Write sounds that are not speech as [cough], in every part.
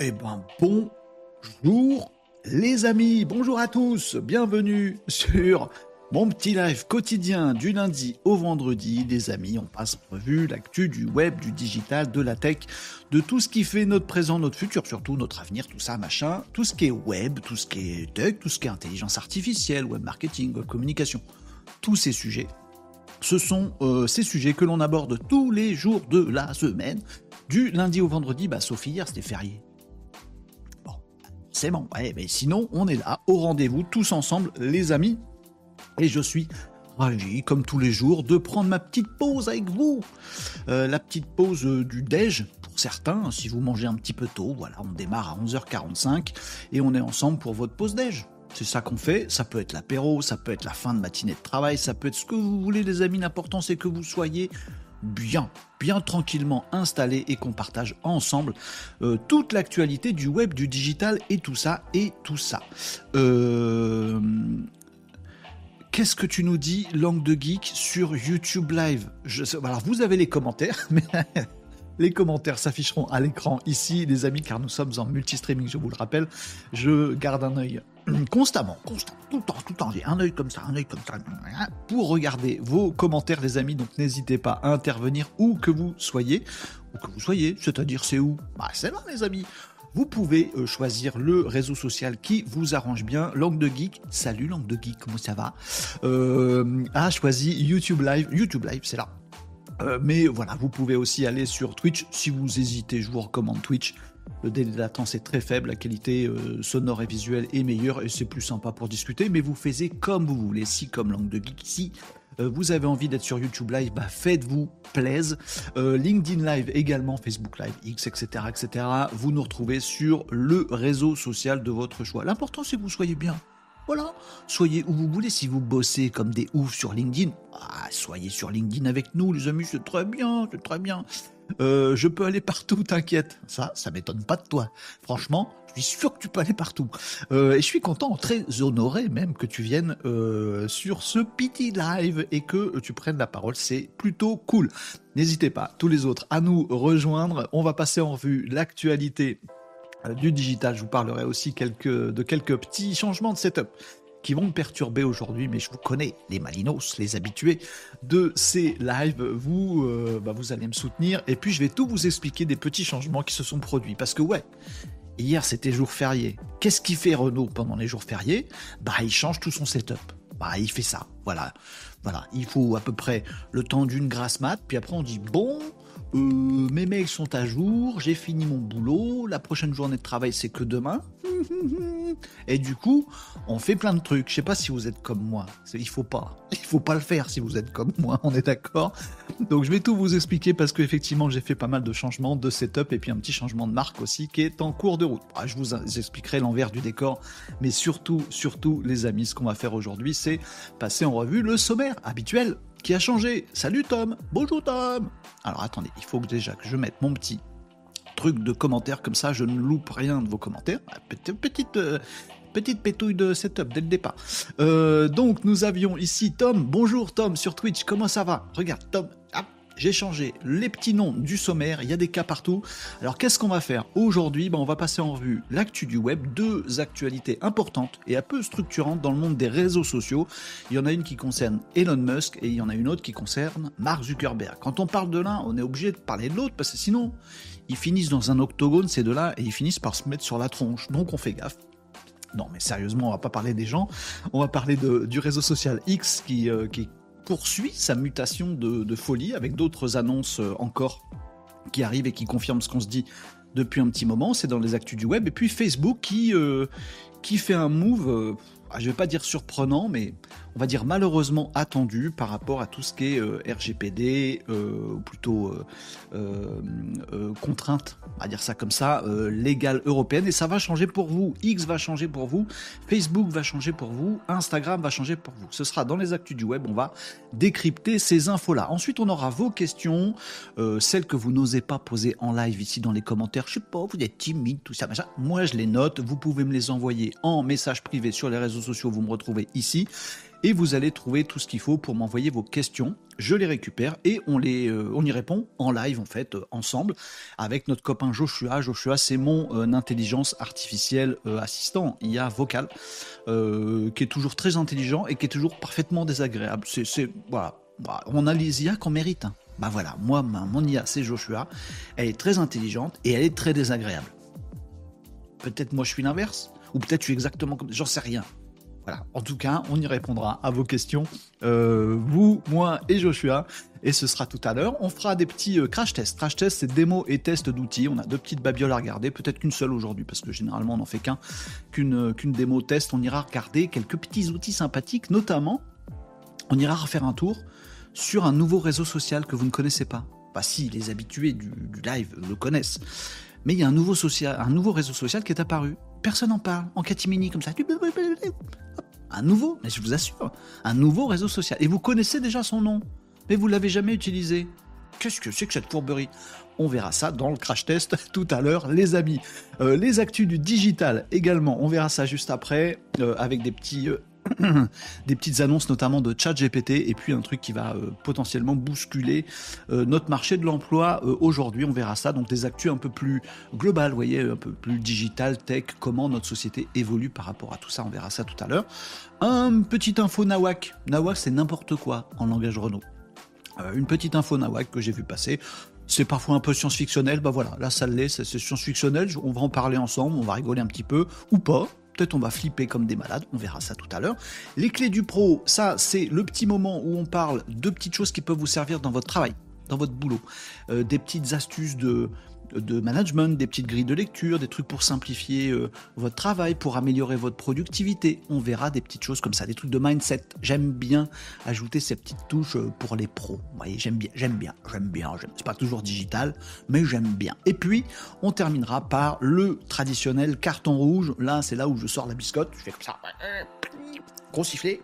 Eh ben bonjour les amis, bonjour à tous, bienvenue sur mon petit live quotidien du lundi au vendredi. Les amis, on passe en revue l'actu du web, du digital, de la tech, de tout ce qui fait notre présent, notre futur, surtout notre avenir, tout ça, machin, tout ce qui est web, tout ce qui est tech, tout ce qui est intelligence artificielle, web marketing, web communication, tous ces sujets. Ce sont euh, ces sujets que l'on aborde tous les jours de la semaine, du lundi au vendredi. Bah, Sophie, hier c'était férié c'est bon. mais sinon, on est là, au rendez-vous, tous ensemble, les amis. Et je suis ravi, comme tous les jours, de prendre ma petite pause avec vous. Euh, la petite pause euh, du déj, pour certains, si vous mangez un petit peu tôt, voilà, on démarre à 11h45 et on est ensemble pour votre pause déj. C'est ça qu'on fait, ça peut être l'apéro, ça peut être la fin de matinée de travail, ça peut être ce que vous voulez les amis, l'important c'est que vous soyez bien, bien tranquillement installé et qu'on partage ensemble euh, toute l'actualité du web, du digital et tout ça, et tout ça. Euh, qu'est-ce que tu nous dis, Langue de Geek, sur YouTube Live? Alors, vous avez les commentaires, [laughs] mais les commentaires s'afficheront à l'écran ici, les amis, car nous sommes en multi-streaming, je vous le rappelle. Je garde un œil constamment, constamment, tout le temps, tout le temps, j'ai un œil comme ça, un œil comme ça, pour regarder vos commentaires, les amis. Donc n'hésitez pas à intervenir où que vous soyez, où que vous soyez, c'est-à-dire c'est où? Bah c'est là, les amis. Vous pouvez euh, choisir le réseau social qui vous arrange bien. Langue de geek, salut Langue de geek, comment ça va? Euh, A choisi YouTube Live, YouTube Live, c'est là. Euh, mais voilà, vous pouvez aussi aller sur Twitch. Si vous hésitez, je vous recommande Twitch. Le délai de latence est très faible, la qualité euh, sonore et visuelle est meilleure et c'est plus sympa pour discuter, mais vous faites comme vous voulez. Si, comme langue de geek, si euh, vous avez envie d'être sur YouTube Live, bah faites-vous plaise. Euh, LinkedIn Live également, Facebook Live, X, etc., etc. Vous nous retrouvez sur le réseau social de votre choix. L'important, c'est que vous soyez bien. Voilà, soyez où vous voulez. Si vous bossez comme des oufs sur LinkedIn, ah, soyez sur LinkedIn avec nous, les amis, c'est très bien, c'est très bien. Euh, je peux aller partout, t'inquiète. Ça, ça m'étonne pas de toi. Franchement, je suis sûr que tu peux aller partout. Euh, et je suis content, très honoré même que tu viennes euh, sur ce petit live et que tu prennes la parole. C'est plutôt cool. N'hésitez pas, tous les autres, à nous rejoindre. On va passer en revue l'actualité du digital. Je vous parlerai aussi de quelques petits changements de setup qui vont me perturber aujourd'hui, mais je vous connais, les Malinos, les habitués de ces lives, vous, euh, bah, vous allez me soutenir, et puis je vais tout vous expliquer des petits changements qui se sont produits, parce que ouais, hier c'était jour férié. Qu'est-ce qu'il fait Renault pendant les jours fériés? Bah il change tout son setup. Bah il fait ça, voilà. Voilà, il faut à peu près le temps d'une grasse mat, puis après on dit bon, euh, mes mails sont à jour, j'ai fini mon boulot, la prochaine journée de travail c'est que demain. [laughs] Et du coup, on fait plein de trucs. Je sais pas si vous êtes comme moi. Il faut pas. Il faut pas le faire si vous êtes comme moi, on est d'accord. Donc je vais tout vous expliquer parce qu'effectivement j'ai fait pas mal de changements de setup et puis un petit changement de marque aussi qui est en cours de route. Ah, je vous expliquerai l'envers du décor, mais surtout, surtout les amis, ce qu'on va faire aujourd'hui, c'est passer en revue le sommaire habituel qui a changé. Salut Tom, bonjour Tom. Alors attendez, il faut déjà que je mette mon petit truc de commentaires comme ça, je ne loupe rien de vos commentaires. Ah, petite, euh, petite, pétouille de setup dès le départ. Euh, donc nous avions ici Tom. Bonjour Tom sur Twitch, comment ça va? Regarde Tom, j'ai changé les petits noms du sommaire, il y a des cas partout. Alors qu'est-ce qu'on va faire Aujourd'hui, ben, on va passer en revue l'actu du web, deux actualités importantes et un peu structurantes dans le monde des réseaux sociaux. Il y en a une qui concerne Elon Musk et il y en a une autre qui concerne Mark Zuckerberg. Quand on parle de l'un, on est obligé de parler de l'autre parce que sinon, ils finissent dans un octogone ces deux-là et ils finissent par se mettre sur la tronche. Donc on fait gaffe. Non, mais sérieusement, on va pas parler des gens. On va parler de, du réseau social X qui, euh, qui poursuit sa mutation de, folie avec d'autres annonces euh, encore qui arrivent et qui confirment ce qu'on se dit depuis un petit moment. C'est dans les actus du web. Et puis Facebook qui, euh, fait un move, euh, je vais pas dire surprenant, mais on va dire malheureusement attendu par rapport à tout ce qui est euh, RGPD, euh, plutôt euh, contrainte, on va dire ça comme ça, légale européenne. Et ça va changer pour vous. X va changer pour vous, Facebook va changer pour vous, Instagram va changer pour vous. Ce sera dans les actus du web. On va décrypter ces infos-là. Ensuite, on aura vos questions, celles que vous n'osez pas poser en live ici dans les commentaires. Je sais pas, vous êtes timide, tout ça, machin. Moi, je les note. Vous pouvez me les envoyer en message privé sur les réseaux sociaux, vous me retrouvez ici et vous allez trouver tout ce qu'il faut pour m'envoyer vos questions. Je les récupère et on, les, euh, on y répond en live en fait, euh, ensemble, avec notre copain Joshua. Joshua, c'est mon euh, intelligence artificielle assistant IA vocal, qui est toujours très intelligent et qui est toujours parfaitement désagréable. C'est, voilà, bah, on a les IA qu'on mérite. Hein. Bah voilà, moi, mon IA, c'est Joshua. Elle est très intelligente et elle est très désagréable. Peut-être moi je suis l'inverse, ou peut-être je suis exactement comme. J'en sais rien. En tout cas, on y répondra à vos questions, euh, vous, moi et Joshua. Et ce sera tout à l'heure. On fera des petits euh, crash tests. Crash tests, c'est démo et tests d'outils. On a deux petites babioles à regarder, peut-être qu'une seule aujourd'hui, parce que généralement on n'en fait qu'un, qu'une euh, qu'une démo test. On ira regarder quelques petits outils sympathiques, notamment, on ira refaire un tour sur un nouveau réseau social que vous ne connaissez pas. Pas si les habitués du, live le connaissent. Mais il y a un un nouveau réseau social qui est apparu. Personne n'en parle, en catimini comme ça. Un nouveau, mais je vous assure, un nouveau réseau social. Et vous connaissez déjà son nom, mais vous l'avez jamais utilisé. Qu'est-ce que c'est que cette fourberie? On verra ça dans le crash test [laughs] tout à l'heure, les amis. Euh, les actus du digital également, on verra ça juste après, euh, avec des petits euh, [coughs] des petites annonces notamment de ChatGPT et puis un truc qui va euh, potentiellement bousculer euh, notre marché de l'emploi euh, aujourd'hui. On verra ça. Donc des actus un peu plus globales, voyez, un peu plus digital, tech, comment notre société évolue par rapport à tout ça. On verra ça tout à l'heure. Un petit info Nawak. Nawak, c'est n'importe quoi en langage Renault. une petite info Nawak que j'ai vu passer. C'est parfois un peu science-fictionnel, bah voilà, là ça l'est, c'est science-fictionnel, on va en parler ensemble, on va rigoler un petit peu, ou pas, Peut-être on va flipper comme des malades, on verra ça tout à l'heure. Les clés du pro, ça c'est le petit moment où on parle de petites choses qui peuvent vous servir dans votre travail, dans votre boulot. Euh, des petites astuces de, de management, des petites grilles de lecture, des trucs pour simplifier euh, votre travail, pour améliorer votre productivité. On verra des petites choses comme ça, des trucs de mindset. J'aime bien ajouter ces petites touches euh, pour les pros. Vous voyez, j'aime bien, j'aime bien, j'aime bien. C'est pas toujours digital, mais j'aime bien. Et puis, on terminera par le traditionnel carton rouge. Là, c'est là où je sors la biscotte. Je fais comme ça. Gros sifflet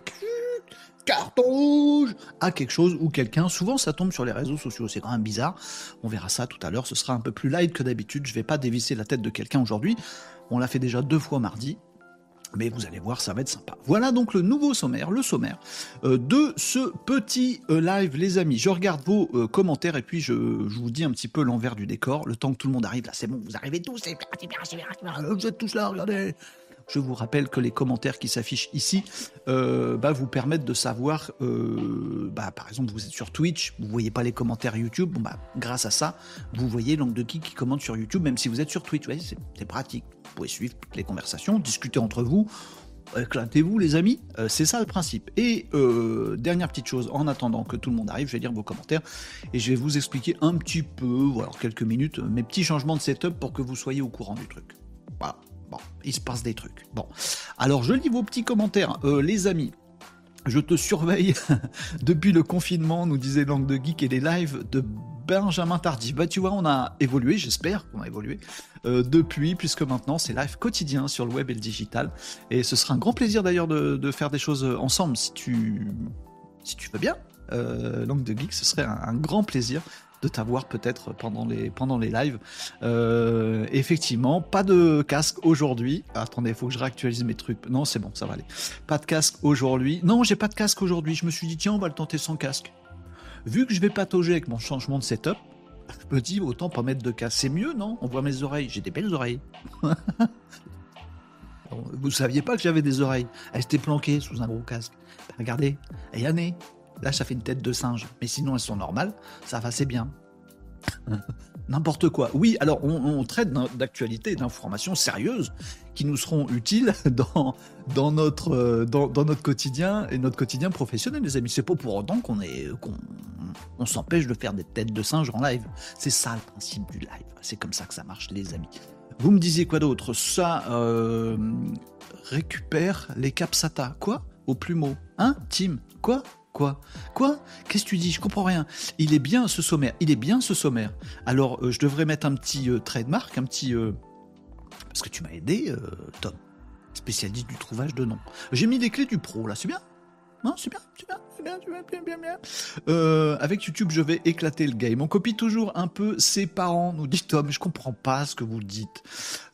carton à quelque chose ou quelqu'un. Souvent, ça tombe sur les réseaux sociaux. C'est quand même bizarre. On verra ça tout à l'heure. Ce sera un peu plus light que d'habitude. Je vais pas dévisser la tête de quelqu'un aujourd'hui. On l'a fait déjà deux fois mardi. Mais vous allez voir, ça va être sympa. Voilà donc le nouveau sommaire, le sommaire euh, de ce petit euh, live, les amis. Je regarde vos euh, commentaires et puis je, vous dis un petit peu l'envers du décor. Le temps que tout le monde arrive, là, c'est bon, vous arrivez tous, vous êtes tous là, regardez. Je vous rappelle que les commentaires qui s'affichent ici euh, bah, vous permettent de savoir, euh, bah, par exemple, vous êtes sur Twitch, vous voyez pas les commentaires YouTube, bah, grâce à ça, vous voyez l'angle de qui qui commente sur YouTube, même si vous êtes sur Twitch. c'est pratique. Vous pouvez suivre toutes les conversations, discuter entre vous. Éclatez-vous les amis, euh, c'est ça le principe. Et dernière petite chose, en attendant que tout le monde arrive, je vais lire vos commentaires et je vais vous expliquer un petit peu, voilà, quelques minutes, mes petits changements de setup pour que vous soyez au courant du truc. Voilà il se passe des trucs. Bon, alors je lis vos petits commentaires, euh, les amis. Je te surveille [laughs] depuis le confinement, nous disait Langue de Geek et les lives de Benjamin Tardif. Bah tu vois, on a évolué, j'espère qu'on a évolué euh, depuis, puisque maintenant c'est live quotidien sur le web et le digital. Et ce sera un grand plaisir d'ailleurs de, faire des choses ensemble si tu, si tu veux bien. Euh, Langue de Geek, ce serait un grand plaisir de t'avoir peut-être pendant les, pendant les lives. Euh, effectivement, pas de casque aujourd'hui. Attendez, il faut que je réactualise mes trucs. Non, c'est bon, ça va aller. Pas de casque aujourd'hui. Non, j'ai pas de casque aujourd'hui. Je me suis dit, tiens, on va le tenter sans casque. Vu que je vais patauger avec mon changement de setup, je me dis, autant pas mettre de casque. C'est mieux, non? On voit mes oreilles. J'ai des belles oreilles. [laughs] Vous saviez pas que j'avais des oreilles? Elles étaient planquées sous un gros casque. Regardez, et Yanné, Là, ça fait une tête de singe. Mais sinon, elles sont normales. Ça va, c'est bien. [laughs] N'importe quoi. Oui, alors on, traite d'actualités, d'informations sérieuses qui nous seront utiles [laughs] dans, dans, notre, euh, dans, notre quotidien et notre quotidien professionnel, les amis. C'est pas pour autant qu'on on s'empêche de faire des têtes de singe en live. C'est ça le principe du live. C'est comme ça que ça marche, les amis. Vous me disiez quoi d'autre? Ça euh, récupère les capsata. Quoi? Au plumeau. Hein? Tim? Quoi? Quoi? Quoi? Qu'est-ce que tu dis? Je comprends rien. Il est bien ce sommaire. Il est bien ce sommaire. Alors, euh, je devrais mettre un petit euh, trademark, un petit. Euh, parce que tu m'as aidé, Tom. Spécialiste du trouvage de noms. J'ai mis les clés du pro, là, c'est bien? Non, c'est bien, c'est bien, c'est bien, bien, bien, bien, bien. avec YouTube, je vais éclater le game. On copie toujours un peu ses parents, nous dit Tom. Je comprends pas ce que vous dites.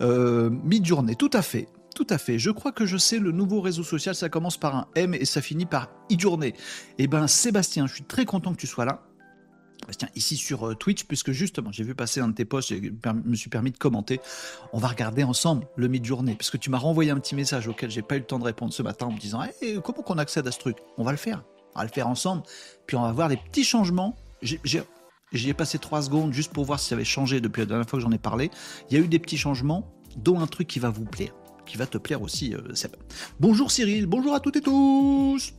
mid-journée, tout à fait tout à fait. Je crois que je sais le nouveau réseau social, ça commence par un M et ça finit par e-journée. Eh ben, Sébastien, je suis très content que tu sois là. Bastien, ici sur euh, Twitch, puisque justement, j'ai vu passer un de tes posts, je me suis permis de commenter. On va regarder ensemble le mid-journée, parce que tu m'as renvoyé un petit message auquel j'ai pas eu le temps de répondre ce matin en me disant hey, comment qu'on accède à ce truc? On va le faire. On va le faire ensemble, puis on va voir les petits changements. J'y ai, passé trois secondes juste pour voir si ça avait changé depuis la dernière fois que j'en ai parlé. Il y a eu des petits changements, dont un truc qui va vous plaire, qui va te plaire aussi, euh, Seb. Bonjour Cyril, bonjour à toutes et tous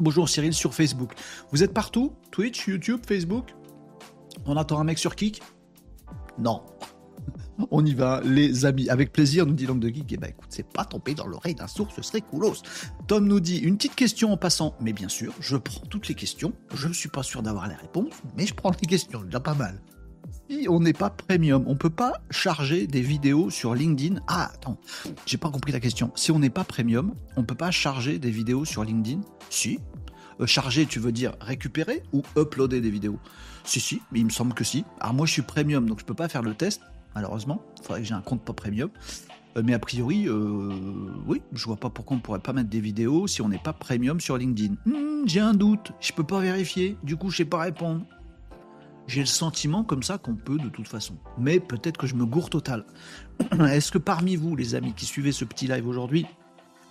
Bonjour Cyril sur Facebook. Vous êtes partout? Twitch, YouTube, Facebook? On attend un mec sur Kik? Non. [laughs] On y va, les amis. Avec plaisir, nous dit Langue de Geek. Eh ben écoute, c'est pas tombé dans l'oreille d'un sourd, ce serait coolos. Tom nous dit une petite question en passant. Mais bien sûr, je prends toutes les questions. Je ne suis pas sûr d'avoir les réponses, mais je prends les questions. Déjà pas mal. On n'est pas premium, on peut pas charger des vidéos sur LinkedIn. Ah, attends, j'ai pas compris la question. Si on n'est pas premium, on peut pas charger des vidéos sur LinkedIn? Si. Euh, charger, tu veux dire récupérer ou uploader des vidéos? Si, si, mais il me semble que si. Alors moi, je suis premium, donc je peux pas faire le test, malheureusement. Il faudrait que j'ai un compte pas premium. Euh, mais a priori, euh, oui, je vois pas pourquoi on pourrait pas mettre des vidéos si on n'est pas premium sur LinkedIn. Hmm, j'ai un doute, je peux pas vérifier, du coup je sais pas répondre. J'ai le sentiment comme ça qu'on peut de toute façon. Mais peut-être que je me gourre total. [clears throat] Est-ce que parmi vous, les amis qui suivez ce petit live aujourd'hui,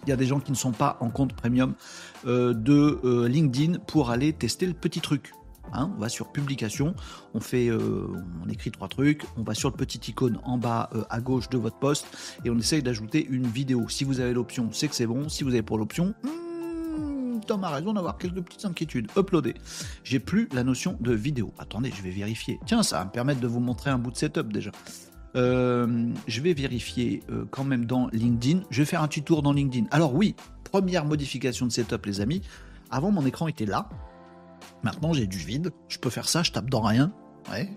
il y a des gens qui ne sont pas en compte premium euh, de euh, LinkedIn pour aller tester le petit truc hein? on va sur publication, on fait, euh, on écrit trois trucs, on va sur le petit icône en bas à gauche de votre poste et on essaye d'ajouter une vidéo. Si vous avez l'option, c'est que c'est bon. Si vous avez pour l'option, Tom raison d'avoir quelques petites inquiétudes. Uploader. J'ai plus la notion de vidéo. Attendez, je vais vérifier. Tiens, ça va me permettre de vous montrer un bout de setup déjà. Euh, je vais vérifier euh, quand même dans LinkedIn. Je vais faire un petit tour dans LinkedIn. Alors oui, première modification de setup, les amis. Avant, mon écran était là. Maintenant, j'ai du vide. Je peux faire ça, je tape dans rien.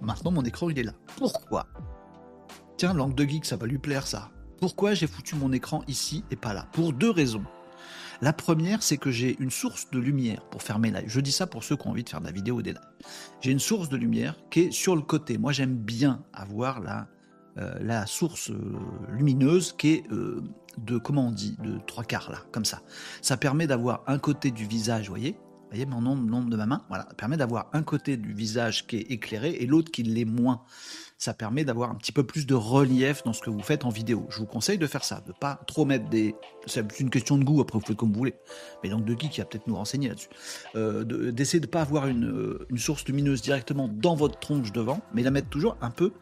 Maintenant, mon écran, il est là. Pourquoi? Tiens, langue de geek, ça va lui plaire, ça. Pourquoi j'ai foutu mon écran ici et pas là? Pour deux raisons. La première, c'est que j'ai une source de lumière pour faire mes. Je dis ça pour ceux qui ont envie de faire de la vidéo ou des. J'ai une source de lumière qui est sur le côté. Moi, j'aime bien avoir la, euh, la source euh, lumineuse qui est euh, de, comment on dit, de trois quarts là, comme ça. Ça permet d'avoir un côté du visage, vous voyez vous voyez mon nombre, de ma main? Voilà, ça permet d'avoir un côté du visage qui est éclairé et l'autre qui l'est moins ça permet d'avoir un petit peu plus de relief dans ce que vous faites en vidéo. Je vous conseille de faire ça, de pas trop mettre des. C'est une question de goût, après vous faites comme vous voulez. Mais donc de qui qui va peut-être nous renseigner là-dessus. Euh, d'essayer de ne pas avoir euh, une, source lumineuse directement dans votre tronche devant, mais la mettre toujours un peu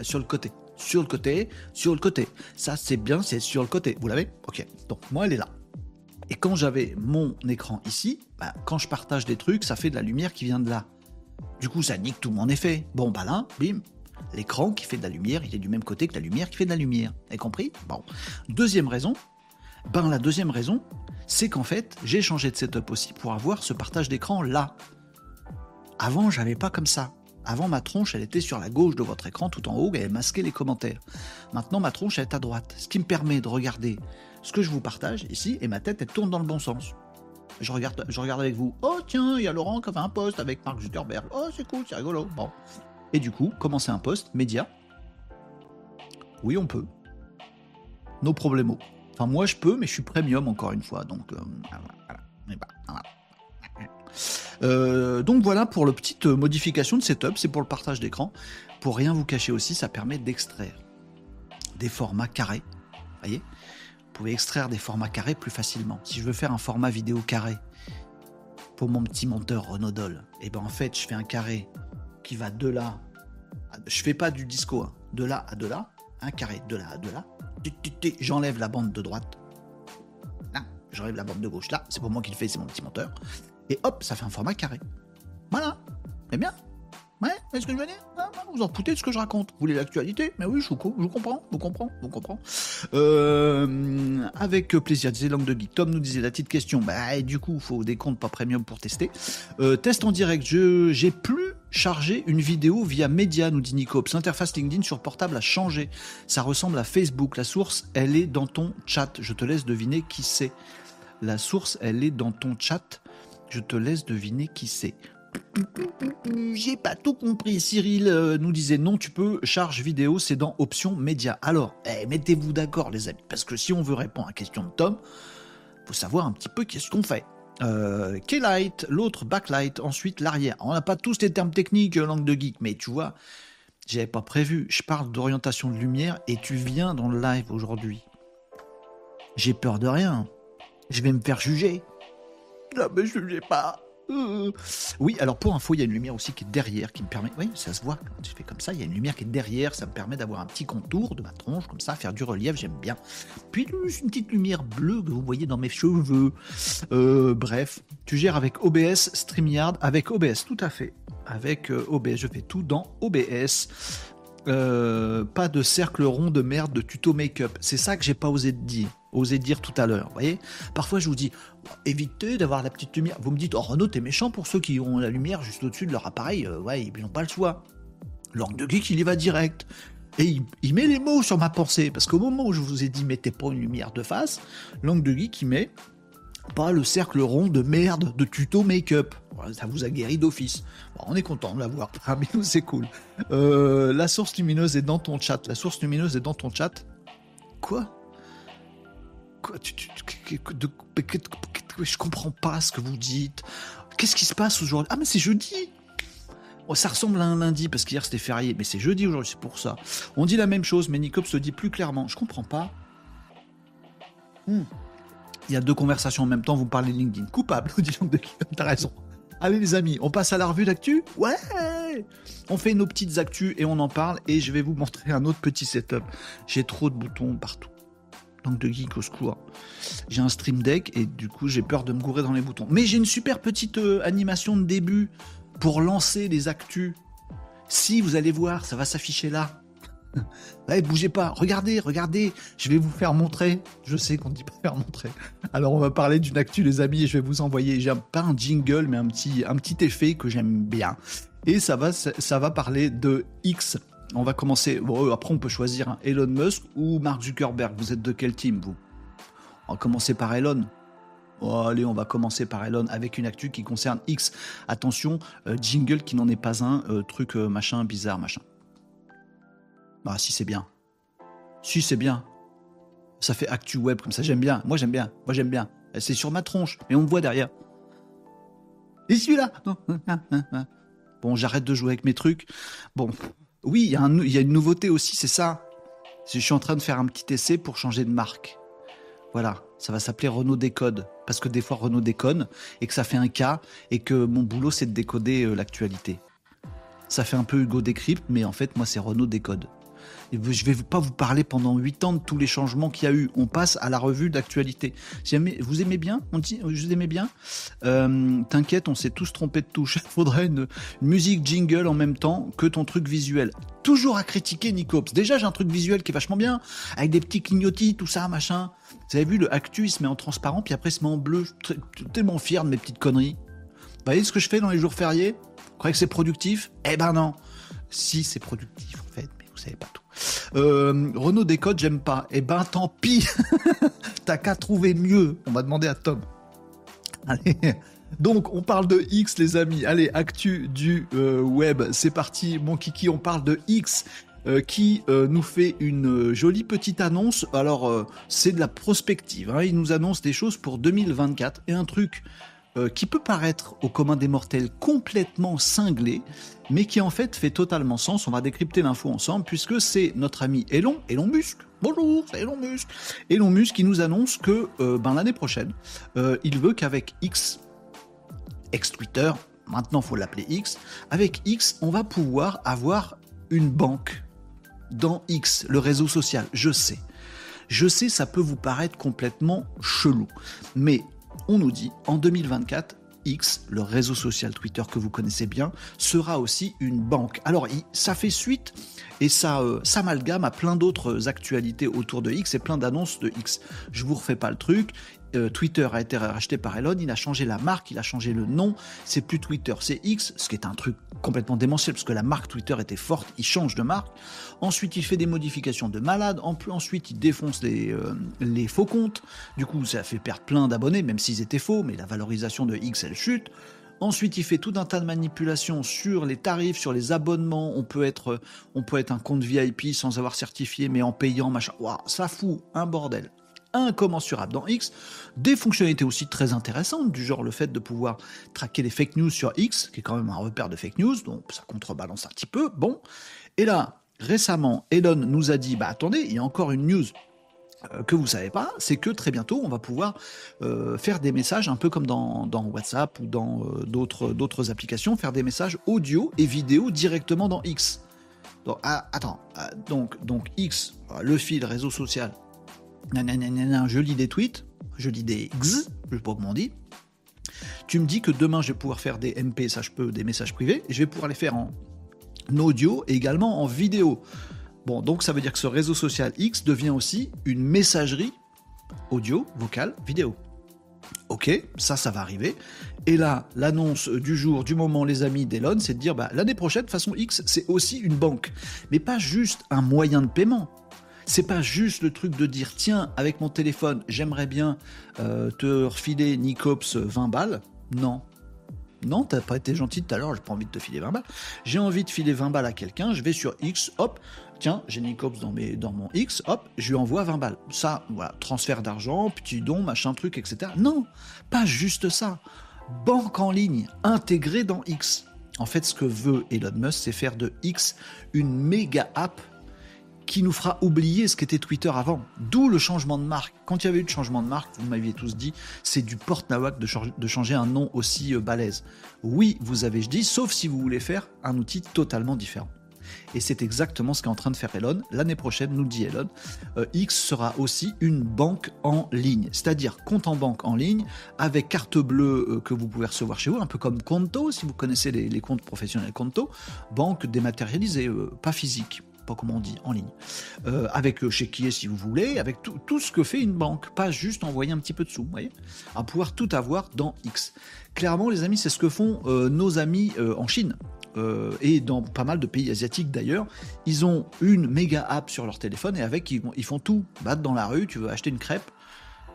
sur le côté. Sur le côté, sur le côté. Ça c'est bien, c'est sur le côté. Vous l'avez? Ok. Donc moi elle est là. Et quand j'avais mon écran ici, bah, quand je partage des trucs, ça fait de la lumière qui vient de là. Du coup, ça nique tout mon effet. Bon, bah là, bim, L'écran qui fait de la lumière, il est du même côté que la lumière qui fait de la lumière. Avez compris? Bon. Deuxième raison, ben la deuxième raison, c'est qu'en fait, j'ai changé de setup aussi pour avoir ce partage d'écran là. Avant, j'avais pas comme ça. Avant, ma tronche, elle était sur la gauche de votre écran, tout en haut, et elle masquait les commentaires. Maintenant, ma tronche, elle est à droite, ce qui me permet de regarder ce que je vous partage ici, et ma tête, elle tourne dans le bon sens. Je regarde, je regarde avec vous. Oh tiens, il y a Laurent qui a fait un post avec Mark Zuckerberg. Oh c'est cool, c'est rigolo. Bon, et du coup, commencer un poste média? Oui, on peut. Nos problèmes. Enfin, moi, je peux, mais je suis premium encore une fois. Donc, euh, voilà. [laughs] Euh, donc voilà pour la petite modification de setup, c'est pour le partage d'écran. Pour rien vous cacher aussi, ça permet d'extraire des formats carrés. Voyez? Vous pouvez extraire des formats carrés plus facilement. Si je veux faire un format vidéo carré pour mon petit monteur Renaudol, et eh ben en fait, je fais un carré qui va de là. Je fais pas du disco, hein. de là à de là, un carré, de là à de là. J'enlève la bande de droite. Là, j'enlève la bande de gauche. Là, c'est pour moi qui le fait, c'est mon petit moteur. Et hop, ça fait un format carré. Voilà. C'est bien. Ouais, est ce que je veux dire? Vous en foutez de ce que je raconte. Vous voulez l'actualité? Mais oui, je vous, je vous comprends, vous comprends, vous comprends. Euh, avec plaisir, disait Langue de Geek. Tom nous disait la petite question. Bah, du coup, il faut des comptes pas premium pour tester. Euh, test en direct. Je j'ai plus chargé une vidéo via Media, nous dit Nicops. L'interface LinkedIn sur portable a changé. Ça ressemble à Facebook. La source, elle est dans ton chat. Je te laisse deviner qui c'est. La source, elle est dans ton chat. Je te laisse deviner qui c'est. J'ai pas tout compris. Cyril euh, nous disait non, tu peux charge vidéo, c'est dans options médias. Alors, eh, mettez-vous d'accord, les amis, parce que si on veut répondre à la question de Tom, faut savoir un petit peu qu'est-ce qu'on fait. Euh, K-Light, l'autre backlight, ensuite l'arrière. On n'a pas tous les termes techniques, euh, langue de geek, mais tu vois, j'avais pas prévu. Je parle d'orientation de lumière et tu viens dans le live aujourd'hui. J'ai peur de rien. Je vais me faire juger. Non, mais ne pas. Euh. Oui, alors pour info, il y a une lumière aussi qui est derrière, qui me permet. Oui, ça se voit quand tu fais comme ça. Il y a une lumière qui est derrière, ça me permet d'avoir un petit contour de ma tronche, comme ça, faire du relief, j'aime bien. Puis une petite lumière bleue que vous voyez dans mes cheveux. Euh, bref, tu gères avec OBS, StreamYard, avec OBS, tout à fait. Avec euh, OBS, je fais tout dans OBS. pas de cercle rond de merde de tuto make-up. C'est ça que j'ai pas osé te dire osé dire tout à l'heure. Voyez Parfois, je vous dis, évitez d'avoir la petite lumière. Vous me dites, oh Renaud, t'es méchant pour ceux qui ont la lumière juste au-dessus de leur appareil. Euh, ouais, ils n'ont pas le choix. L'angle de geek, il y va direct. Et il, met les mots sur ma pensée. Parce qu'au moment où je vous ai dit, mettez pas une lumière de face, l'angle de geek, il met pas le cercle rond de merde de tuto make-up. Ça vous a guéri d'office. on est content de l'avoir. [laughs] Parmi nous, c'est cool. Euh, la source lumineuse est dans ton chat. La source lumineuse est dans ton chat. Quoi? Je comprends pas ce que vous dites. Qu'est-ce qui se passe aujourd'hui? Ah, mais c'est jeudi oh, Ça ressemble à un lundi parce qu'hier c'était férié, mais c'est jeudi aujourd'hui, c'est pour ça. On dit la même chose, mais Nicops le dit plus clairement. Je comprends pas. Hmm. Il y a deux conversations en même temps, vous parlez LinkedIn. Coupable, [laughs] dis donc, t'as raison. Allez les amis, on passe à la revue d'actu? Ouais On fait nos petites actus et on en parle et je vais vous montrer un autre petit setup. J'ai trop de boutons partout donc de geek au secours. J'ai un stream deck et du coup j'ai peur de me gourer dans les boutons. Mais j'ai une super petite euh, animation de début pour lancer les actus. Si vous allez voir, ça va s'afficher là. [laughs] Ouais, bougez pas, regardez, regardez, je vais vous faire montrer. Je sais qu'on ne dit pas faire montrer. Alors on va parler d'une actu les amis et je vais vous envoyer, j'ai pas un jingle mais un petit, un petit effet que j'aime bien. Et ça va, ça va parler de X on va commencer. Bon, euh, après, on peut choisir Elon Musk ou Mark Zuckerberg. Vous êtes de quel team, vous? On va commencer par Elon. Oh, allez, on va commencer par Elon avec une actu qui concerne X. Attention, euh, jingle qui n'en est pas un, euh, truc machin, bizarre, machin. Bah, si c'est bien. Si c'est bien. Ça fait actu web comme ça, j'aime bien. Moi, j'aime bien. Moi, j'aime bien. C'est sur ma tronche, mais on me voit derrière. Et celui-là? [laughs] Bon, j'arrête de jouer avec mes trucs. Bon, oui, il y, a une nouveauté aussi, c'est ça. Je suis en train de faire un petit essai pour changer de marque. Voilà, ça va s'appeler Renault Décode. Parce que des fois Renault déconne et que ça fait un cas et que mon boulot c'est de décoder euh, l'actualité. Ça fait un peu Hugo Décrypte, mais en fait moi c'est Renault Décode. Je vais pas vous parler pendant 8 ans de tous les changements qu'il y a eu. On passe à la revue d'actualité. Vous aimez bien On dit, vous aimez bien euh, T'inquiète, on s'est tous trompés de touche. Il [laughs] faudrait une, musique jingle en même temps que ton truc visuel. Toujours à critiquer Nicops. Déjà, j'ai un truc visuel qui est vachement bien, avec des petits clignotis, tout ça, machin. Vous avez vu, le actu, il se met en transparent, puis après, il se met en bleu. Je suis tellement fier de mes petites conneries. Vous voyez ce que je fais dans les jours fériés? Vous croyez que c'est productif? Eh ben non. Si, c'est productif, en fait, mais vous savez pas tout. Euh, Renault décode, j'aime pas. Eh ben tant pis. [laughs] T'as qu'à trouver mieux. On va demander à Tom. Allez. Donc on parle de X les amis. Allez, actu du euh, web. C'est parti mon kiki, on parle de X. Euh, qui nous fait une jolie petite annonce. Alors, c'est de la prospective. Hein. Il nous annonce des choses pour 2024 et un truc euh, qui peut paraître au commun des mortels complètement cinglé, mais qui en fait fait totalement sens. On va décrypter l'info ensemble, puisque c'est notre ami Elon, Elon Musk. Bonjour, c'est Elon Musk. Elon Musk qui nous annonce que euh, ben, l'année prochaine, euh, il veut qu'avec X, ex-Twitter, maintenant faut l'appeler X, avec X, on va pouvoir avoir une banque dans X, le réseau social. Je sais. Je sais, ça peut vous paraître complètement chelou. Mais on nous dit en 2024, X, le réseau social Twitter que vous connaissez bien, sera aussi une banque. Alors, ça fait suite et ça euh, s'amalgame à plein d'autres actualités autour de X et plein d'annonces de X. Je vous refais pas le truc. Euh, Twitter a été racheté par Elon, il a changé la marque, il a changé le nom, c'est plus Twitter, c'est X, ce qui est un truc complètement démentiel parce que la marque Twitter était forte, il change de marque. Ensuite, il fait des modifications de malade, ensuite il défonce les, euh, faux comptes. Du coup, ça fait perdre plein d'abonnés, même s'ils étaient faux, mais la valorisation de X, elle chute. Ensuite, il fait tout un tas de manipulations sur les tarifs, sur les abonnements. On peut être, on peut être un compte VIP sans avoir certifié, mais en payant, machin. Waouh, ça fout un bordel incommensurable dans X. Des fonctionnalités aussi très intéressantes, du genre le fait de pouvoir traquer les fake news sur X, qui est quand même un repère de fake news, donc ça contrebalance un petit peu. Bon. Et là, récemment, Elon nous a dit, bah attendez, il y a encore une news euh, que vous savez pas, c'est que très bientôt on va pouvoir euh, faire des messages un peu comme dans, WhatsApp ou dans euh, d'autres applications, faire des messages audio et vidéo directement dans X. Donc, ah, attends, ah, donc, donc X, le fil réseau social, je lis des tweets, je lis des x, je sais pas comment on dit. Tu me dis que demain je vais pouvoir faire des MP, ça je peux, des messages privés, et je vais pouvoir les faire en audio et également en vidéo. Bon, donc ça veut dire que ce réseau social X devient aussi une messagerie audio, vocale, vidéo. Ok, ça, ça va arriver. Et là, l'annonce du jour, du moment, les amis d'Elon, c'est de dire bah, l'année prochaine, façon X, c'est aussi une banque. Mais pas juste un moyen de paiement. C'est pas juste le truc de dire tiens, avec mon téléphone, j'aimerais bien euh, te refiler Nicops 20 balles. Non, non, t'as pas été gentil tout à l'heure, j'ai pas envie de te filer 20 balles. J'ai envie de filer 20 balles à quelqu'un, je vais sur X, hop, tiens, j'ai Nicops dans, mes, dans mon X, hop, je lui envoie 20 balles. Ça, transfert d'argent, petit don, machin truc, etc. Non, pas juste ça. Banque en ligne intégrée dans X. En fait, ce que veut Elon Musk, c'est faire de X une méga app qui nous fera oublier ce qu'était Twitter avant. D'où le changement de marque. Quand il y avait eu le changement de marque, vous m'aviez tous dit, c'est du porte-nawak de, changer un nom aussi euh, balèze. Oui, vous avez dis, sauf si vous voulez faire un outil totalement différent. Et c'est exactement ce qu'est en train de faire Elon. L'année prochaine, nous dit Elon, euh, X sera aussi une banque en ligne, c'est-à-dire compte en banque en ligne avec carte bleue euh, que vous pouvez recevoir chez vous, un peu comme Conto, si vous connaissez les, comptes professionnels Conto, banque dématérialisée, pas physique pas comment on dit, en ligne, euh, avec chéquier si vous voulez, avec tout, ce que fait une banque, pas juste envoyer un petit peu de sous, vous voyez, à pouvoir tout avoir dans X. Clairement, les amis, c'est ce que font euh, nos amis euh, en Chine. et dans pas mal de pays asiatiques d'ailleurs, ils ont une méga app sur leur téléphone et avec ils, font tout. Battre dans la rue, tu veux acheter une crêpe,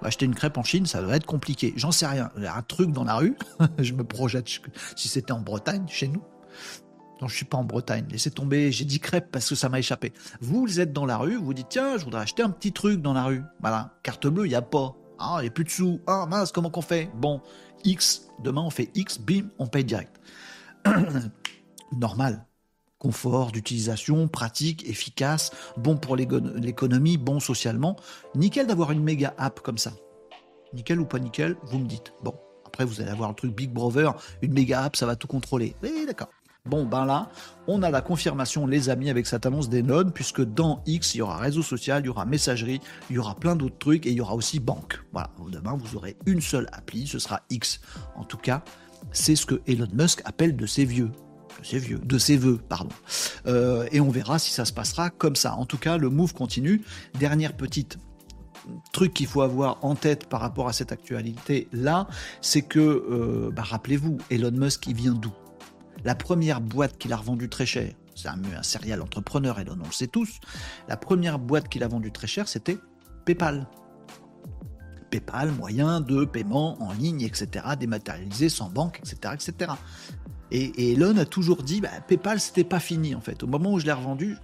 acheter une crêpe en Chine, ça doit être compliqué. J'en sais rien. Il y a un truc dans la rue, [laughs] je me projette si c'était en Bretagne, chez nous. Non, je suis pas en Bretagne. Laissez tomber. J'ai dit crêpe parce que ça m'a échappé. Vous, êtes dans la rue. Vous vous dites tiens, je voudrais acheter un petit truc dans la rue. Voilà. Carte bleue, il y a pas. Ah, il n'y a plus de sous. Ah mince, comment qu'on fait? Bon, X. Demain, on fait X. Bim, on paye direct. [coughs] Normal. Confort d'utilisation, pratique, efficace, bon pour l'économie, bon socialement. Nickel d'avoir une méga app comme ça. Nickel ou pas nickel, vous me dites. Bon, après vous allez avoir le truc Big Brother, une méga app, ça va tout contrôler. Oui, d'accord. Bon, ben là, on a la confirmation, les amis, avec cette annonce des nodes, puisque dans X, il y aura réseau social, il y aura messagerie, il y aura plein d'autres trucs, et il y aura aussi banque. Voilà, demain, vous aurez une seule appli, ce sera X. En tout cas, c'est ce que Elon Musk appelle de ses vieux. De ses vieux, de ses voeux, pardon. Euh, et on verra si ça se passera comme ça. En tout cas, le move continue. Dernière petite truc qu'il faut avoir en tête par rapport à cette actualité là, c'est que, euh, bah, rappelez-vous, Elon Musk, il vient d'où? La première boîte qu'il a revendue très cher, c'est un, un serial entrepreneur, et on le sait tous, la première boîte qu'il a vendue très cher, c'était PayPal. PayPal, moyen de paiement en ligne, etc., dématérialisé, sans banque, etc., etc. Et, Elon a toujours dit, bah, PayPal, c'était pas fini, en fait. Au moment où je l'ai revendu,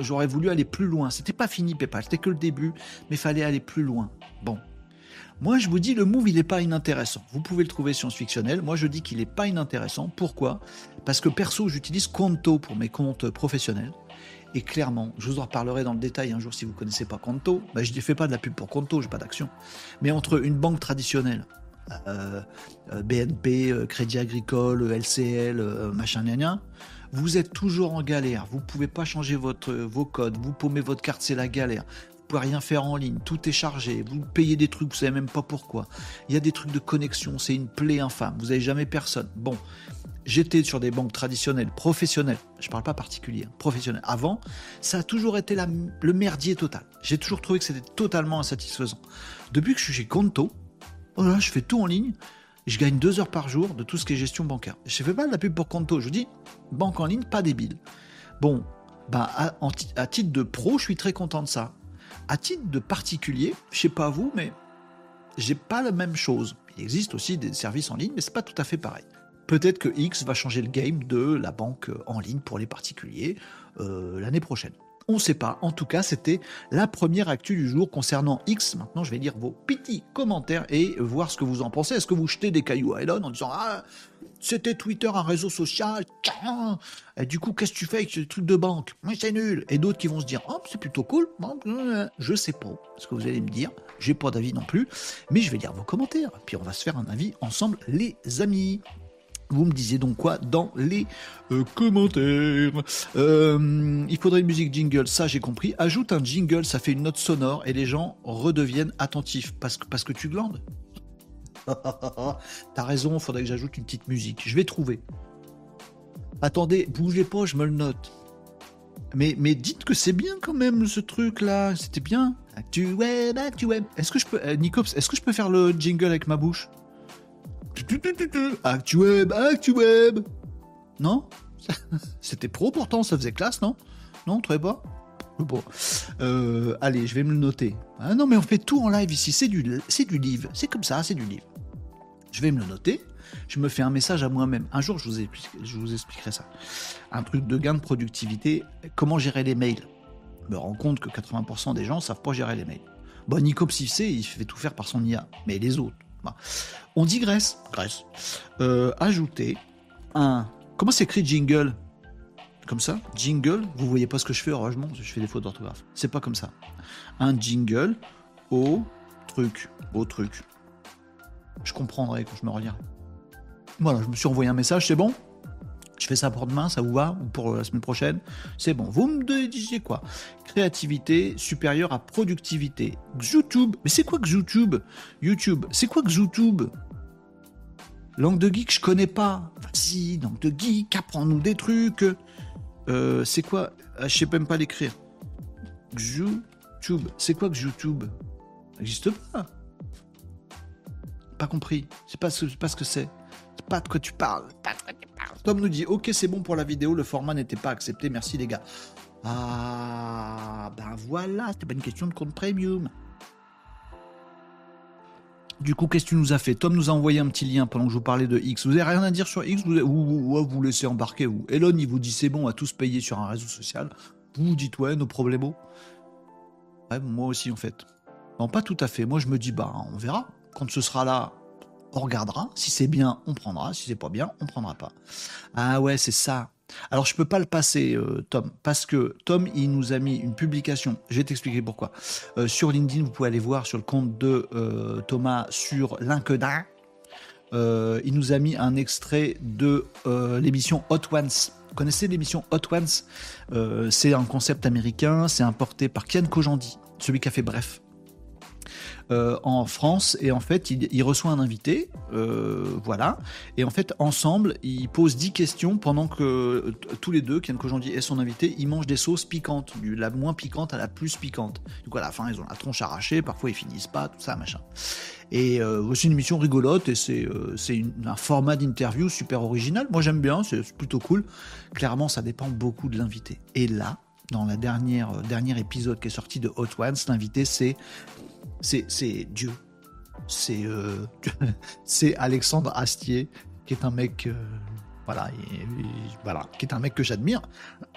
j'aurais voulu aller plus loin. C'était pas fini, PayPal, c'était que le début, mais fallait aller plus loin. Bon, moi, je vous dis, le move, il n'est pas inintéressant. Vous pouvez le trouver science-fictionnel. Moi, je dis qu'il n'est pas inintéressant. Pourquoi? Parce que perso, j'utilise Conto pour mes comptes professionnels. Et clairement, je vous en reparlerai dans le détail un jour si vous ne connaissez pas Conto. Ben, je ne fais pas de la pub pour Conto, j'ai pas d'action. Mais entre une banque traditionnelle, euh, euh, BNP, euh, Crédit Agricole, LCL, machin, gna, vous êtes toujours en galère. Vous ne pouvez pas changer votre, vos codes. Vous paumez votre carte, c'est la galère pouvez rien faire en ligne, tout est chargé, vous payez des trucs, vous savez même pas pourquoi. Il y a des trucs de connexion, c'est une plaie infâme, vous n'avez jamais personne. Bon, j'étais sur des banques traditionnelles, professionnelles, je parle pas particulier, hein, professionnelles. Avant, ça a toujours été le merdier total. J'ai toujours trouvé que c'était totalement insatisfaisant. Depuis que je suis chez Conto, oh je fais tout en ligne, je gagne deux heures par jour de tout ce qui est gestion bancaire. Je fais pas de la pub pour Conto, je vous dis, banque en ligne, pas débile. Bon, bah, à titre de pro, je suis très content de ça à titre de particulier, je sais pas vous, mais j'ai pas la même chose. Il existe aussi des services en ligne, mais c'est pas tout à fait pareil. Peut-être que X va changer le game de la banque en ligne pour les particuliers euh, l'année prochaine. On ne sait pas. En tout cas, c'était la première actu du jour concernant X. Maintenant, je vais lire vos petits commentaires et voir ce que vous en pensez. Est-ce que vous jetez des cailloux à Elon en disant Ah, c'était Twitter, un réseau social. Et du coup, qu'est-ce que tu fais avec ce truc de banque? Mais c'est nul. Et d'autres qui vont se dire Oh, c'est plutôt cool. Je sais pas ce que vous allez me dire. J'ai pas d'avis non plus. Mais je vais lire vos commentaires. Puis on va se faire un avis ensemble, les amis. Vous me disiez donc quoi dans les euh, commentaires? Euh, Il faudrait une musique jingle, ça j'ai compris. Ajoute un jingle, ça fait une note sonore et les gens redeviennent attentifs parce que, parce que tu glandes. [laughs] T'as raison, faudrait que j'ajoute une petite musique. Je vais trouver. Attendez, bougez pas, je me le note. Mais, mais dites que c'est bien quand même ce truc là, c'était bien. Actu web. Est-ce que je peux, euh, Nicops, est-ce que je peux faire le jingle avec ma bouche? ActuWeb, ActuWeb Non? [laughs] C'était pro pourtant, ça faisait classe, non? Non, très pas? Bon. Euh, allez, je vais me le noter. Ah non, mais on fait tout en live ici. C'est du, c'est du livre. C'est comme ça, c'est du livre. Je vais me le noter. Je me fais un message à moi-même. Un jour, je vous, expliquerai ça. Un truc de gain de productivité. Comment gérer les mails? Je me rends compte que 80% des gens savent pas gérer les mails. Bon, Nico sait, il fait tout faire par son IA. Mais les autres, on digresse. Graisse. Euh, ajouter un. Comment s'écrit jingle? Comme ça? Jingle Vous voyez pas ce que je fais, heureusement, je fais des fautes d'orthographe. C'est pas comme ça. Un jingle au truc. Au truc. Je comprendrai quand je me relirai. Voilà, je me suis envoyé un message, c'est bon? Je fais ça pour demain, ça vous va? Ou pour la semaine prochaine? C'est bon. Vous me disiez quoi? Créativité supérieure à productivité. YouTube. Mais c'est quoi YouTube YouTube. C'est quoi YouTube Langue de geek, je connais pas. Vas-y, langue de geek, apprends-nous des trucs. Euh, c'est quoi? Ah, Je sais même pas l'écrire. YouTube. C'est quoi YouTube Ça n'existe pas? Pas compris. C'est pas, pas ce que c'est. C'est pas de quoi tu parles. Pas de quoi tu Tom nous dit Ok, c'est bon pour la vidéo, le format n'était pas accepté, merci les gars. Ah, ben voilà, c'était pas une question de compte premium. Du coup, qu'est-ce que tu nous as fait? Tom nous a envoyé un petit lien pendant que je vous parlais de X. Vous avez rien à dire sur X? Ou vous, vous, laissez embarquer vous Elon, il vous dit c'est bon, à tous payer sur un réseau social. Vous vous dites ouais, nos problèmes. Ouais, moi aussi en fait. Non, pas tout à fait. Moi, je me dis bah, on verra. Quand ce sera là, on regardera. Si c'est bien, on prendra. Si c'est pas bien, on prendra pas. Ah ouais, c'est ça. Alors je peux pas le passer, euh, Tom, parce que Tom, il nous a mis une publication. Je vais t'expliquer pourquoi. Euh, sur LinkedIn, vous pouvez aller voir sur le compte de euh, Thomas sur LinkedIn. il nous a mis un extrait de l'émission Hot Ones. Vous connaissez l'émission Hot Ones? C'est un concept américain. C'est importé par Kian Kojandi, celui qui a fait Bref. Euh, en France et en fait il, reçoit un invité, euh, voilà, et en fait ensemble ils posent 10 questions pendant que euh, tous les deux, Ken Kojandi et son invité, ils mangent des sauces piquantes, du la moins piquante à la plus piquante. Du coup à la fin ils ont la tronche arrachée, parfois ils finissent pas, tout ça machin. Et euh, c'est une émission rigolote et c'est un format d'interview super original. Moi j'aime bien, c'est plutôt cool. Clairement ça dépend beaucoup de l'invité. Et là, dans la dernière dernier épisode qui est sorti de Hot Ones, l'invité c'est c'est Dieu. C'est euh, [laughs] Alexandre Astier, qui est un mec euh, voilà, voilà, qui est un mec que j'admire.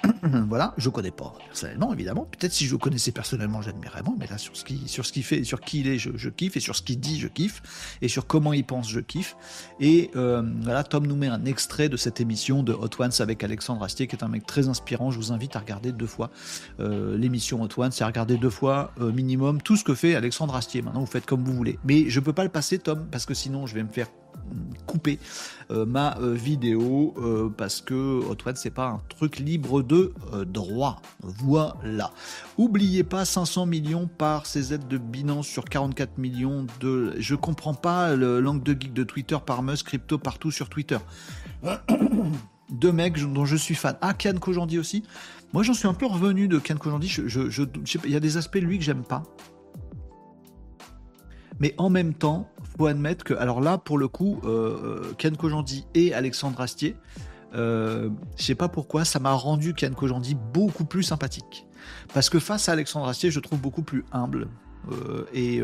[clears throat] voilà, je connais pas personnellement, évidemment. Peut-être si je le connaissais personnellement, j'admirerais moins, mais là, sur ce qu'il fait, sur qui il est, je, kiffe, et sur ce qu'il dit, je kiffe, et sur comment il pense, je kiffe. Et euh, voilà, Tom nous met un extrait de cette émission de Hot Ones avec Alexandre Astier, qui est un mec très inspirant. Je vous invite à regarder deux fois euh, l'émission Hot Ones, et à regarder deux fois euh, minimum tout ce que fait Alexandre Astier. Maintenant, vous faites comme vous voulez. Mais je peux pas le passer, Tom, parce que sinon, je vais me faire couper euh, ma euh, vidéo euh, parce que Hot c'est pas un truc libre de droit. Voilà. Oubliez pas 500 millions par ces aides de Binance sur 44 millions de. Je comprends pas le langue de geek de Twitter par Musk, crypto partout sur Twitter. [coughs] Deux mecs dont je suis fan. Ah, Kian Kojandi aussi. Moi, j'en suis un peu revenu de Kian Kojandi. Je, il y a des aspects lui que j'aime pas. Mais en même temps, faut admettre que, alors là, pour le coup, euh, euh Ken Kojandi et Alexandre Astier, euh, je sais pas pourquoi, ça m'a rendu Ken Kojandi beaucoup plus sympathique. Parce que face à Alexandre Astier, je trouve beaucoup plus humble. Euh, et,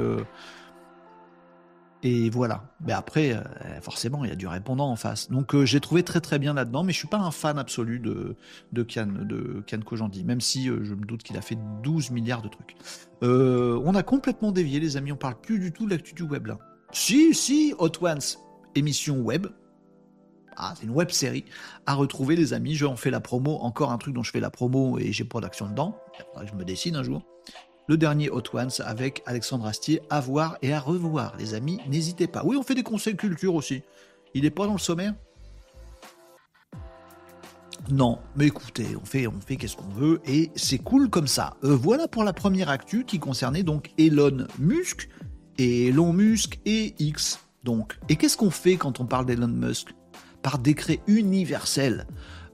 Et voilà. Mais après, forcément, il y a du répondant en face. Donc j'ai trouvé très très bien là-dedans, mais je suis pas un fan absolu de, de Kian, de Kian Kojandi, même si je me doute qu'il a fait 12 milliards de trucs. on a complètement dévié, les amis, on parle plus du tout de l'actu du web là. Si, si, Hot Ones, émission web. Ah, c'est une web série à retrouver, les amis. Je en fais la promo. Encore un truc dont je fais la promo et j'ai pas d'action dedans. Je me décide un jour le dernier Hot Ones avec Alexandre Astier à voir et à revoir, les amis, n'hésitez pas. Oui, on fait des conseils culture aussi. Il n'est pas dans le sommaire? Non, mais écoutez, on fait, on fait qu'est-ce qu'on veut et c'est cool comme ça. Euh, voilà pour la première actu qui concernait donc Elon Musk, et Elon Musk et X. Donc, et qu'est-ce qu'on fait quand on parle d'Elon Musk? Par décret universel,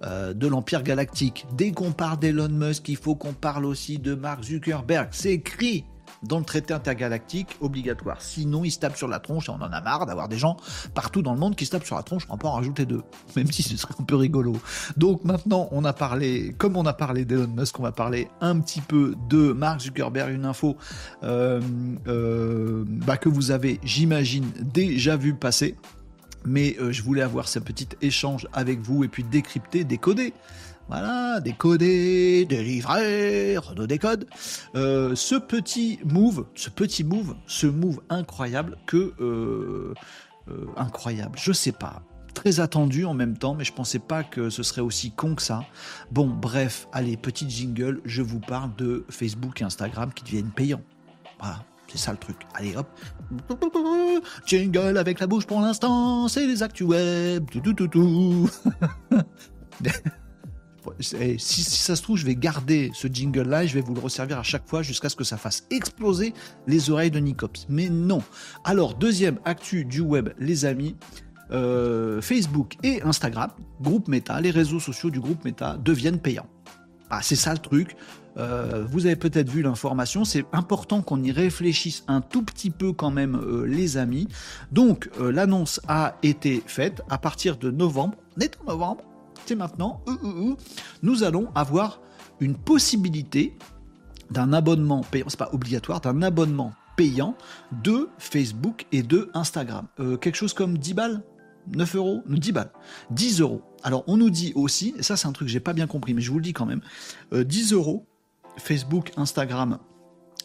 euh, de l'Empire galactique. Dès qu'on parle d'Elon Musk, il faut qu'on parle aussi de Mark Zuckerberg. C'est écrit dans le traité intergalactique obligatoire. Sinon, il se tape sur la tronche et on en a marre d'avoir des gens partout dans le monde qui se tapent sur la tronche. On peut en rajouter deux, [laughs] même si ce serait un peu rigolo. Donc maintenant, on a parlé, comme on a parlé d'Elon Musk, on va parler un petit peu de Mark Zuckerberg, une info euh, euh, bah, que vous avez, j'imagine, déjà vu passer mais euh, je voulais avoir ce petit échange avec vous et puis décrypter, décoder. Voilà, décoder, délivrer, redonner des Euh, ce petit move, ce petit move, ce move incroyable que euh, euh, incroyable, je sais pas, très attendu en même temps, mais je pensais pas que ce serait aussi con que ça. Bon, bref, allez, petit jingle, je vous parle de Facebook et Instagram qui deviennent payants. Voilà, c'est ça le truc. Allez hop. Jingle avec la bouche pour l'instant, c'est les actus web. Tout, tout, tout, [laughs] si, si, ça se trouve, je vais garder ce jingle-là et je vais vous le resservir à chaque fois jusqu'à ce que ça fasse exploser les oreilles de Nicops. Mais non. Alors, deuxième actu du web, les amis. Euh, Facebook et Instagram, groupe Meta, les réseaux sociaux du groupe Meta deviennent payants. Ah, c'est ça le truc. Euh, vous avez peut-être vu l'information, c'est important qu'on y réfléchisse un tout petit peu quand même, euh, les amis. Donc, l'annonce a été faite à partir de novembre. On est en novembre, c'est maintenant. nous allons avoir une possibilité d'un abonnement payant, c'est pas obligatoire, d'un abonnement payant de Facebook et de Instagram. quelque chose comme 10 balles? 9 euros? 10 balles. 10 euros. Alors, on nous dit aussi, et ça c'est un truc que j'ai pas bien compris, mais je vous le dis quand même, 10 euros Facebook, Instagram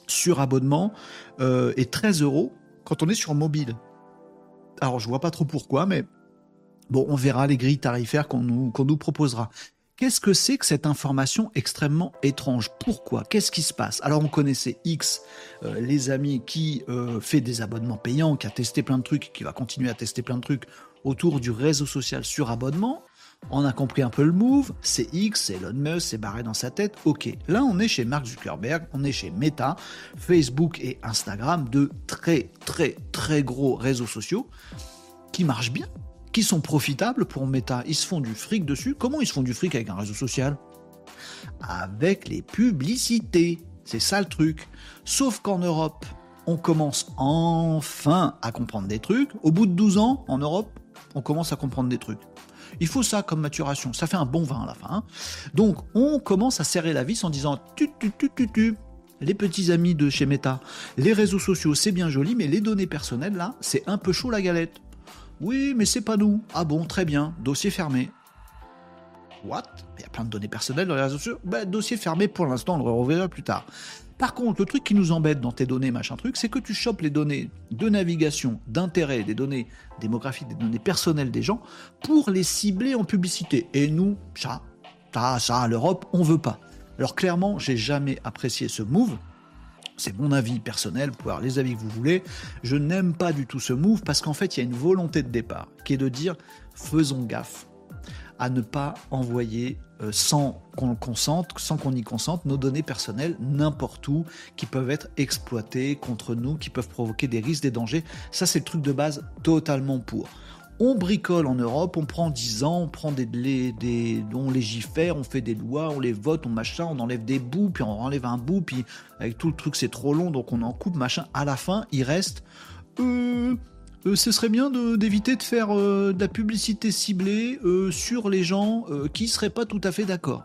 sur abonnement euh, et 13 euros quand on est sur mobile. Alors je vois pas trop pourquoi, mais bon, on verra les grilles tarifaires qu'on nous, nous proposera. Qu'est-ce que c'est que cette information extrêmement étrange? Pourquoi? Qu'est-ce qui se passe? Alors on connaissait X, euh, les amis, qui euh, fait des abonnements payants, qui a testé plein de trucs, qui va continuer à tester plein de trucs autour du réseau social sur abonnement. On a compris un peu le move, c'est X, c'est Elon Musk, c'est barré dans sa tête, ok. Là, on est chez Mark Zuckerberg, on est chez Meta, Facebook et Instagram, deux très très très gros réseaux sociaux qui marchent bien, qui sont profitables pour Meta? Ils se font du fric dessus? Comment ils se font du fric avec un réseau social? Avec les publicités. C'est ça le truc. Sauf qu'en Europe, on commence enfin à comprendre des trucs. Au bout de 12 ans, en Europe, on commence à comprendre des trucs. Il faut ça comme maturation. Ça fait un bon vin à la fin. Hein. Donc, on commence à serrer la vis en disant tu, tu, tu, tu, tu. Les petits amis de chez Meta, les réseaux sociaux, c'est bien joli, mais les données personnelles, là, c'est un peu chaud la galette. Oui, mais c'est pas nous. Ah bon, très bien, dossier fermé. What? Il y a plein de données personnelles dans les réseaux sociaux. Ben, dossier fermé pour l'instant, on le reverra plus tard. Par contre, le truc qui nous embête dans tes données, machin truc, c'est que tu chopes les données de navigation, d'intérêt, des données démographiques, des données personnelles des gens, pour les cibler en publicité. Et nous, ça, ça, ça, l'Europe, on veut pas. Alors clairement, j'ai jamais apprécié ce move. C'est mon avis personnel, vous pouvez avoir les avis que vous voulez. Je n'aime pas du tout ce move parce qu'en fait, il y a une volonté de départ qui est de dire faisons gaffe à ne pas envoyer euh, sans qu'on consente, sans qu'on y consente, nos données personnelles n'importe où, qui peuvent être exploitées contre nous, qui peuvent provoquer des risques, des dangers. Ça, c'est le truc de base totalement pour. On bricole en Europe, on prend 10 ans, on prend des, on légifère, on fait des lois, on les vote, on machin, on enlève des bouts, puis on enlève un bout, puis avec tout le truc c'est trop long, donc on en coupe, machin. À la fin, il reste euh, euh, ce serait bien d'éviter de, faire euh, de la publicité ciblée sur les gens qui seraient pas tout à fait d'accord.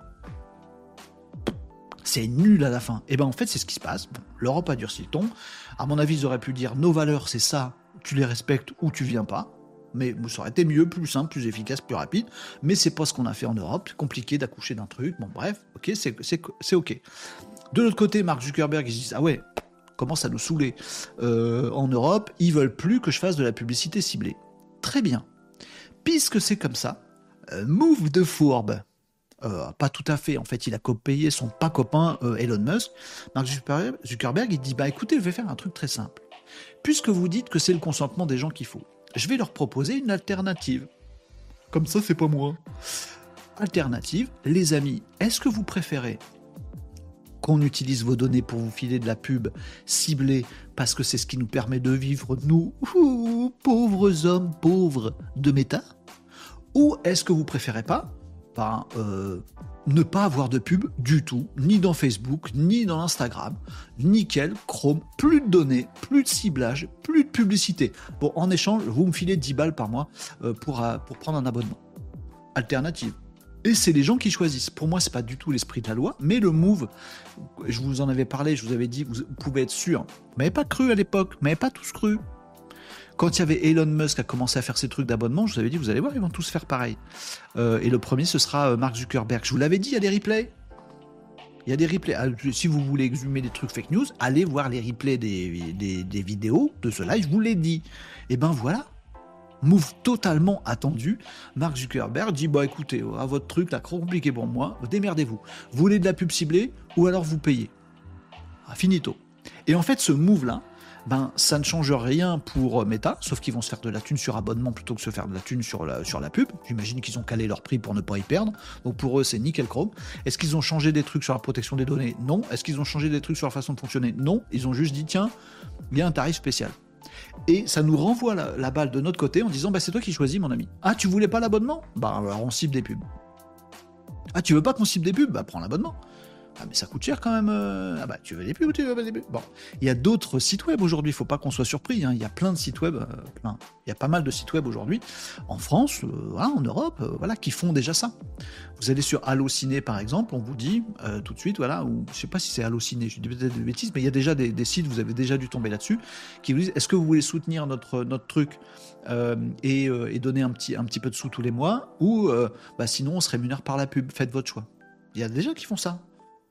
C'est nul à la fin. Et eh ben en fait c'est ce qui se passe. L'Europe a durci le ton. À mon avis ils auraient pu dire nos valeurs c'est ça. tu les respectes ou tu viens pas. Mais ça aurait été mieux, plus simple, plus efficace, plus rapide. Mais c'est pas ce qu'on a fait en Europe. C'est compliqué d'accoucher d'un truc. Bon, bref, ok, c'est ok. De l'autre côté, Mark Zuckerberg, ils se disent Ah ouais, commence à nous saouler. Euh, en Europe, ils veulent plus que je fasse de la publicité ciblée. Très bien. Puisque c'est comme ça, euh, move de fourbe. Euh, pas tout à fait, en fait, il a copié son pas copain Elon Musk. Mark Zuckerberg, il dit Bah écoutez, je vais faire un truc très simple. Puisque vous dites que c'est le consentement des gens qu'il faut, je vais leur proposer une alternative. Comme ça, c'est pas moi. Alternative, les amis, est-ce que vous préférez qu'on utilise vos données pour vous filer de la pub ciblée parce que c'est ce qui nous permet de vivre, nous, [laughs] pauvres hommes pauvres de méta? Ou est-ce que vous préférez pas ben, euh, ne pas avoir de pub du tout, ni dans Facebook, ni dans Instagram. Nickel, Chrome, plus de données, plus de ciblage, plus de publicité. Bon, en échange, vous me filez 10 balles par mois euh, pour, euh, pour prendre un abonnement. Alternative. Et c'est les gens qui choisissent. Pour moi, c'est pas du tout l'esprit de la loi, mais le move, je vous en avais parlé, je vous avais dit, vous pouvez être sûr. Vous pas cru à l'époque, vous pas tous cru. Quand il y avait Elon Musk a commencé à faire ses trucs d'abonnement, je vous avais dit, vous allez voir, ils vont tous faire pareil. Euh, et le premier, ce sera euh, Mark Zuckerberg. Je vous l'avais dit, il y a des replays. Il y a des replays. Ah, si vous voulez exhumer des trucs fake news, allez voir les replays des, des, vidéos de ce live, je vous l'ai dit. Et ben voilà, move totalement attendu. Mark Zuckerberg dit Bah écoutez, à votre truc, là, trop compliqué pour moi, démerdez-vous. Vous voulez de la pub ciblée ou alors vous payez? Ah, finito. Et en fait, ce move-là, ben ça ne change rien pour euh, Meta, sauf qu'ils vont se faire de la thune sur abonnement plutôt que se faire de la thune sur la, sur pub. J'imagine qu'ils ont calé leur prix pour ne pas y perdre. Donc pour eux, c'est nickel chrome. Est-ce qu'ils ont changé des trucs sur la protection des données? Non. Est-ce qu'ils ont changé des trucs sur la façon de fonctionner? Non. Ils ont juste dit tiens, il y a un tarif spécial. Et ça nous renvoie la, balle de notre côté en disant bah c'est toi qui choisis mon ami. Ah tu voulais pas l'abonnement? Bah alors on cible des pubs. Ah tu veux pas qu'on cible des pubs? Bah prends l'abonnement. Ah mais ça coûte cher quand même. Euh. Ah bah tu veux des pubs ou tu veux pas des pubs? Bon, il y a d'autres sites web aujourd'hui. Il faut pas qu'on soit surpris. Hein. Il y a plein de sites web, euh, plein. Il y a pas mal de sites web aujourd'hui en France, euh, en Europe, voilà, qui font déjà ça. Vous allez sur Allociné par exemple, on vous dit tout de suite, voilà, ou je sais pas si c'est Allociné, je dis peut-être des bêtises, mais il y a déjà des, sites, vous avez déjà dû tomber là-dessus, qui vous disent est-ce que vous voulez soutenir notre notre truc et, et, donner un petit un petit peu de sous tous les mois, ou bah, sinon on se rémunère par la pub. Faites votre choix. Il y a des gens qui font ça.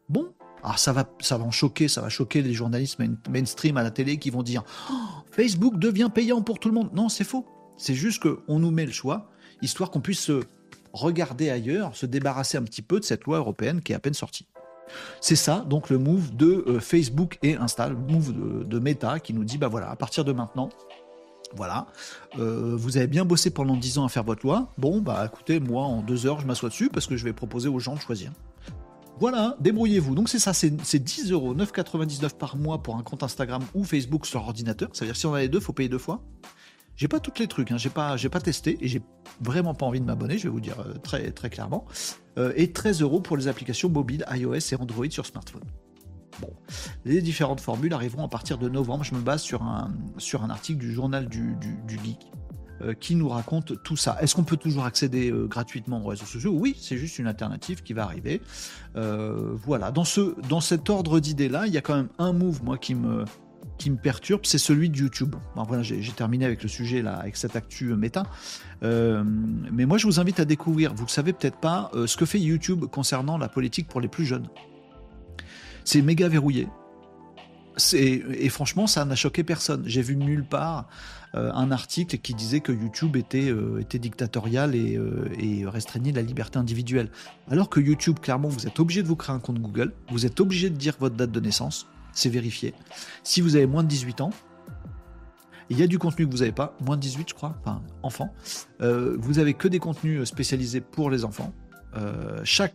Bon, alors ça va, ça va en choquer, ça va choquer les journalistes mainstream à la télé qui vont dire oh, Facebook devient payant pour tout le monde. Non, c'est faux. C'est juste qu'on nous met le choix, histoire qu'on puisse se regarder ailleurs, se débarrasser un petit peu de cette loi européenne qui est à peine sortie. C'est ça, donc le move de euh, Facebook et Insta, le move de, Meta qui nous dit bah voilà, à partir de maintenant, voilà, euh, vous avez bien bossé pendant 10 ans à faire votre loi. Bon, bah écoutez, moi en deux heures, je m'assois dessus parce que je vais proposer aux gens de choisir. Voilà, débrouillez-vous. Donc c'est ça, c'est 10 euros, 9,99 par mois pour un compte Instagram ou Facebook sur ordinateur. C'est-à-dire si on a les deux, faut payer deux fois. J'ai pas tous les trucs, hein. j'ai pas, pas testé et j'ai vraiment pas envie de m'abonner, je vais vous dire euh, très, très clairement. Euh, et 13 euros pour les applications mobiles iOS et Android sur smartphone. Bon, les différentes formules arriveront à partir de novembre. Je me base sur un, article du journal du, geek qui nous raconte tout ça. Est-ce qu'on peut toujours accéder euh, gratuitement aux réseaux sociaux? Oui, c'est juste une alternative qui va arriver. Euh, voilà, dans, ce, dans cet ordre d'idées-là, il y a quand même un move, moi, qui me, qui me perturbe, c'est celui de YouTube. voilà, j'ai terminé avec le sujet là, avec cette actu méta. mais moi, je vous invite à découvrir. Vous ne savez peut-être pas ce que fait YouTube concernant la politique pour les plus jeunes. C'est méga verrouillé. Et franchement, ça n'a choqué personne. J'ai vu nulle part euh, un article qui disait que YouTube était, euh, dictatorial et, euh, et, restreignait la liberté individuelle. Alors que YouTube, clairement, vous êtes obligé de vous créer un compte Google, vous êtes obligé de dire votre date de naissance, c'est vérifié. Si vous avez moins de 18 ans, il y a du contenu que vous n'avez pas, moins de 18 je crois, enfin enfant. vous avez que des contenus spécialisés pour les enfants. Euh, chaque,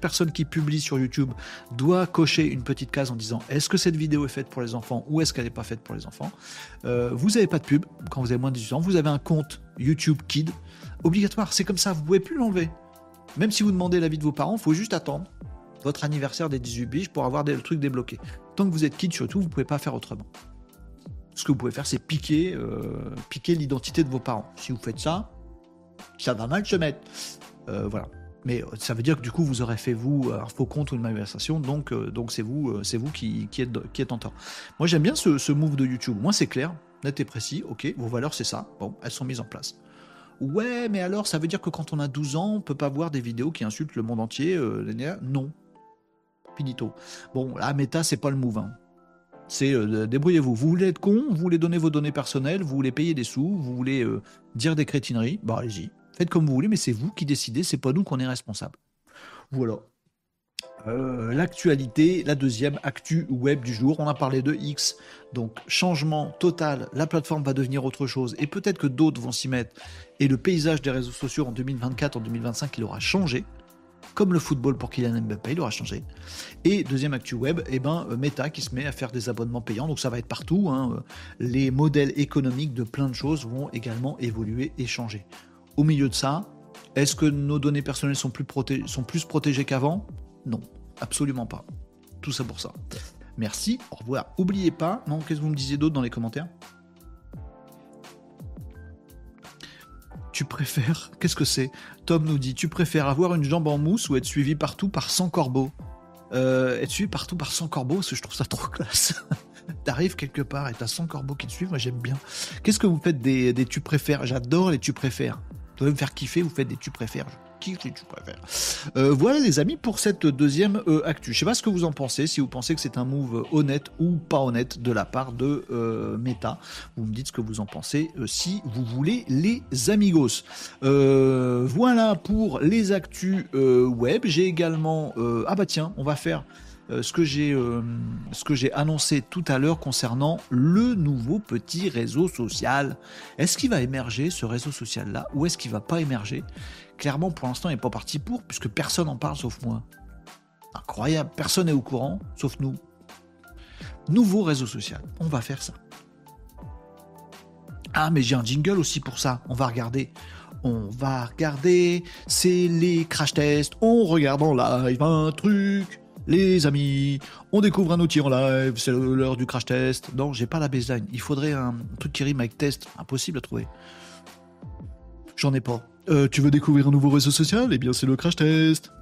personne qui publie sur YouTube doit cocher une petite case en disant est-ce que cette vidéo est faite pour les enfants ou est-ce qu'elle n'est pas faite pour les enfants? Euh, vous n'avez pas de pub quand vous avez moins de 18 ans. Vous avez un compte YouTube Kid obligatoire. C'est comme ça, vous pouvez plus l'enlever. Même si vous demandez l'avis de vos parents, il faut juste attendre votre anniversaire des 18 biches pour avoir des, le truc débloqué. Tant que vous êtes kid, surtout, vous ne pouvez pas faire autrement. Ce que vous pouvez faire, c'est euh, piquer l'identité de vos parents. Si vous faites ça, ça va mal se mettre. voilà. Mais euh, ça veut dire que du coup, vous aurez fait vous un faux compte ou une malversation, donc euh, donc c'est vous, euh, c'est vous qui, qui, êtes, qui en tort. Moi, j'aime bien ce, ce, move de YouTube. Moi, c'est clair. net et précis, ok, vos valeurs c'est ça, bon, elles sont mises en place. Ouais, mais alors ça veut dire que quand on a 12 ans, on peut pas voir des vidéos qui insultent le monde entier euh, Non. Finito. Bon, la méta, c'est pas le move. Hein. C'est euh, débrouillez-vous. Vous voulez être con, vous voulez donner vos données personnelles, vous voulez payer des sous, vous voulez euh, dire des crétineries, bah allez-y. Faites comme vous voulez, mais c'est vous qui décidez, c'est pas nous qu'on est responsable. Voilà. Euh, l'actualité, la deuxième actu web du jour. On a parlé de X, donc changement total. La plateforme va devenir autre chose et peut-être que d'autres vont s'y mettre. Et le paysage des réseaux sociaux en 2024, en 2025, il aura changé. Comme le football pour Kylian Mbappé, il aura changé. Et deuxième actu web, eh ben, euh, Meta qui se met à faire des abonnements payants, donc ça va être partout. Hein. Les modèles économiques de plein de choses vont également évoluer et changer. Au milieu de ça, est-ce que nos données personnelles sont plus, protégées qu'avant? Non, absolument pas. Tout ça pour ça. Merci, au revoir. Oubliez pas, non, qu'est-ce que vous me disiez d'autre dans les commentaires? Tu préfères, qu'est-ce que c'est? Tom nous dit, tu préfères avoir une jambe en mousse ou être suivi partout par 100 corbeaux? Euh, Être suivi partout par 100 corbeaux, parce que je trouve ça trop classe. [laughs] T'arrives quelque part et t'as 100 corbeaux qui te suivent, moi j'aime bien. Qu'est-ce que vous faites des tu préfères? J'adore les tu préfères. Vous devez me faire kiffer, vous faites des tu préfères. Qui tu préfères euh, Voilà les amis pour cette deuxième euh, actu. Je sais pas ce que vous en pensez, si vous pensez que c'est un move honnête ou pas honnête de la part de euh, Meta. Vous me dites ce que vous en pensez si vous voulez les amigos. voilà pour les actus web. J'ai également... ah bah tiens, on va faire ce que j'ai euh, ce que j'ai annoncé tout à l'heure concernant le nouveau petit réseau social. Est-ce qu'il va émerger ce réseau social là ou est-ce qu'il va pas émerger? Clairement, pour l'instant, il n'est pas parti pour puisque personne n'en parle sauf moi. Incroyable, personne n'est au courant sauf nous. Nouveau réseau social, on va faire ça. Ah, mais j'ai un jingle aussi pour ça. On va regarder. On va regarder. C'est les crash tests. On regarde en live un truc les amis, on découvre un outil en live, c'est l'heure du crash test. Non, j'ai pas la baseline. Il faudrait un truc qui rime avec test. Impossible à trouver. J'en ai pas. Euh, tu veux découvrir un nouveau réseau social? Eh bien, c'est le crash test.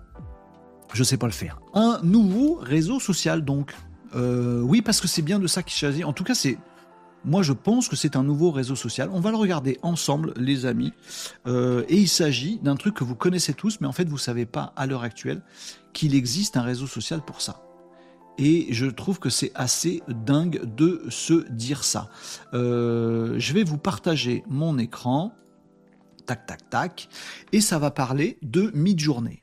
Je sais pas le faire. Un nouveau réseau social, donc. Euh, oui, parce que c'est bien de ça qu'il s'agit. En tout cas, c'est moi, je pense que c'est un nouveau réseau social. On va le regarder ensemble, les amis. Euh, et il s'agit d'un truc que vous connaissez tous, mais en fait, vous savez pas à l'heure actuelle qu'il existe un réseau social pour ça. Et je trouve que c'est assez dingue de se dire ça. Euh, je vais vous partager mon écran. Tac, tac, tac. Et ça va parler de mid-journée.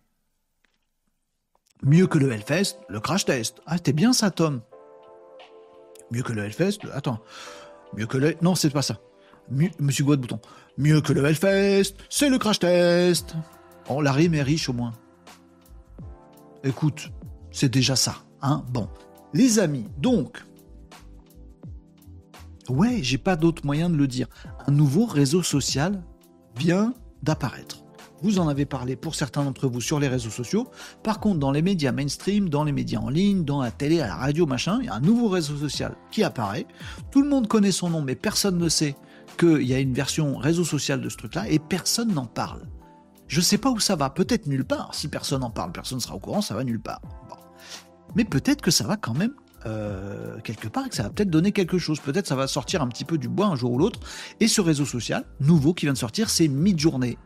Mieux que le Hellfest, le crash test. Ah, c'était bien ça, Tom? Mieux que le Hellfest. Attends. Mieux que le... Non, c'est pas ça. Monsieur Bois de Bouton. Mieux que le Hellfest, c'est le crash test. Oh, la rime est riche au moins. Écoute, c'est déjà ça. Hein bon. Les amis, donc... Ouais, j'ai pas d'autre moyen de le dire. Un nouveau réseau social vient d'apparaître. Vous en avez parlé pour certains d'entre vous sur les réseaux sociaux. Par contre, dans les médias mainstream, dans les médias en ligne, dans la télé, à la radio, machin, il y a un nouveau réseau social qui apparaît. Tout le monde connaît son nom, mais personne ne sait qu'il y a une version réseau social de ce truc-là et personne n'en parle. Je sais pas où ça va, peut-être nulle part. Si personne n'en parle, personne ne sera au courant, ça va nulle part. Mais peut-être que ça va quand même euh, quelque part et que ça va peut-être donner quelque chose. Peut-être ça va sortir un petit peu du bois un jour ou l'autre. Et ce réseau social nouveau qui vient de sortir, c'est Midjourney.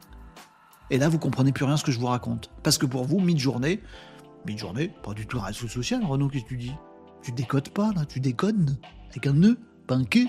Et là, vous comprenez plus rien ce que je vous raconte. Parce que pour vous, mid-journée, mid-journée, pas du tout un réseau social, Renaud, qu'est-ce que tu dis? Tu décodes pas, là, tu décodes avec un nœud, un quai,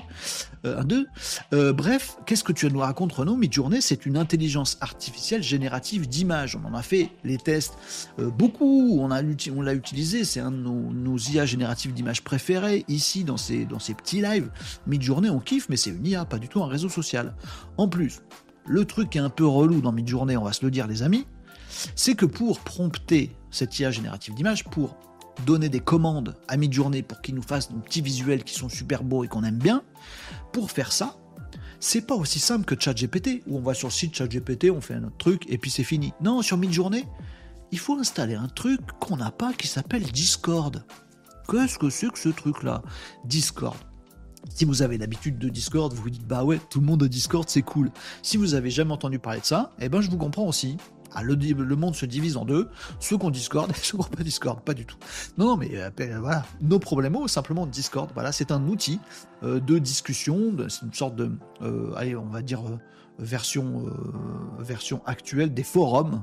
euh, un deux. Euh, bref, qu'est-ce que tu nous racontes, Renaud? Mid-journée, c'est une intelligence artificielle générative d'images. On en a fait les tests euh, beaucoup, on, l'a utilisé, c'est un de nos, IA génératives d'images préférés, ici, dans ces, dans ces petits lives. Mid-journée, on kiffe, mais c'est une IA, pas du tout un réseau social. En plus, le truc qui est un peu relou dans Midjourney, on va se le dire les amis, c'est que pour prompter cette IA générative d'image, pour donner des commandes à Midjourney pour qu'il nous fasse des petits visuels qui sont super beaux et qu'on aime bien, pour faire ça, c'est pas aussi simple que ChatGPT, où on va sur le site ChatGPT, on fait un autre truc et puis c'est fini. Non, sur Midjourney, il faut installer un truc qu'on n'a pas qui s'appelle Discord. Qu'est-ce que c'est que ce truc-là? Discord. Si vous avez l'habitude de Discord, vous vous dites bah ouais, tout le monde a Discord, c'est cool. Si vous avez jamais entendu parler de ça, eh ben je vous comprends aussi. Ah, le, monde se divise en deux, ceux qui ont Discord [laughs] et ceux qui n'ont pas Discord, pas du tout. Non, non mais euh, voilà, nos problèmes, simplement Discord, voilà, c'est un outil euh, de discussion, c'est une sorte de, euh, allez, on va dire, version actuelle des forums,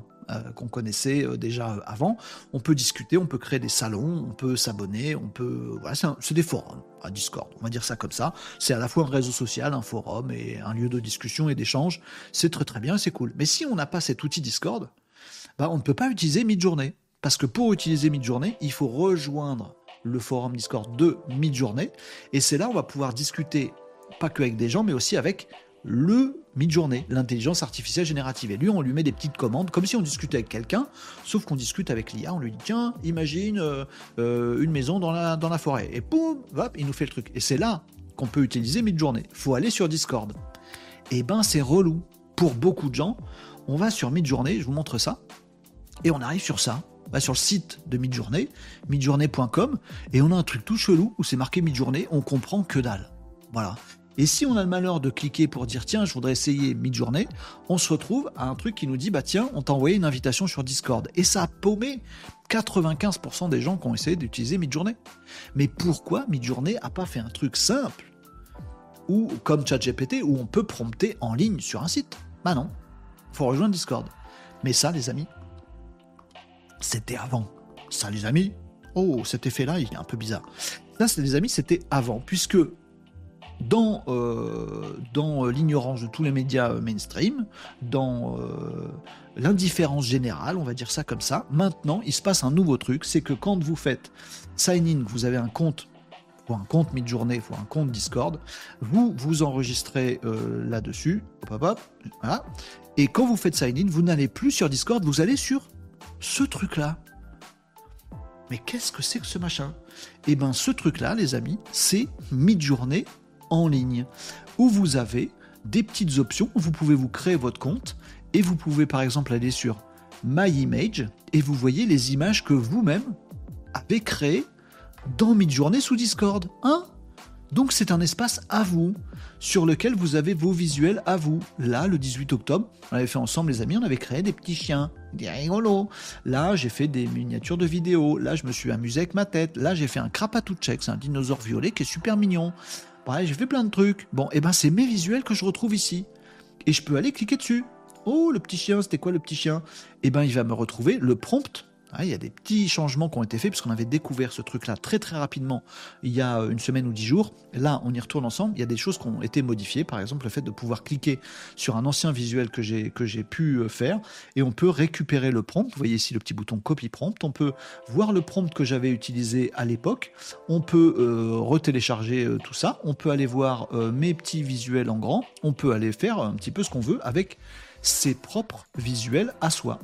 qu'on connaissait déjà avant. On peut discuter, on peut créer des salons, on peut s'abonner, on peut. Voilà, c'est des forums à Discord. On va dire ça comme ça. C'est à la fois un réseau social, un forum et un lieu de discussion et d'échange. C'est très très bien, c'est cool. Mais si on n'a pas cet outil Discord, bah, on ne peut pas utiliser Midjourney. Parce que pour utiliser Midjourney, il faut rejoindre le forum Discord de Midjourney. Et c'est là où on va pouvoir discuter, pas que avec des gens, mais aussi avec le Midjourney, l'intelligence artificielle générative. Et lui, on lui met des petites commandes, comme si on discutait avec quelqu'un, sauf qu'on discute avec l'IA. On lui dit tiens, imagine euh, euh, une maison dans la, forêt. Et boum, hop, il nous fait le truc. Et c'est là qu'on peut utiliser Midjourney. faut aller sur Discord. Et eh ben, c'est relou. Pour beaucoup de gens, on va sur Midjourney, je vous montre ça, et on arrive sur ça, va sur le site de Midjourney, midjourney.com, et on a un truc tout chelou où c'est marqué Midjourney, on comprend que dalle. Voilà. Et si on a le malheur de cliquer pour dire tiens, je voudrais essayer mid-journée, on se retrouve à un truc qui nous dit bah tiens, on t'a envoyé une invitation sur Discord. Et ça a paumé 95% des gens qui ont essayé d'utiliser mid-journée. Mais pourquoi mid-journée a pas fait un truc simple ou comme ChatGPT où on peut prompter en ligne sur un site? Bah non, faut rejoindre Discord. Mais ça, les amis, c'était avant. Ça, les amis, oh, cet effet-là, il est un peu bizarre. Ça, les amis, c'était avant, puisque dans, euh, dans l'ignorance de tous les médias mainstream, dans euh, l'indifférence générale, on va dire ça comme ça, maintenant, il se passe un nouveau truc, c'est que quand vous faites sign-in, vous avez un compte ou un compte mid-journée, ou un compte Discord, vous vous enregistrez euh, là-dessus, hop, hop, voilà, et quand vous faites sign-in, vous n'allez plus sur Discord, vous allez sur ce truc-là. Mais qu'est-ce que c'est que ce machin? Eh bien, ce truc-là, les amis, c'est mid-journée en ligne, où vous avez des petites options, vous pouvez vous créer votre compte, et vous pouvez par exemple aller sur My Image, et vous voyez les images que vous-même avez créées dans Midjourney sous Discord. Hein? Donc c'est un espace à vous, sur lequel vous avez vos visuels à vous. Là, le 18 octobre, on avait fait ensemble les amis, on avait créé des petits chiens, des rigolos. Là, j'ai fait des miniatures de vidéos. Là, je me suis amusé avec ma tête. Là, j'ai fait un check, c'est un dinosaure violet qui est super mignon j'ai fait plein de trucs. Bon, et eh ben c'est mes visuels que je retrouve ici. Et je peux aller cliquer dessus. Oh, le petit chien, c'était quoi le petit chien? Eh ben il va me retrouver le prompt ah, il y a des petits changements qui ont été faits puisqu'on avait découvert ce truc-là très très rapidement il y a une semaine ou dix jours. Là, on y retourne ensemble. Il y a des choses qui ont été modifiées. Par exemple, le fait de pouvoir cliquer sur un ancien visuel que j'ai que j'ai pu euh, faire et on peut récupérer le prompt. Vous voyez ici le petit bouton copy prompt. On peut voir le prompt que j'avais utilisé à l'époque. On peut euh, retélécharger euh, tout ça. On peut aller voir mes petits visuels en grand. On peut aller faire un petit peu ce qu'on veut avec ses propres visuels à soi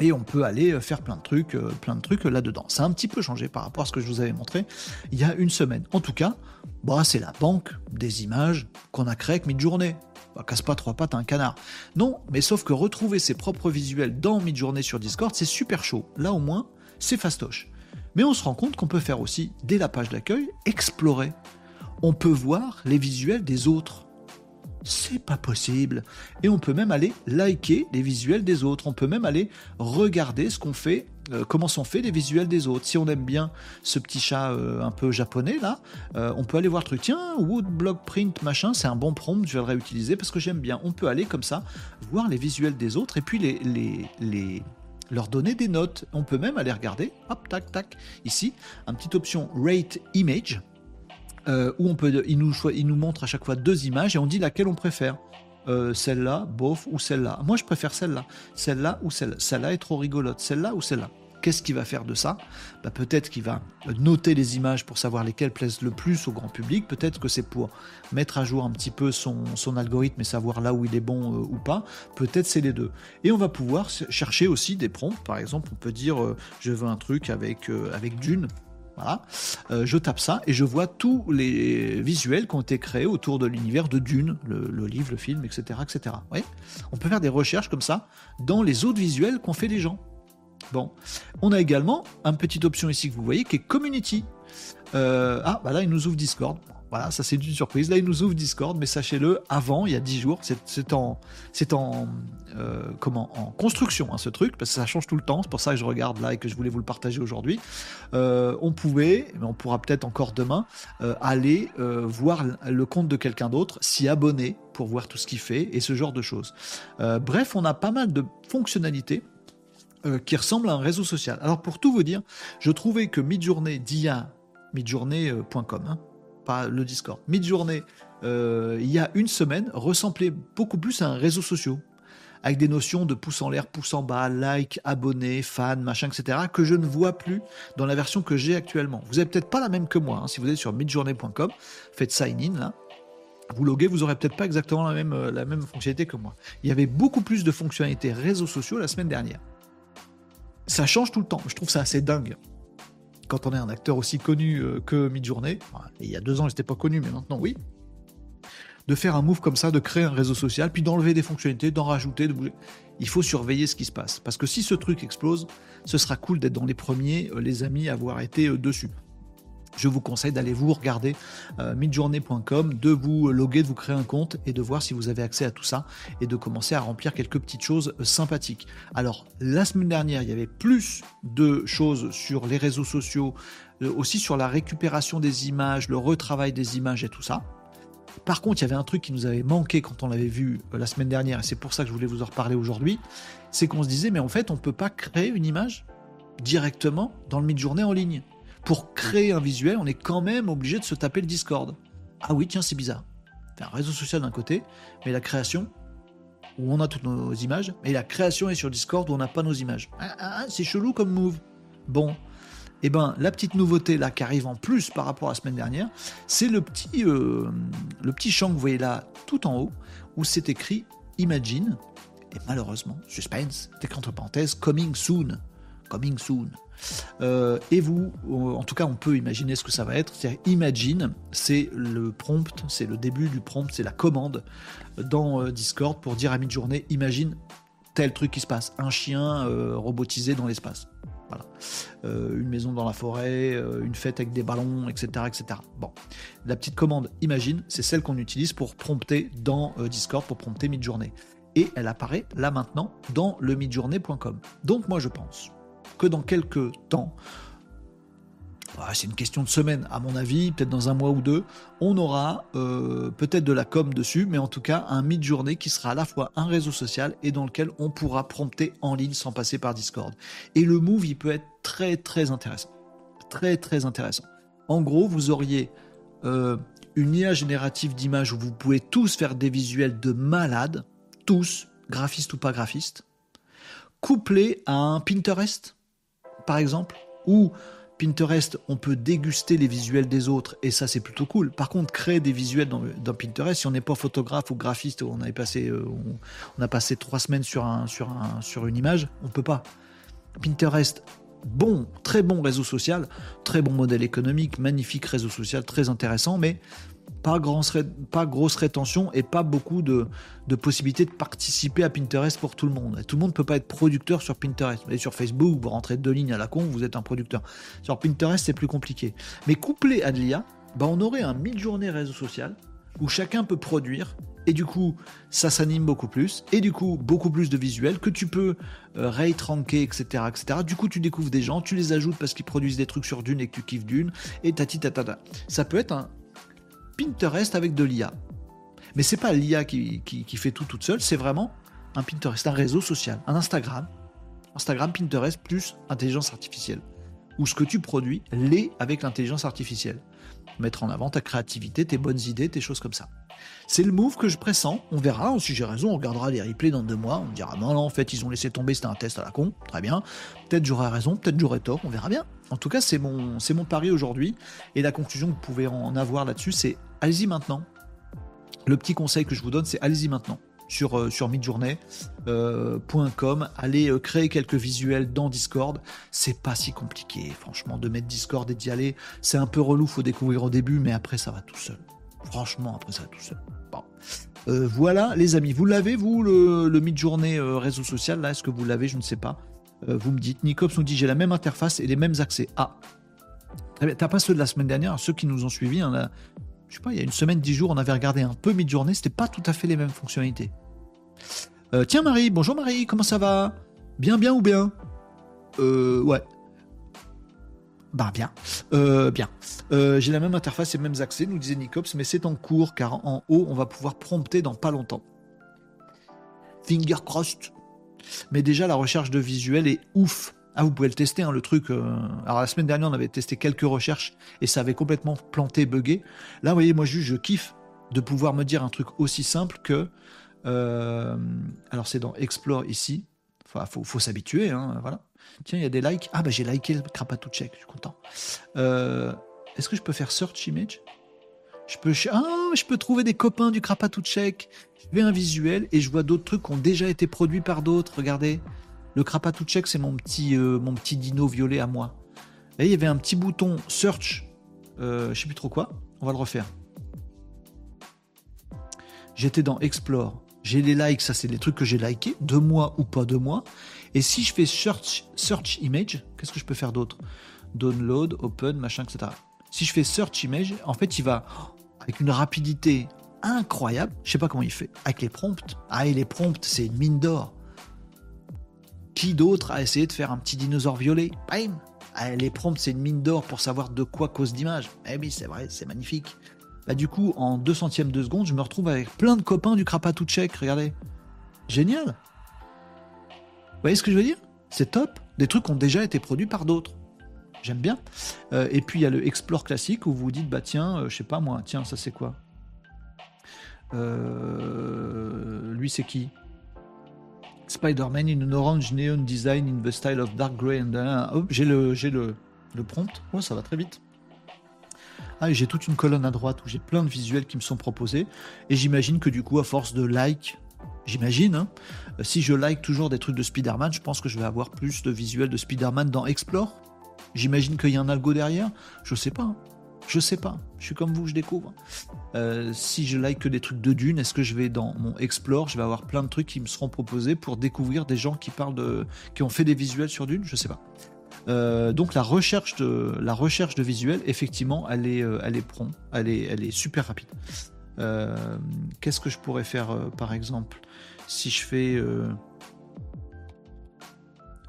et on peut aller euh, faire plein de trucs, euh, plein de trucs là-dedans. Ça a un petit peu changé par rapport à ce que je vous avais montré il y a une semaine. En tout cas, bah, c'est la banque des images qu'on a créée avec Midjourney. Bah, casse pas trois pattes à un canard. Non, mais sauf que retrouver ses propres visuels dans Midjourney sur Discord, c'est super chaud. Là au moins, c'est fastoche. Mais on se rend compte qu'on peut faire aussi, dès la page d'accueil, explorer. On peut voir les visuels des autres c'est pas possible. Et on peut même aller liker les visuels des autres. On peut même aller regarder ce qu'on fait, euh, comment sont faits les visuels des autres. Si on aime bien ce petit chat euh, un peu japonais là, euh, on peut aller voir truc. Tiens, Woodblock Print machin, c'est un bon prompt, je vais le réutiliser parce que j'aime bien. On peut aller comme ça voir les visuels des autres et puis les leur donner des notes. On peut même aller regarder, hop, tac, tac, ici, une petite option Rate Image. Euh, où on peut, il nous, montre à chaque fois deux images et on dit laquelle on préfère. Euh, celle-là, bof, ou celle-là. Moi, je préfère celle-là. Celle-là ou celle-là. Celle-là est trop rigolote. Celle-là ou celle-là. Qu'est-ce qu'il va faire de ça? Bah, Peut-être qu'il va noter les images pour savoir lesquelles plaisent le plus au grand public. Peut-être que c'est pour mettre à jour un petit peu son, son, algorithme et savoir là où il est bon euh, ou pas. Peut-être c'est les deux. Et on va pouvoir chercher aussi des prompts. Par exemple, on peut dire je veux un truc avec, avec Dune voilà. Euh, je tape ça et je vois tous les visuels qui ont été créés autour de l'univers de Dune, le, livre, le film, etc. etc. On peut faire des recherches comme ça dans les autres visuels qu'ont fait les gens. Bon. On a également une petite option ici que vous voyez qui est Community. Euh, ah, bah là, il nous ouvre Discord. Voilà, ça c'est une surprise. Là, il nous ouvre Discord, mais sachez-le, avant, il y a 10 jours, c'est en, c'est en, euh, comment, en construction, hein, ce truc, parce que ça change tout le temps. C'est pour ça que je regarde là et que je voulais vous le partager aujourd'hui. Euh, on pouvait, mais on pourra peut-être encore demain, euh, aller voir le compte de quelqu'un d'autre, s'y abonner pour voir tout ce qu'il fait et ce genre de choses. bref, on a pas mal de fonctionnalités qui ressemblent à un réseau social. Alors pour tout vous dire, je trouvais que Midjourney d'IA, midjourney.com, le Discord. Mid-journée, euh, il y a une semaine, ressemblait beaucoup plus à un réseau social avec des notions de pouce en l'air, pouce en bas, like, abonné, fan, machin, etc., que je ne vois plus dans la version que j'ai actuellement. Vous n'avez peut-être pas la même que moi. Hein. Si vous êtes sur midjourney.com, faites sign in là. Vous loguez, vous aurez peut-être pas exactement la même, euh, la même fonctionnalité que moi. Il y avait beaucoup plus de fonctionnalités réseaux sociaux la semaine dernière. Ça change tout le temps. Je trouve ça assez dingue quand on est un acteur aussi connu euh, que Midjourney, il y a deux ans, j'étais pas connu, mais maintenant, oui, de faire un move comme ça, de créer un réseau social, puis d'enlever des fonctionnalités, d'en rajouter, de bouger. Il faut surveiller ce qui se passe. Parce que si ce truc explose, ce sera cool d'être dans les premiers, euh, les amis, à avoir été euh, dessus je vous conseille d'aller vous regarder euh, midjourney.com, de vous loguer, de vous créer un compte et de voir si vous avez accès à tout ça et de commencer à remplir quelques petites choses euh, sympathiques. Alors, la semaine dernière, il y avait plus de choses sur les réseaux sociaux, euh, aussi sur la récupération des images, le retravail des images et tout ça. Par contre, il y avait un truc qui nous avait manqué quand on l'avait vu la semaine dernière, et c'est pour ça que je voulais vous en reparler aujourd'hui, c'est qu'on se disait, mais en fait, on ne peut pas créer une image directement dans le mid-journée en ligne pour créer un visuel, on est quand même obligé de se taper le Discord. Ah oui, tiens, c'est bizarre. C'est un réseau social d'un côté, mais la création, où on a toutes nos images, et la création est sur Discord où on n'a pas nos images. Ah, ah, ah, c'est chelou comme move. Bon, eh ben, la petite nouveauté là qui arrive en plus par rapport à la semaine dernière, c'est le petit, euh, le petit champ que vous voyez là tout en haut, où c'est écrit Imagine, et malheureusement, suspense, c'est entre parenthèses, coming soon. Coming soon. Euh, et vous, en tout cas, on peut imaginer ce que ça va être. C'est imagine, c'est le prompt, c'est le début du prompt, c'est la commande dans euh, Discord pour dire à mi-journée, imagine tel truc qui se passe, un chien euh, robotisé dans l'espace. Voilà. une maison dans la forêt, une fête avec des ballons, etc., etc. Bon, la petite commande imagine, c'est celle qu'on utilise pour prompter dans Discord, pour prompter mid-journée. Et elle apparaît là maintenant dans le midjournée.com. Donc moi je pense que dans quelques temps, ah, c'est une question de semaine à mon avis, peut-être dans un mois ou deux, on aura euh, peut-être de la com dessus, mais en tout cas un mid-journée qui sera à la fois un réseau social et dans lequel on pourra prompter en ligne sans passer par Discord. Et le move, il peut être très très intéressant. Très très intéressant. En gros, vous auriez euh, une IA générative d'images où vous pouvez tous faire des visuels de malades, tous, graphistes ou pas graphistes, couplé à un Pinterest par exemple, ou Pinterest, on peut déguster les visuels des autres et ça c'est plutôt cool. Par contre, créer des visuels dans, Pinterest, si on n'est pas photographe ou graphiste, on avait passé, euh, on, a passé trois semaines sur un, sur un, sur une image, on peut pas. Pinterest, bon, très bon réseau social, très bon modèle économique, magnifique réseau social, très intéressant, mais pas, grosse rétention et pas beaucoup de, possibilités de participer à Pinterest pour tout le monde. tout le monde ne peut pas être producteur sur Pinterest. Mais sur Facebook, vous rentrez deux lignes à la con, vous êtes un producteur. Sur Pinterest, c'est plus compliqué. Mais couplé à de l'IA, bah on aurait un mid-journée réseau social où chacun peut produire et du coup ça s'anime beaucoup plus et du coup beaucoup plus de visuels que tu peux euh, rate ranker etc etc du coup tu découvres des gens tu les ajoutes parce qu'ils produisent des trucs sur Dune et que tu kiffes Dune et tati tatata ça peut être un, Pinterest avec de l'IA. Mais c'est pas l'IA qui, fait tout toute seule, c'est vraiment un Pinterest, un réseau social, un Instagram. Instagram, Pinterest plus intelligence artificielle. Où ce que tu produis l'est avec l'intelligence artificielle. Mettre en avant ta créativité, tes bonnes idées, tes choses comme ça. C'est le move que je pressens. On verra. Si j'ai raison, on regardera les replays dans deux mois. On dira non, non, en fait, ils ont laissé tomber, c'était un test à la con. Très bien. Peut-être j'aurai raison, peut-être j'aurai tort. On verra bien. En tout cas, c'est mon, c'est mon pari aujourd'hui. Et la conclusion que vous pouvez en avoir là-dessus, c'est allez-y maintenant. Le petit conseil que je vous donne, c'est allez-y maintenant sur, euh, midjourney.com. Euh, allez euh, créer quelques visuels dans Discord. C'est pas si compliqué, franchement, de mettre Discord et d'y aller. C'est un peu relou, faut découvrir au début, mais après, ça va tout seul. Franchement, après, ça va tout seul. Voilà, les amis, vous l'avez, vous, le, le mid-journée réseau social, là Est-ce que vous l'avez? Je ne sais pas. vous me dites. Nicops nous dit j'ai la même interface et les mêmes accès. Ah, T'as pas ceux de la semaine dernière, ceux qui nous ont suivis, hein, je sais pas, il y a une semaine, dix jours, on avait regardé un peu mid-journée, c'était pas tout à fait les mêmes fonctionnalités. Euh, tiens Marie, bonjour Marie, comment ça va? Bien, bien ou bien? Euh, ouais. Bah bien, euh, bien. Euh, j'ai la même interface et les mêmes accès, nous disait Nicops, mais c'est en cours car en haut on va pouvoir prompter dans pas longtemps. Finger crossed. Mais déjà la recherche de visuel est ouf. Ah, vous pouvez le tester, hein, le truc. Euh, Alors la semaine dernière, on avait testé quelques recherches et ça avait complètement planté, bugué. Là, vous voyez, moi, juste, je kiffe de pouvoir me dire un truc aussi simple que. euh, Alors c'est dans Explore ici. Enfin, faut, faut s'habituer, hein, voilà. Tiens, il y a des likes. Ah, bah j'ai liké le Krapatou check, je suis content. Euh, Est-ce que je peux faire search image? Je peux, ah, je peux trouver des copains du Krapatou check. Je fais un visuel et je vois d'autres trucs qui ont déjà été produits par d'autres. Regardez. Le Krapatou check, c'est mon petit, euh, mon petit dino violet à moi. Il y avait un petit bouton search. Euh, je sais plus trop quoi. On va le refaire. J'étais dans Explore. J'ai les likes, ça c'est les trucs que j'ai likés, de moi ou pas de moi. Et si je fais search, search image, qu'est-ce que je peux faire d'autre? Download, open, machin, etc. Si je fais search image, en fait, il va avec une rapidité incroyable. Je sais pas comment il fait. Avec les prompts. Ah, et les prompts, c'est une mine d'or. Qui d'autre a essayé de faire un petit dinosaure violet Bam Ah, Les prompts, c'est une mine d'or pour savoir de quoi cause d'image. Eh oui, c'est vrai, c'est magnifique. Bah, du coup, en deux centièmes de seconde, je me retrouve avec plein de copains du Krapatou Check. Regardez. Génial. Vous voyez ce que je veux dire? C'est top. Des trucs ont déjà été produits par d'autres. J'aime bien. Euh, et puis il y a le Explore classique où vous vous dites, bah tiens, euh, je sais pas moi, tiens, ça c'est quoi? Euh, Lui c'est qui? Spider-Man in an orange neon design in the style of dark gray and ah, hop, j'ai le le, le prompt. Oh, ça va très vite. Ah, j'ai toute une colonne à droite où j'ai plein de visuels qui me sont proposés. Et j'imagine que du coup, à force de like, j'imagine, hein, euh, si je like toujours des trucs de Spider-Man, je pense que je vais avoir plus de visuels de Spider-Man dans Explore. J'imagine qu'il y a un algo derrière. Je sais pas. hein. Je sais pas. Je suis comme vous, je découvre. Euh, si je like que des trucs de Dune, est-ce que je vais dans mon Explore, je vais avoir plein de trucs qui me seront proposés pour découvrir des gens qui parlent de, qui ont fait des visuels sur Dune? Je sais pas. Euh, donc la recherche de la recherche de visuels, effectivement, elle est, euh, elle est prompt, elle est, elle est super rapide. Qu'est-ce que je pourrais faire, par exemple, si je fais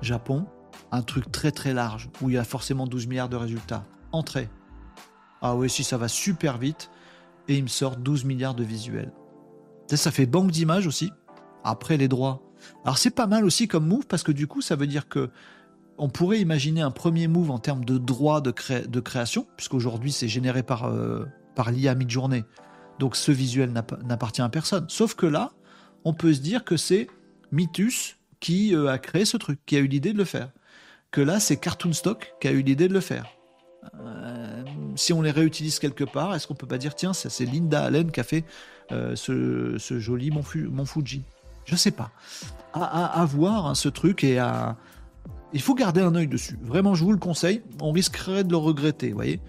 Japon, un truc très très large où il y a forcément 12 milliards de résultats. Entrée. Ah oui, si ça va super vite et il me sort 12 milliards de visuels. Ça, fait banque d'images aussi. Après les droits. Alors c'est pas mal aussi comme move parce que du coup ça veut dire que on pourrait imaginer un premier move en termes de droits de, cré- de création, puisqu'aujourd'hui c'est généré par, euh, par l'IA mid-journée. Donc ce visuel n'app- n'appartient à personne. Sauf que là, on peut se dire que c'est Mythus qui euh, a créé ce truc, qui a eu l'idée de le faire. Que là, c'est Cartoon Stock qui a eu l'idée de le faire. Euh, si on les réutilise quelque part, est-ce qu'on peut pas dire, tiens, c'est Linda Allen qui a fait euh, ce, ce joli Mont, Fu- Mont Fuji Je sais pas. À, à- à voir hein, ce truc et à. Il faut garder un œil dessus. Vraiment, je vous le conseille. On risquerait de le regretter, vous voyez?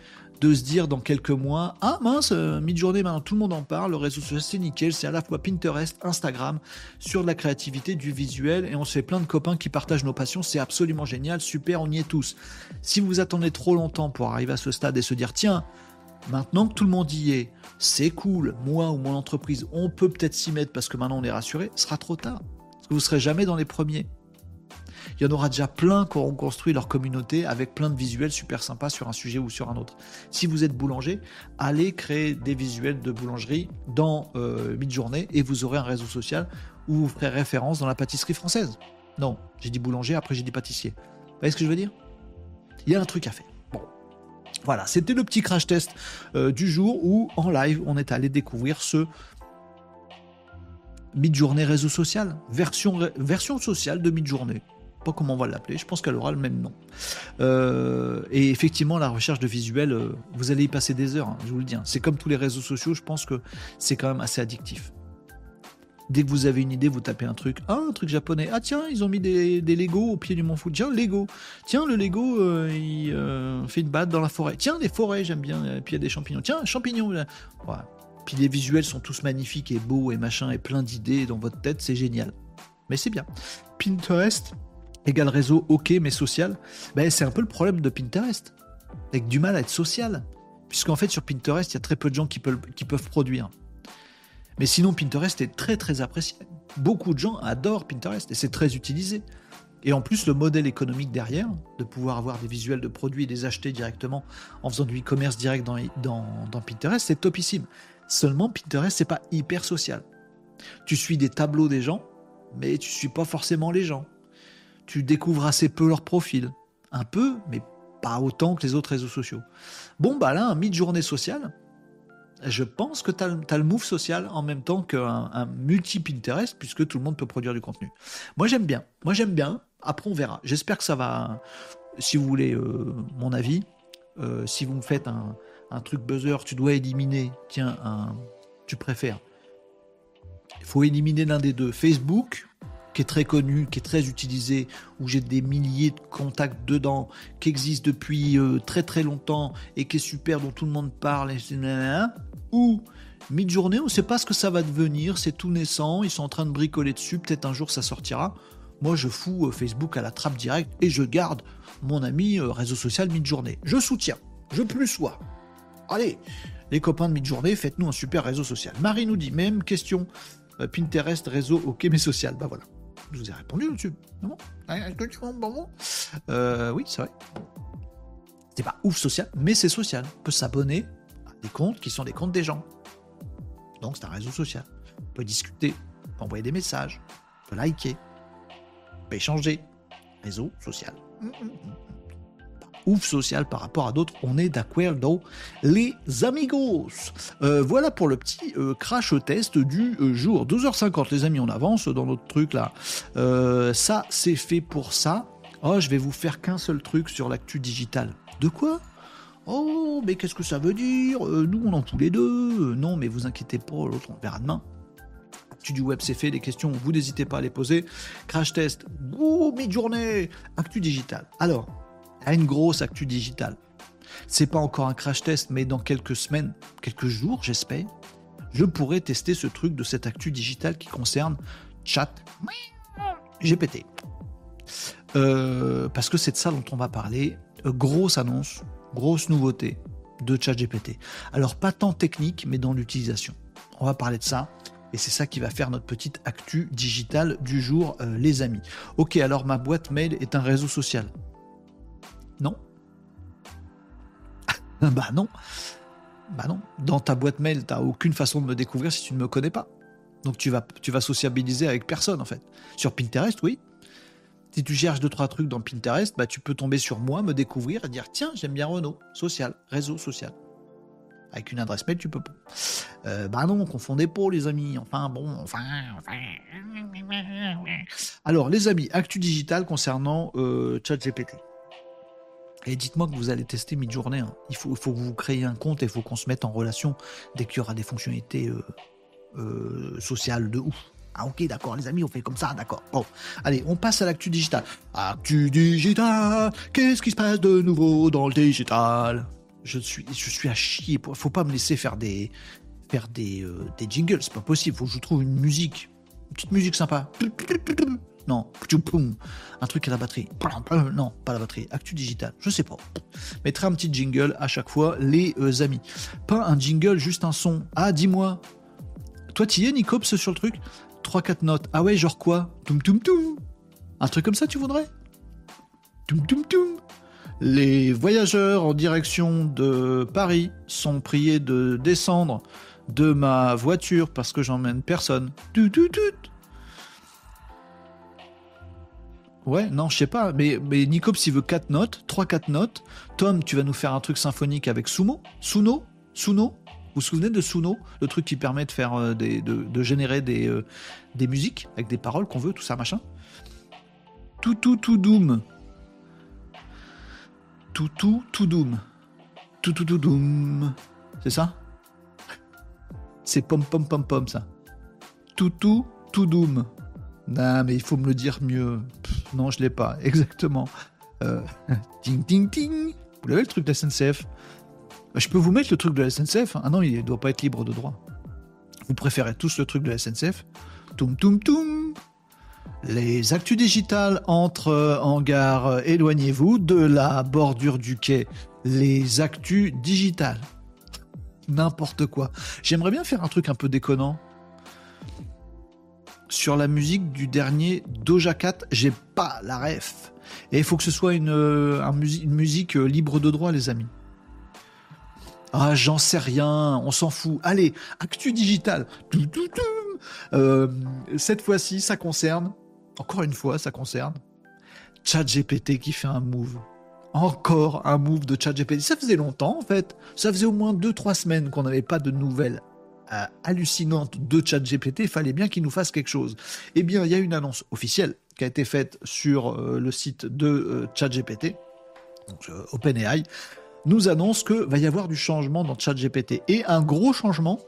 De se dire dans quelques mois ah mince euh, mid-journée maintenant tout le monde en parle le réseau social c'est nickel c'est à la fois Pinterest Instagram sur de la créativité du visuel et on se fait plein de copains qui partagent nos passions c'est absolument génial super on y est tous. Si vous attendez trop longtemps pour arriver à ce stade et se dire tiens maintenant que tout le monde y est c'est cool moi ou mon entreprise on peut peut-être s'y mettre parce que maintenant on est rassuré ce sera trop tard. Vous serez jamais dans les premiers il y en aura déjà plein qui auront construit leur communauté avec plein de visuels super sympas sur un sujet ou sur un autre. Si vous êtes boulanger, allez créer des visuels de boulangerie dans euh, Midjourney et vous aurez un réseau social où vous ferez référence dans la pâtisserie française. Non, j'ai dit boulanger, après j'ai dit pâtissier. Vous voyez ce que je veux dire? Il y a un truc à faire. Voilà, c'était le petit crash test euh, du jour où en live on est allé découvrir ce Midjourney réseau social, version, version sociale de Midjourney pas comment on va l'appeler, je pense qu'elle aura le même nom. Euh, et effectivement, la recherche de visuels, euh, vous allez y passer des heures, hein, je vous le dis. hein. C'est comme tous les réseaux sociaux, je pense que c'est quand même assez addictif. Dès que vous avez une idée, vous tapez un truc. Ah, un truc japonais. Ah, tiens, ils ont mis des, des Lego au pied du Mont Fuji. Tiens, Lego. Tiens, le Lego, euh, il fait une balade dans la forêt. Tiens, les forêts, j'aime bien. Et puis il y a des champignons. Tiens, champignons. Voilà. Puis les visuels sont tous magnifiques et beaux et machin et plein d'idées dans votre tête, c'est génial. Mais c'est bien. Pinterest, égal réseau ok mais social, ben, c'est un peu le problème de Pinterest. Avec du mal à être social. Puisqu'en fait, sur Pinterest, il y a très peu de gens qui peuvent, produire. Mais sinon, Pinterest est très très apprécié. Beaucoup de gens adorent Pinterest et c'est très utilisé. Et en plus, le modèle économique derrière, de pouvoir avoir des visuels de produits et les acheter directement en faisant du e-commerce direct dans, dans, dans Pinterest, c'est topissime. Seulement, Pinterest, c'est pas hyper social. Tu suis des tableaux des gens, mais tu suis pas forcément les gens. Tu découvres assez peu leur profil. Un peu, mais pas autant que les autres réseaux sociaux. Bon, bah là, un mid-journée social, je pense que tu as, le move social en même temps qu'un un multi-Pinterest, puisque tout le monde peut produire du contenu. Moi, j'aime bien. Moi, j'aime bien. Après, on verra. J'espère que ça va. Si vous voulez euh, mon avis, euh, si vous me faites un, un, truc buzzer, tu dois éliminer, tiens, un, tu préfères. Il faut éliminer l'un des deux. Facebook, qui est très connu, qui est très utilisé, où j'ai des milliers de contacts dedans, qui existe depuis euh, très très longtemps et qui est super, dont tout le monde parle, ou mid-journée, on ne sait pas ce que ça va devenir, c'est tout naissant, ils sont en train de bricoler dessus, peut-être un jour ça sortira. Moi, je fous euh, Facebook à la trappe directe et je garde mon ami euh, réseau social mid-journée. Je soutiens, je plus sois. Allez, les copains de mid-journée, faites-nous un super réseau social. Marie nous dit, même question, Pinterest, réseau, ok, mais social. Bah voilà. Je vous ai répondu là-dessus. Non euh, Oui, c'est vrai. C'est pas ouf social, mais c'est social. On peut s'abonner à des comptes qui sont des comptes des gens. Donc c'est un réseau social. On peut discuter, on peut envoyer des messages, on peut liker, on peut échanger. Réseau social. Hum, hum, hum ouf social par rapport à d'autres. On est d'accord, les amigos. Euh, voilà pour le petit euh, crash test du euh, jour. 12h50, les amis, on avance dans notre truc là. ça, c'est fait pour ça. Oh, je vais vous faire qu'un seul truc sur l'actu digital. De quoi? Oh, mais qu'est-ce que ça veut dire? Nous, on en fout les deux. non, mais vous inquiétez pas, l'autre, on verra demain. Actu du web, c'est fait. Les questions, vous n'hésitez pas à les poser. Crash test, ouh, mi-journée. Actu digital. Alors, à une grosse actu digitale. C'est pas encore un crash test, mais dans quelques semaines, quelques jours, j'espère, je pourrai tester ce truc de cette actu digitale qui concerne chat GPT. Euh, parce que c'est de ça dont on va parler. Euh, grosse annonce, grosse nouveauté de chat GPT. Alors pas tant technique, mais dans l'utilisation. On va parler de ça. Et c'est ça qui va faire notre petite actu digitale du jour, euh, les amis. Ok, alors ma boîte mail est un réseau social. Non. [laughs] bah non. Bah non. Dans ta boîte mail, t'as aucune façon de me découvrir si tu ne me connais pas. Donc tu vas, tu vas sociabiliser avec personne en fait. Sur Pinterest, oui. Si tu cherches deux trois trucs dans Pinterest, bah tu peux tomber sur moi, me découvrir et dire tiens j'aime bien Renault, social, réseau social. Avec une adresse mail, tu peux pas. Euh, bah non, confondez pas les amis. Enfin bon, enfin, enfin. Alors les amis, actu digital concernant euh, ChatGPT. Et dites-moi que vous allez tester mid-journée. Hein. Il, faut, faut que vous créiez un compte et il faut qu'on se mette en relation dès qu'il y aura des fonctionnalités euh, euh, sociales de ouf. Ah ok, d'accord, les amis, on fait comme ça, d'accord. Bon, allez, on passe à l'actu digital. Actu digital, qu'est-ce qui se passe de nouveau dans le digital? Je suis, je suis à chier. Faut pas me laisser faire des, faire des, euh, des jingles, c'est pas possible. Faut que je trouve une musique, une petite musique sympa. Non. Un truc à la batterie. Non, pas la batterie. Actu digital. Je sais pas. Mettrai un petit jingle à chaque fois, les euh, amis. Pas un jingle, juste un son. Ah, dis-moi. Toi, tu y es, Nicops, sur le truc? 3-4 notes. Ah ouais, genre quoi? Toum toum toum. Un truc comme ça, tu voudrais? Toum toum toum. Les voyageurs en direction de Paris sont priés de descendre de ma voiture parce que j'emmène personne. Tout, tout, tout. Ouais, non, je sais pas, mais, mais Nicops, il veut 4 notes, 3-4 notes. Tom, tu vas nous faire un truc symphonique avec Sumo Suno? Suno? Vous vous souvenez de Suno? Le truc qui permet de faire euh, des, de, générer des, euh, des musiques avec des paroles qu'on veut, tout ça, machin. Tout, tout, tout doom. Tout, tout, tout doom. Tout, tout, tout doom. C'est ça? C'est pom, pom, pom, pom, ça. Tout, tout, tout doom. Non, mais il faut me le dire mieux. non, je l'ai pas. [laughs] Exactement. Euh, [laughs] ting, ting, ting. Vous l'avez le truc de la SNCF bah, Je peux vous mettre le truc de la SNCF. Ah non, il ne doit pas être libre de droit. Vous préférez tous le truc de la SNCF Toum, toum, toum. Les actus digitales entre en gare. Éloignez-vous de la bordure du quai. Les actus digitales. n'importe quoi. J'aimerais bien faire un truc un peu déconnant. Sur la musique du dernier Doja Cat, j'ai pas la ref. Et il faut que ce soit une, euh, une musique euh, libre de droit, les amis. Ah, j'en sais rien, on s'en fout. Allez, actu digital. Euh, cette fois-ci, ça concerne, encore une fois, ça concerne ChatGPT qui fait un move. Encore un move de ChatGPT. Ça faisait longtemps en fait. Ça faisait au moins 2-3 semaines qu'on n'avait pas de nouvelles euh, hallucinantes de ChatGPT. Il fallait bien qu'il nous fasse quelque chose. Eh bien, il y a une annonce officielle qui a été faite sur euh, le site de ChatGPT, donc OpenAI, nous annonce que va y avoir du changement dans ChatGPT et un gros changement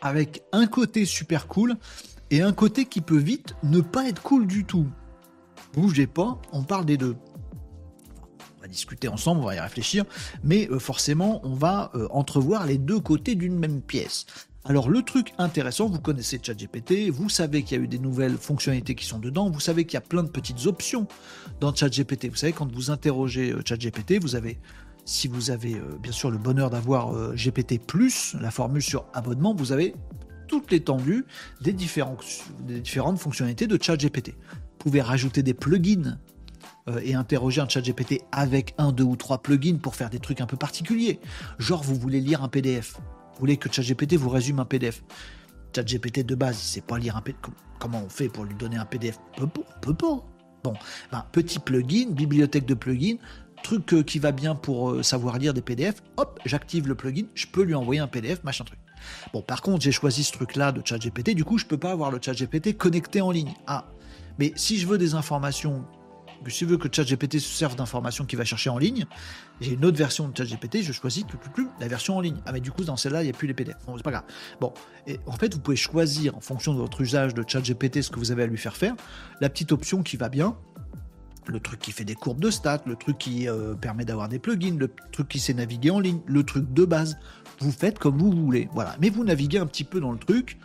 avec un côté super cool et un côté qui peut vite ne pas être cool du tout. Bougez pas, on parle des deux. Discuter ensemble, on va y réfléchir, mais euh, forcément, on va euh, entrevoir les deux côtés d'une même pièce. Alors le truc intéressant, vous connaissez ChatGPT, vous savez qu'il y a eu des nouvelles fonctionnalités qui sont dedans, vous savez qu'il y a plein de petites options dans ChatGPT. Vous savez, quand vous interrogez euh, ChatGPT, vous avez si vous avez bien sûr le bonheur d'avoir euh, GPT, la formule sur abonnement, vous avez toute l'étendue des, des différentes fonctionnalités de ChatGPT. Vous pouvez rajouter des plugins euh, et interroger un ChatGPT avec un, deux ou trois plugins pour faire des trucs un peu particuliers. Genre, vous voulez lire un PDF. Vous voulez que ChatGPT vous résume un PDF. ChatGPT de base, il sait pas lire un PDF. Comment on fait pour lui donner un PDF On peut pas. Bon, ben, petit plugin, bibliothèque de plugins, truc euh, qui va bien pour euh, savoir lire des PDF, hop, j'active le plugin, je peux lui envoyer un PDF, machin truc. Bon, par contre, j'ai choisi ce truc-là de ChatGPT, du coup, je peux pas avoir le ChatGPT connecté en ligne. Ah, mais si je veux des informations, si je veux que ChatGPT se serve d'informations qu'il va chercher en ligne, j'ai une autre version de ChatGPT, je choisis la version en ligne. Ah, mais du coup, dans celle-là, il n'y a plus les PDF. Bon, c'est pas grave. Bon, et en fait, vous pouvez choisir en fonction de votre usage de ChatGPT ce que vous avez à lui faire faire. La petite option qui va bien, le truc qui fait des courbes de stats, le truc qui euh, permet d'avoir des plugins, le truc qui sait naviguer en ligne, le truc de base. Vous faites comme vous voulez. Voilà. Mais vous naviguez un petit peu dans le truc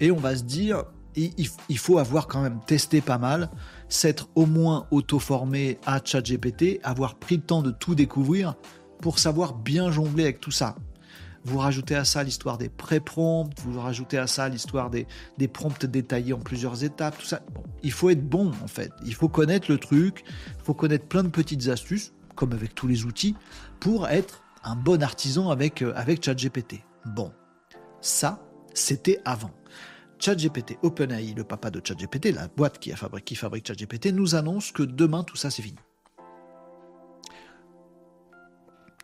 et on va se dire, il, faut avoir quand même testé pas mal, s'être au moins auto-formé à ChatGPT, avoir pris le temps de tout découvrir pour savoir bien jongler avec tout ça. Vous rajoutez à ça l'histoire des pré-prompts, vous rajoutez à ça l'histoire des, des prompts détaillés en plusieurs étapes, tout ça. il faut être bon en fait. Il faut connaître le truc, il faut connaître plein de petites astuces, comme avec tous les outils, pour être un bon artisan avec, euh, avec ChatGPT. Bon, ça, c'était avant. ChatGPT, OpenAI, le papa de ChatGPT, la boîte qui, a qui fabrique ChatGPT, nous annonce que demain tout ça c'est fini.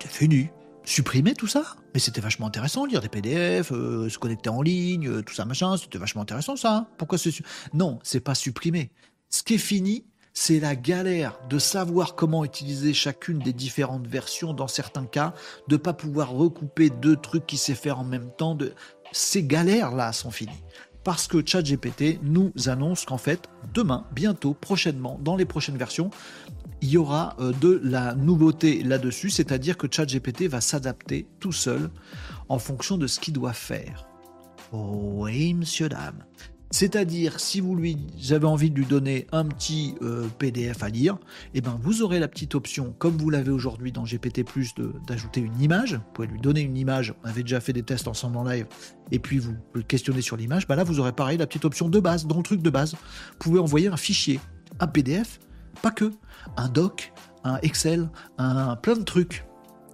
C'est fini supprimer tout ça. Mais c'était vachement intéressant, lire des PDF, euh, se connecter en ligne, euh, tout ça, machin, c'était vachement intéressant ça. Pourquoi c'est... Non, c'est pas supprimé. Ce qui est fini, c'est la galère de savoir comment utiliser chacune des différentes versions dans certains cas, de pas pouvoir recouper deux trucs qui sait en même temps. Ces galères-là sont finies parce que ChatGPT nous annonce qu'en fait, demain, bientôt, prochainement, dans les prochaines versions, il y aura euh, de la nouveauté là-dessus, c'est-à-dire que ChatGPT va s'adapter tout seul en fonction de ce qu'il doit faire. Oui, monsieur, dame. C'est-à-dire, si vous lui avez envie de lui donner un petit euh, PDF à lire, eh ben, vous aurez la petite option, comme vous l'avez aujourd'hui dans GPT, d'ajouter une image. Vous pouvez lui donner une image. On avait déjà fait des tests ensemble en live. Et puis vous le questionnez sur l'image. Ben là, vous aurez pareil la petite option de base, dans le truc de base. Vous pouvez envoyer un fichier, un PDF, pas que, un doc, un Excel, un plein de trucs.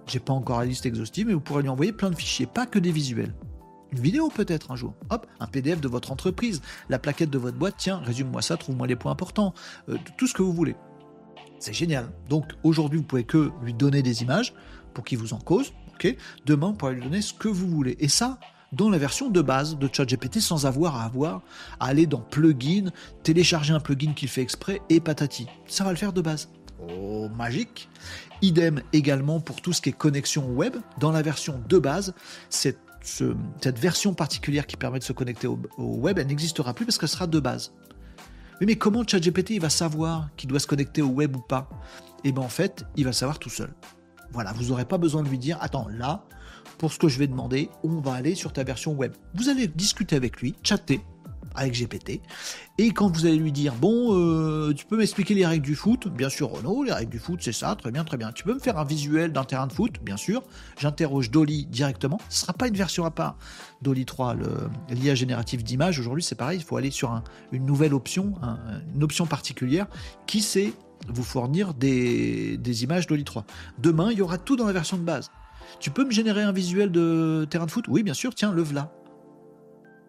J'ai pas encore la liste exhaustive, mais vous pourrez lui envoyer plein de fichiers, pas que des visuels. Une vidéo peut-être un jour. Hop, un PDF de votre entreprise, la plaquette de votre boîte, tiens, résume-moi ça, trouve-moi les points importants, euh, tout ce que vous voulez. C'est génial. Donc aujourd'hui, vous pouvez que lui donner des images pour qu'il vous en cause. ok? Demain, vous pourrez lui donner ce que vous voulez. Et ça, dans la version de base de ChatGPT sans avoir à avoir à aller dans plugin, télécharger un plugin qu'il fait exprès et patati. Ça va le faire de base. Oh, magique. Idem également pour tout ce qui est connexion web. Dans la version de base, cette cette version particulière qui permet de se connecter au, web, elle n'existera plus parce qu'elle sera de base. Mais comment ChatGPT va savoir qu'il doit se connecter au web ou pas? Eh bien en fait, il va savoir tout seul. Voilà, vous n'aurez pas besoin de lui dire, attends, là, pour ce que je vais demander, on va aller sur ta version web. Vous allez discuter avec lui, chatter, avec GPT. Et quand vous allez lui dire, bon, euh, tu peux m'expliquer les règles du foot? Bien sûr, Renaud, les règles du foot, c'est ça, très bien, très bien. Tu peux me faire un visuel d'un terrain de foot? Bien sûr. J'interroge Dolly directement. Ce ne sera pas une version à part. Dolly 3, l'IA générative d'image, aujourd'hui, c'est pareil, il faut aller sur une nouvelle option, une option particulière qui sait vous fournir des, images Dolly 3. Demain, il y aura tout dans la version de base. Tu peux me générer un visuel de terrain de foot? Oui, bien sûr, tiens, le voilà.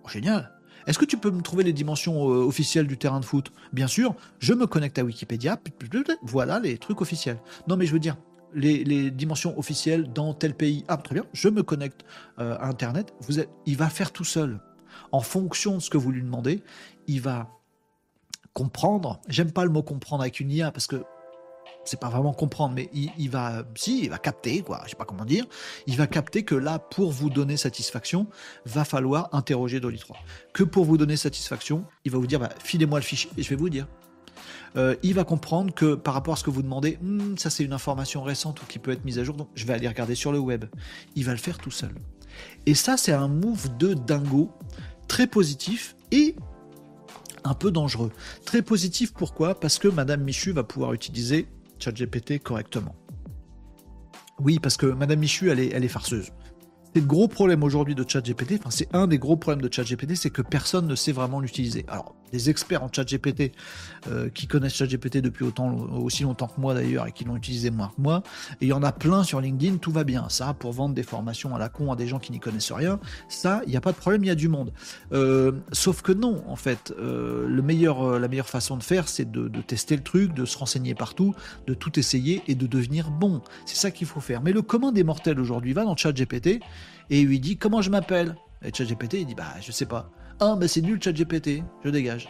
Oh, génial. Est-ce que tu peux me trouver les dimensions euh, officielles du terrain de foot? Bien sûr, je me connecte à Wikipédia, voilà les trucs officiels. Non, mais je veux dire, les, dimensions officielles dans tel pays. Ah, très bien, je me connecte euh, à Internet. Il va faire tout seul. En fonction de ce que vous lui demandez, il va comprendre. J'aime pas le mot comprendre avec une IA parce que c'est pas vraiment comprendre, mais il, va, si, il va capter, quoi, je sais pas comment dire, il va capter que là, pour vous donner satisfaction, va falloir interroger Dolly 3. Que pour vous donner satisfaction, il va vous dire, bah, filez-moi le fichier et je vais vous dire. Euh, il va comprendre que par rapport à ce que vous demandez, hmm, ça c'est une information récente ou qui peut être mise à jour, donc je vais aller regarder sur le web. Il va le faire tout seul. Et ça, c'est un move de dingo, très positif et un peu dangereux. Très positif, pourquoi? Parce que Madame Michu va pouvoir utiliser ChatGPT correctement. Oui, parce que Madame Michu, elle est, elle est farceuse. C'est le gros problème aujourd'hui de ChatGPT, enfin c'est un des gros problèmes de ChatGPT, c'est que personne ne sait vraiment l'utiliser. Alors, des experts en ChatGPT euh, qui connaissent ChatGPT depuis autant, aussi longtemps que moi d'ailleurs et qui l'ont utilisé moins que moi, et il y en a plein sur LinkedIn, tout va bien. Ça, pour vendre des formations à la con à des gens qui n'y connaissent rien, ça, il n'y a pas de problème, il y a du monde. Euh, sauf que non, en fait, euh, le meilleur, la meilleure façon de faire, c'est de, de tester le truc, de se renseigner partout, de tout essayer et de devenir bon. C'est ça qu'il faut faire. Mais le commun des mortels aujourd'hui va dans ChatGPT et lui dit comment je m'appelle? Et ChatGPT il dit bah je sais pas. Ah mais c'est nul ChatGPT, je dégage.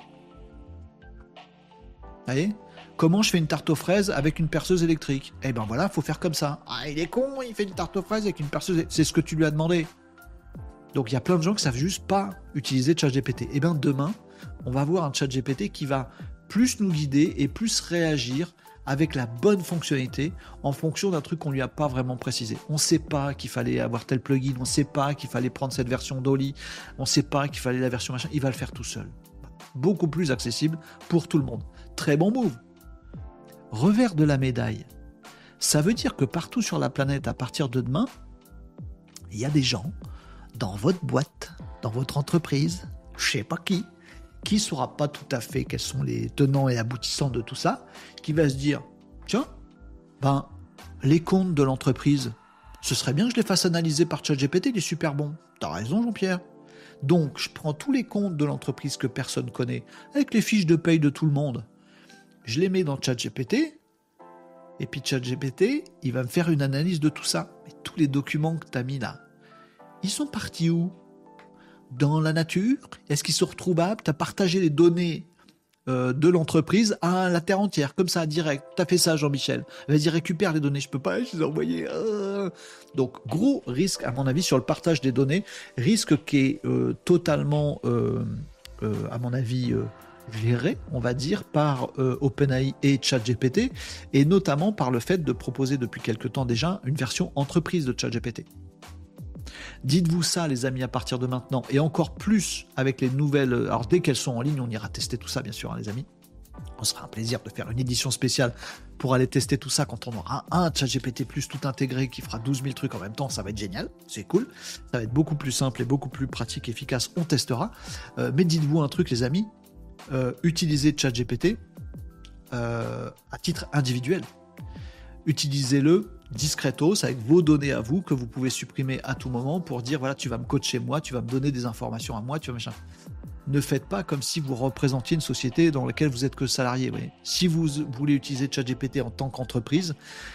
Vous voyez? Comment je fais une tarte aux fraises avec une perceuse électrique? Eh ben voilà, faut faire comme ça. Ah il est con, il fait une tarte aux fraises avec une perceuse. C'est ce que tu lui as demandé. Donc il y a plein de gens qui savent juste pas utiliser ChatGPT. Eh bien demain, on va avoir un ChatGPT qui va plus nous guider et plus réagir avec la bonne fonctionnalité en fonction d'un truc qu'on lui a pas vraiment précisé. On ne sait pas qu'il fallait avoir tel plugin, on ne sait pas qu'il fallait prendre cette version d'Oli, on ne sait pas qu'il fallait la version machin, il va le faire tout seul. Beaucoup plus accessible pour tout le monde. Très bon move. Revers de la médaille. Ça veut dire que partout sur la planète, à partir de demain, il y a des gens dans votre boîte, dans votre entreprise, je sais pas qui, qui ne saura pas tout à fait quels sont les tenants et aboutissants de tout ça, qui va se dire tiens, ben, les comptes de l'entreprise, ce serait bien que je les fasse analyser par ChatGPT, il est super bon. T'as raison, Jean-Pierre. Donc, je prends tous les comptes de l'entreprise que personne connaît, avec les fiches de paye de tout le monde. Je les mets dans ChatGPT, et puis ChatGPT, il va me faire une analyse de tout ça. Mais tous les documents que tu as mis là, ils sont partis où? Dans la nature? Est-ce qu'ils sont retrouvables? Tu as partagé les données euh, de l'entreprise à la terre entière, comme ça, direct. Tu as fait ça, Jean-Michel. Vas-y, récupère les données. Je peux pas, je les ai. Ah. Donc, gros risque, à mon avis, sur le partage des données. Risque qui est euh, totalement, euh, à mon avis, géré, on va dire, par OpenAI et ChatGPT, et notamment par le fait de proposer depuis quelque temps déjà une version entreprise de ChatGPT. Dites-vous ça, les amis, à partir de maintenant, et encore plus avec les nouvelles. Alors, dès qu'elles sont en ligne, on ira tester tout ça, bien sûr, hein, les amis. On sera un plaisir de faire une édition spéciale pour aller tester tout ça quand on aura un chat GPT plus tout intégré qui fera 12 000 trucs en même temps. Ça va être génial, c'est cool. Ça va être beaucoup plus simple et beaucoup plus pratique, efficace. On testera. Euh, mais dites-vous un truc, les amis. Euh, utilisez ChatGPT euh, à titre individuel. Utilisez-le discretos avec vos données à vous que vous pouvez supprimer à tout moment pour dire voilà, tu vas me coacher moi, tu vas me donner des informations à moi, tu vas machin. Ne faites pas comme si vous représentiez une société dans laquelle vous êtes que salarié. Si vous voulez utiliser ChatGPT en tant qu'entreprise,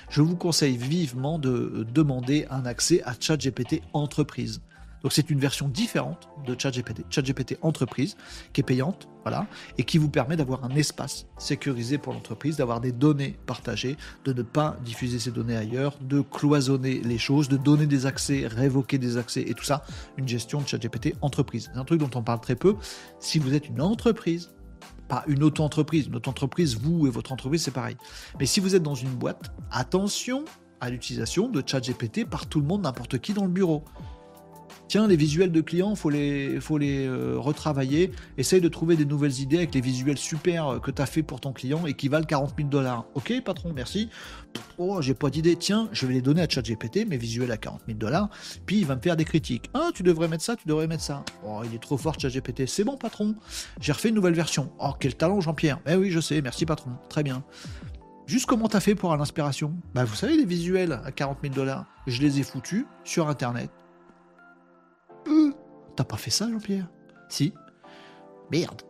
je vous conseille vivement de demander un accès à ChatGPT entreprise. Donc c'est une version différente de ChatGPT, ChatGPT Entreprise, qui est payante, voilà, et qui vous permet d'avoir un espace sécurisé pour l'entreprise, d'avoir des données partagées, de ne pas diffuser ces données ailleurs, de cloisonner les choses, de donner des accès, révoquer des accès et tout ça, une gestion de ChatGPT Entreprise. C'est un truc dont on parle très peu. Si vous êtes une entreprise, pas une auto-entreprise, une auto-entreprise, vous et votre entreprise, c'est pareil. Mais si vous êtes dans une boîte, attention à l'utilisation de ChatGPT par tout le monde, n'importe qui dans le bureau. Tiens, les visuels de clients, faut les, faut les euh, retravailler. Essaye de trouver des nouvelles idées avec les visuels super euh, que tu as fait pour ton client et qui valent 40 000 dollars. Ok, patron, merci. Oh, j'ai pas d'idée. Tiens, je vais les donner à ChatGPT, mes visuels à 40 000 dollars. Puis il va me faire des critiques. Ah, tu devrais mettre ça, tu devrais mettre ça. Oh, il est trop fort, ChatGPT. C'est bon, patron. J'ai refait une nouvelle version. Oh, quel talent, Jean-Pierre. Eh oui, je sais. Merci, patron. Très bien. Juste comment t'as fait pour l'inspiration? Bah, vous savez, les visuels à 40 000 dollars, je les ai foutus sur Internet. T'as pas fait ça, Jean-Pierre? Si. Merde.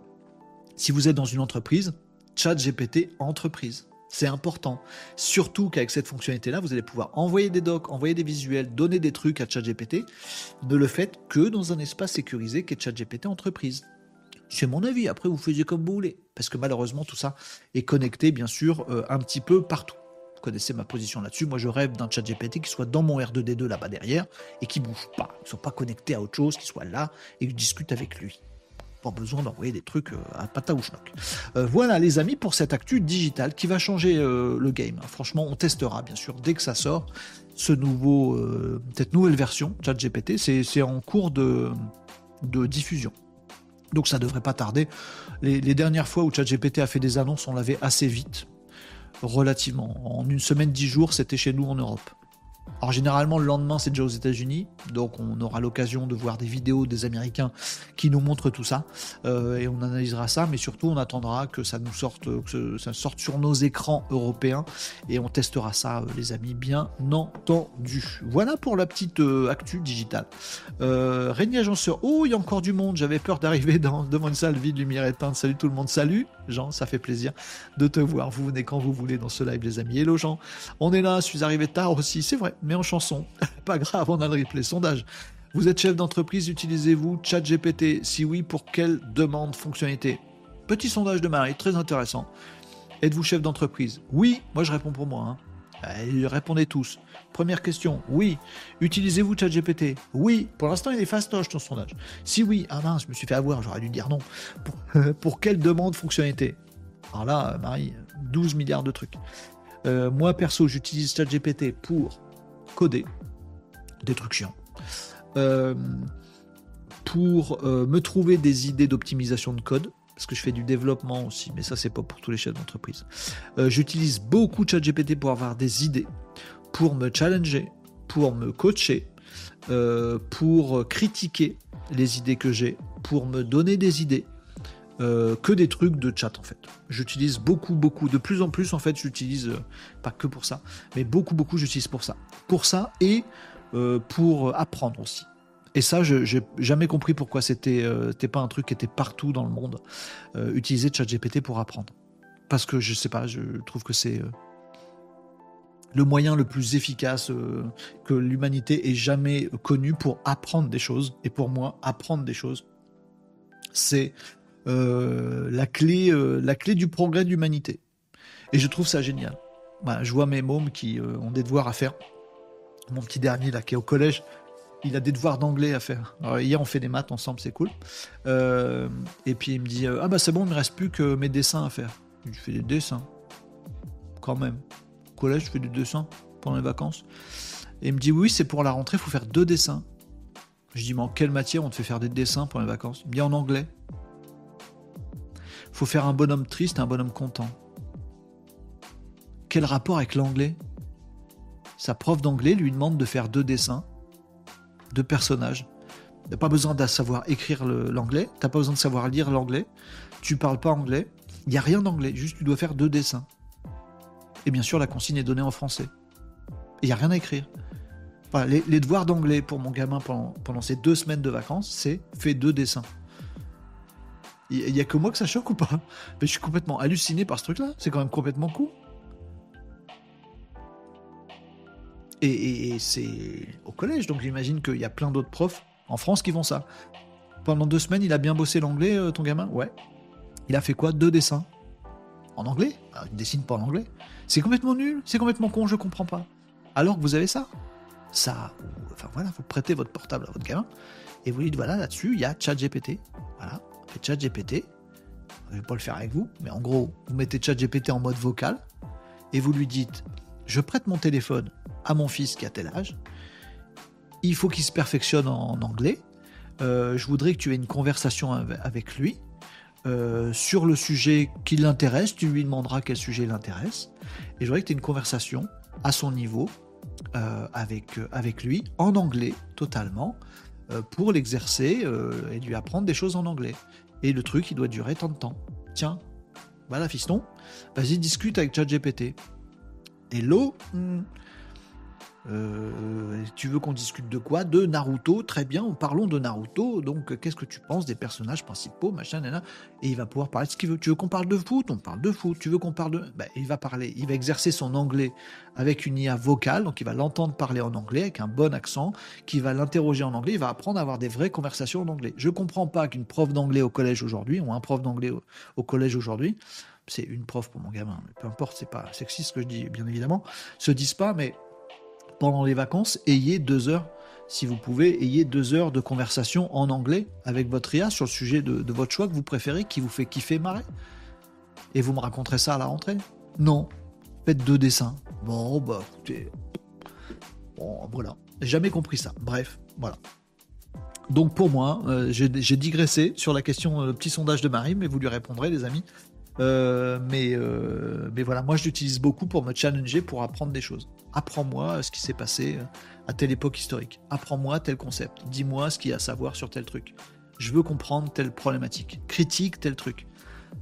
Si vous êtes dans une entreprise, chat GPT entreprise. C'est important. Surtout qu'avec cette fonctionnalité-là, vous allez pouvoir envoyer des docs, envoyer des visuels, donner des trucs à ChatGPT. Ne le faites que dans un espace sécurisé qu'est ChatGPT entreprise. C'est mon avis. Après, vous faisiez comme vous voulez. Parce que malheureusement, tout ça est connecté, bien sûr, euh, un petit peu partout. Connaissez ma position là-dessus. Moi, je rêve d'un chat GPT qui soit dans mon R2D2 là-bas derrière et qui bouge pas, qui soit pas connecté à autre chose, qui soit là et que discute avec lui. Pas besoin d'envoyer des trucs euh, à pata ou schnock. Euh, voilà, les amis, pour cette actu digitale qui va changer le game. Franchement, on testera, bien sûr, dès que ça sort, ce nouveau, cette nouvelle version ChatGPT. C'est en cours de, diffusion. Donc ça devrait pas tarder. Les, dernières fois où ChatGPT a fait des annonces, on l'avait assez vite, relativement. En une semaine, dix jours, c'était chez nous en Europe. Alors généralement le lendemain c'est déjà aux États-Unis, donc on aura l'occasion de voir des vidéos des Américains qui nous montrent tout ça euh, et on analysera ça, mais surtout on attendra que ça nous sorte, que ça sorte sur nos écrans européens. Et on testera ça, euh, les amis, bien entendu. Voilà pour la petite euh, actu digitale. Régnier Agenceur, oh il y a encore du monde, j'avais peur d'arriver devant une salle vide, lumière éteinte. Salut tout le monde, salut Jean, ça fait plaisir de te voir. Vous venez quand vous voulez dans ce live, les amis. Hello Jean, on est là, je suis arrivé tard aussi, c'est vrai mais en chanson. [laughs] Pas grave, on a le replay. Sondage. Vous êtes chef d'entreprise, utilisez-vous ChatGPT? Si oui, pour quelle demande, fonctionnalité? Petit sondage de Marie, très intéressant. Êtes-vous chef d'entreprise? Oui, moi je réponds pour moi. Hein. répondez tous. Première question, oui. Utilisez-vous ChatGPT? Oui. Pour l'instant, il est fastoche ton sondage. Si oui, ah mince, je me suis fait avoir, j'aurais dû dire non. Pour, [laughs] quelle demande, fonctionnalité? Alors là, Marie, 12 milliards de trucs. Euh, moi, perso, j'utilise ChatGPT pour coder des trucs chiants. Euh, pour euh, me trouver des idées d'optimisation de code, parce que je fais du développement aussi, mais ça c'est pas pour tous les chefs d'entreprise. Euh, j'utilise beaucoup ChatGPT pour avoir des idées, pour me challenger, pour me coacher, pour critiquer les idées que j'ai, pour me donner des idées, euh, que des trucs de chat en fait. J'utilise beaucoup, beaucoup, de plus en plus en fait, j'utilise euh, pas que pour ça, mais beaucoup, beaucoup j'utilise pour ça. Pour ça et euh, pour apprendre aussi. Et ça, je j'ai jamais compris pourquoi c'était pas un truc qui était partout dans le monde. utiliser ChatGPT pour apprendre. Parce que je sais pas, je trouve que c'est le moyen le plus efficace que l'humanité ait jamais connu pour apprendre des choses. Et pour moi, apprendre des choses, c'est la, clé, euh, la clé du progrès de l'humanité. Et je trouve ça génial. je vois mes mômes qui euh, ont des devoirs à faire. Mon petit dernier, là, qui est au collège, il a des devoirs d'anglais à faire. hier, on fait des maths ensemble, c'est cool. et puis, il me dit Ah, bah, c'est bon, il me reste plus que mes dessins à faire. Je fais des dessins. Quand même. Au collège, je fais des dessins pendant les vacances. Et il me dit Oui, c'est pour la rentrée, il faut faire deux dessins. Je dis Mais en quelle matière on te fait faire des dessins pour les vacances? Il me dit En anglais faut faire un bonhomme triste, un bonhomme content. Quel rapport avec l'anglais? Sa prof d'anglais lui demande de faire deux dessins, deux personnages. T'as pas besoin de savoir écrire l'anglais, t'as pas besoin de savoir lire l'anglais, tu parles pas anglais, il n'y a rien d'anglais, juste tu dois faire deux dessins. Et bien sûr, la consigne est donnée en français. Il n'y a rien à écrire. les, devoirs d'anglais pour mon gamin pendant, pendant ces deux semaines de vacances, c'est fais deux dessins. Il y, a que moi que ça choque ou pas? Mais je suis complètement halluciné par ce truc-là. C'est quand même complètement cool. Et, c'est au collège, donc j'imagine qu'il y a plein d'autres profs en France qui font ça. Pendant deux semaines, il a bien bossé l'anglais, euh, ton gamin? Ouais. Il a fait quoi? Deux dessins. En anglais? Ah, Il dessine pas en anglais. C'est complètement nul, c'est complètement con, je comprends pas. Alors que vous avez ça Ça, enfin voilà, vous prêtez votre portable à votre gamin et vous dites voilà, là-dessus, il y a ChatGPT. Voilà, ChatGPT. Je ne vais pas le faire avec vous, mais en gros, vous mettez ChatGPT en mode vocal et vous lui dites Je prête mon téléphone à mon fils qui a tel âge. il faut qu'il se perfectionne en, anglais. Euh, je voudrais que tu aies une conversation avec lui euh, sur le sujet qui l'intéresse. Tu lui demanderas quel sujet l'intéresse. Et je voudrais que tu aies une conversation à son niveau euh, avec, avec lui en anglais totalement pour l'exercer et lui apprendre des choses en anglais. Et le truc, il doit durer tant de temps. Tiens, voilà fiston, vas-y discute avec ChatGPT. Hello? Hmm. Euh, tu veux qu'on discute de quoi? De Naruto, très bien, parlons de Naruto. Donc, qu'est-ce que tu penses des personnages principaux, machin, Et il va pouvoir parler de ce qu'il veut. Tu veux qu'on parle de foot? On parle de foot. Tu veux qu'on parle de. Ben, il va parler, il va exercer son anglais avec une IA vocale, donc il va l'entendre parler en anglais avec un bon accent, qui va l'interroger en anglais, il va apprendre à avoir des vraies conversations en anglais. Je comprends pas qu'une prof d'anglais au collège aujourd'hui, ou un prof d'anglais au, collège aujourd'hui, c'est une prof pour mon gamin, mais peu importe, c'est pas sexiste ce que je dis, bien évidemment, se disent pas, mais pendant les vacances, ayez deux heures, si vous pouvez, ayez deux heures de conversation en anglais avec votre IA sur le sujet de, votre choix que vous préférez, qui vous fait kiffer, marrer. Et vous me raconterez ça à la rentrée? Non. Faites deux dessins. Bon, bah écoutez. Bon, voilà. Jamais compris ça. Bref, voilà. Donc pour moi, euh, j'ai digressé sur la question, le euh, petit sondage de Marie, mais vous lui répondrez, les amis. Euh, mais, mais voilà, moi je l'utilise beaucoup pour me challenger, pour apprendre des choses. Apprends-moi ce qui s'est passé à telle époque historique. Apprends-moi tel concept. Dis-moi ce qu'il y a à savoir sur tel truc. Je veux comprendre telle problématique. Critique tel truc.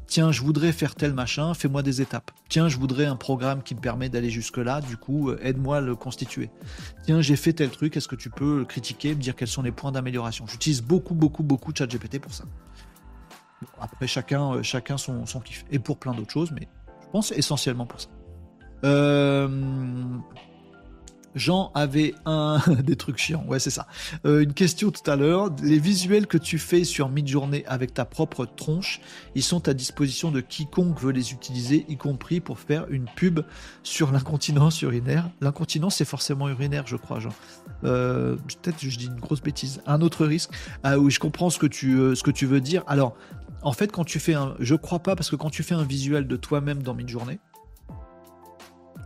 Tiens, je voudrais faire tel machin, fais-moi des étapes. Tiens, je voudrais un programme qui me permet d'aller jusque-là, du coup, euh, aide-moi à le constituer. Tiens, j'ai fait tel truc, est-ce que tu peux le critiquer, me dire quels sont les points d'amélioration? J'utilise beaucoup, beaucoup, beaucoup ChatGPT pour ça. après, chacun, euh, chacun son, son kiff. Et pour plein d'autres choses, mais je pense essentiellement pour ça. Euh, Jean avait un [laughs] des trucs chiants, ouais c'est ça. Euh, une question tout à l'heure. Les visuels que tu fais sur Midjourney avec ta propre tronche, ils sont à disposition de quiconque veut les utiliser, y compris pour faire une pub sur l'incontinence urinaire. L'incontinence c'est forcément urinaire, je crois, Jean. Euh, peut-être je dis une grosse bêtise. Un autre risque. Ah oui, je comprends ce que tu ce que tu veux dire. Alors, en fait, quand tu fais un, je crois pas parce que quand tu fais un visuel de toi-même dans Midjourney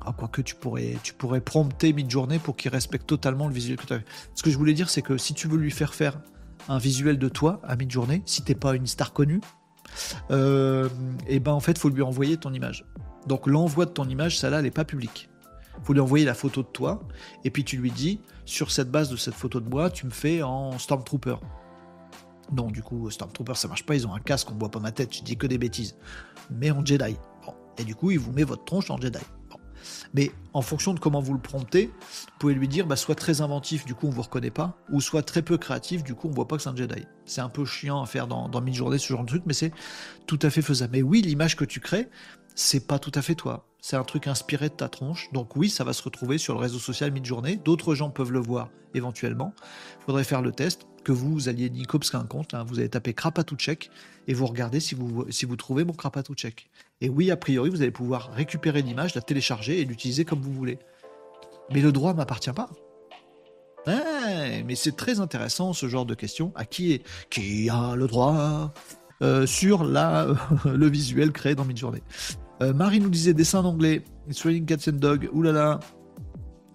ah, quoique tu pourrais, tu pourrais prompter mid-journée pour qu'il respecte totalement le visuel que tu as Ce que je voulais dire, c'est que si tu veux lui faire faire un visuel de toi à mid-journée, si t'es pas une star connue, et euh, eh ben en fait, faut lui envoyer ton image. Donc l'envoi de ton image, ça là, elle n'est pas publique. Faut lui envoyer la photo de toi, et puis tu lui dis, sur cette base de cette photo de moi, tu me fais en Stormtrooper. Non, du coup, Stormtrooper, ça marche pas, ils ont un casque, on voit pas ma tête, je dis que des bêtises. Mais en Jedi. Et du coup, il vous met votre tronche en Jedi. Mais en fonction de comment vous le promptez, vous pouvez lui dire bah, soit très inventif, du coup on vous reconnaît pas, ou soit très peu créatif, du coup on voit pas que c'est un Jedi. C'est un peu chiant à faire dans, dans mid-journée ce genre de truc, mais c'est tout à fait faisable. Mais oui, l'image que tu crées, c'est pas tout à fait toi. C'est un truc inspiré de ta tronche. Donc oui, ça va se retrouver sur le réseau social mid-journée. D'autres gens peuvent le voir éventuellement. Il faudrait faire le test que vous, alliez Nikopska compte, vous allez taper check et vous regardez si vous, si vous trouvez mon check. Et oui, a priori, vous allez pouvoir récupérer l'image, la télécharger et l'utiliser comme vous voulez. Mais le droit m'appartient pas. mais c'est très intéressant ce genre de questions. À qui est qui a le droit euh, sur la, [laughs] le visuel créé dans Midjourney? Euh, Marie nous disait dessin en anglais, Cats and Dog, oulala,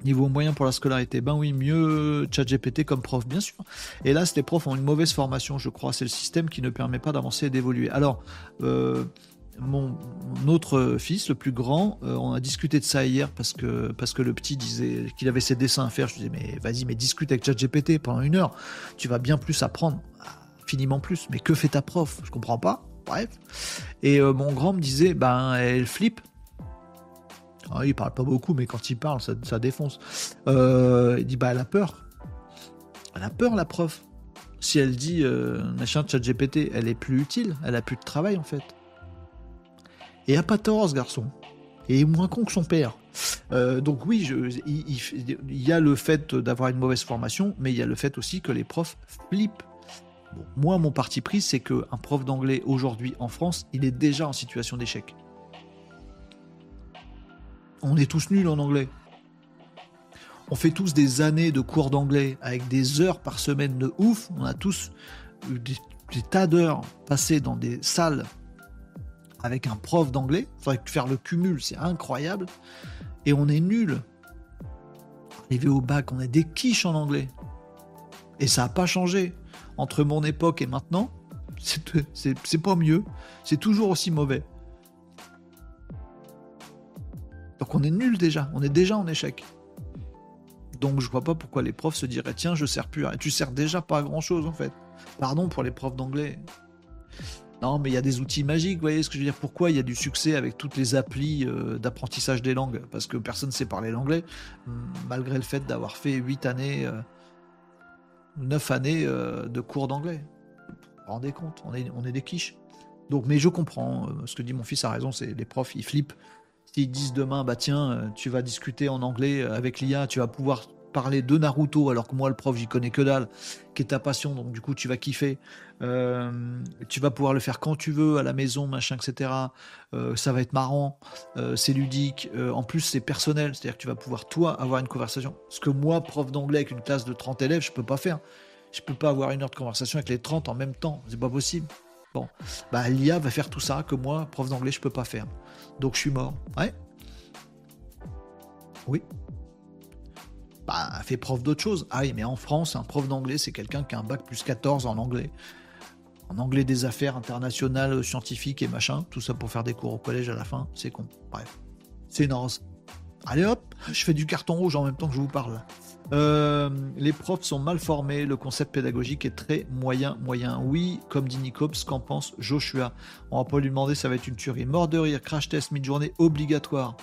Niveau moyen pour la scolarité, ben oui, mieux ChatGPT comme prof, bien sûr. Et là, les profs ont une mauvaise formation, je crois. C'est le système qui ne permet pas d'avancer et d'évoluer. Alors, euh, mon, autre fils, le plus grand, euh, on a discuté de ça hier parce que, parce que le petit disait qu'il avait ses dessins à faire. Je disais, mais vas-y, mais discute avec ChatGPT pendant une heure. Tu vas bien plus apprendre, infiniment plus. Mais que fait ta prof? Je comprends pas. Bref. Et euh, mon grand me disait, ben, elle flippe ah, il parle pas beaucoup, mais quand il parle, ça, défonce. Euh, il dit bah elle a peur. Elle a peur la prof. Si elle dit euh, machin chat GPT, elle est plus utile, elle a plus de travail en fait. Et a pas tort ce garçon. Et moins con que son père. Euh, donc oui, il, y a le fait d'avoir une mauvaise formation, mais il y a le fait aussi que les profs flippent. moi, mon parti pris, c'est qu'un prof d'anglais aujourd'hui en France, il est déjà en situation d'échec on est tous nuls en anglais. On fait tous des années de cours d'anglais avec des heures par semaine de ouf. On a tous des, des tas d'heures passées dans des salles avec un prof d'anglais. Il faudrait faire le cumul, c'est incroyable. Et on est nuls. Arrivé au bac, on a des quiches en anglais. Et ça n'a pas changé. Entre mon époque et maintenant, [laughs] c'est pas mieux. C'est toujours aussi mauvais. Donc on est nul déjà. On est déjà en échec. Donc je vois pas pourquoi les profs se diraient tiens, je sers plus à... Tu sers déjà pas grand chose en fait. Pardon pour les profs d'anglais. Non, mais il y a des outils magiques, vous voyez ce que je veux dire Pourquoi il y a du succès avec toutes les applis euh, d'apprentissage des langues? Parce que personne ne sait parler l'anglais, malgré le fait d'avoir fait 8 années, 9 euh, années euh, de cours d'anglais. Rendez compte on est, on est des quiches. Donc, mais je comprends, ce que dit mon fils a raison, c'est les profs, ils flippent. S'ils disent demain, bah tiens, tu vas discuter en anglais avec l'IA, tu vas pouvoir parler de Naruto alors que moi le prof j'y connais que dalle, qui est ta passion, donc du coup tu vas kiffer. Euh, tu vas pouvoir le faire quand tu veux à la maison, machin, etc. Euh, ça va être marrant, euh, c'est ludique. en plus c'est personnel, c'est-à-dire que tu vas pouvoir toi avoir une conversation. Ce que moi prof d'anglais avec une classe de 30 élèves je peux pas faire. Je peux pas avoir une heure de conversation avec les 30 en même temps, c'est pas possible. Bon, bah l'IA va faire tout ça que moi prof d'anglais je peux pas faire. Donc je suis mort. Ouais. Oui bah, fait prof d'autre chose. Ah oui, mais en France, un prof d'anglais, c'est quelqu'un qui a un bac plus 14 en anglais. En anglais des affaires internationales, scientifiques et machin. Tout ça pour faire des cours au collège à la fin. C'est con. Bref. C'est naze. Allez hop, je fais du carton rouge en même temps que je vous parle. Euh, les profs sont mal formés, le concept pédagogique est très moyen, moyen. Oui, comme dit Nicops, qu'en pense Joshua? On va pas lui demander, ça va être une tuerie. Mort de rire, crash test, mid-journée obligatoire.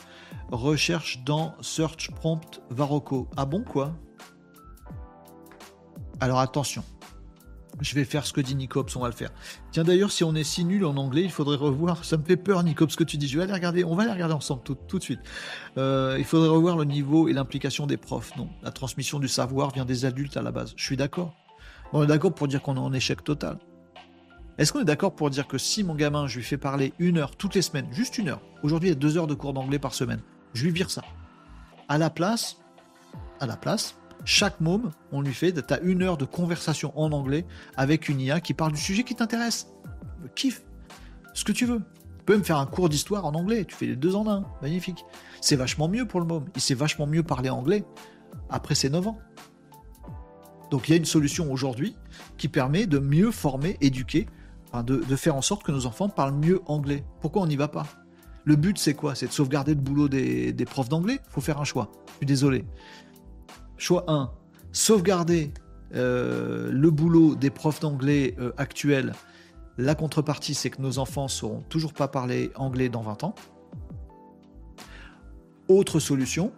Recherche dans Search Prompt Varocco. Ah bon, quoi? Alors attention, je vais faire ce que dit Nicops, on va le faire. Tiens d'ailleurs, si on est si nul en anglais, il faudrait revoir. Ça me fait peur, Nicops, ce que tu dis. Je vais aller regarder. On va aller regarder ensemble tout, de suite. Euh, il faudrait revoir le niveau et l'implication des profs. Non, la transmission du savoir vient des adultes à la base. Je suis d'accord. On est d'accord pour dire qu'on est en échec total. Est-ce qu'on est d'accord pour dire que si mon gamin, je lui fais parler une heure toutes les semaines, juste une heure, aujourd'hui il y a deux heures de cours d'anglais par semaine, je lui vire ça. À la place, à la place, chaque môme, on lui fait, t'as une heure de conversation en anglais avec une IA qui parle du sujet qui t'intéresse. Kiffe. Ce que tu veux. Tu peux même faire un cours d'histoire en anglais. Tu fais les deux en un. Magnifique. C'est vachement mieux pour le môme. Il sait vachement mieux parler anglais après ses 9 ans. Donc il y a une solution aujourd'hui qui permet de mieux former, éduquer, de, faire en sorte que nos enfants parlent mieux anglais. Pourquoi on n'y va pas? Le but c'est quoi? C'est de sauvegarder le boulot des, des profs d'anglais? Il faut faire un choix. Je suis désolé. Choix 1, sauvegarder euh, le boulot des profs d'anglais euh, actuels. La contrepartie, c'est que nos enfants ne sauront toujours pas parler anglais dans 20 ans. Autre solution,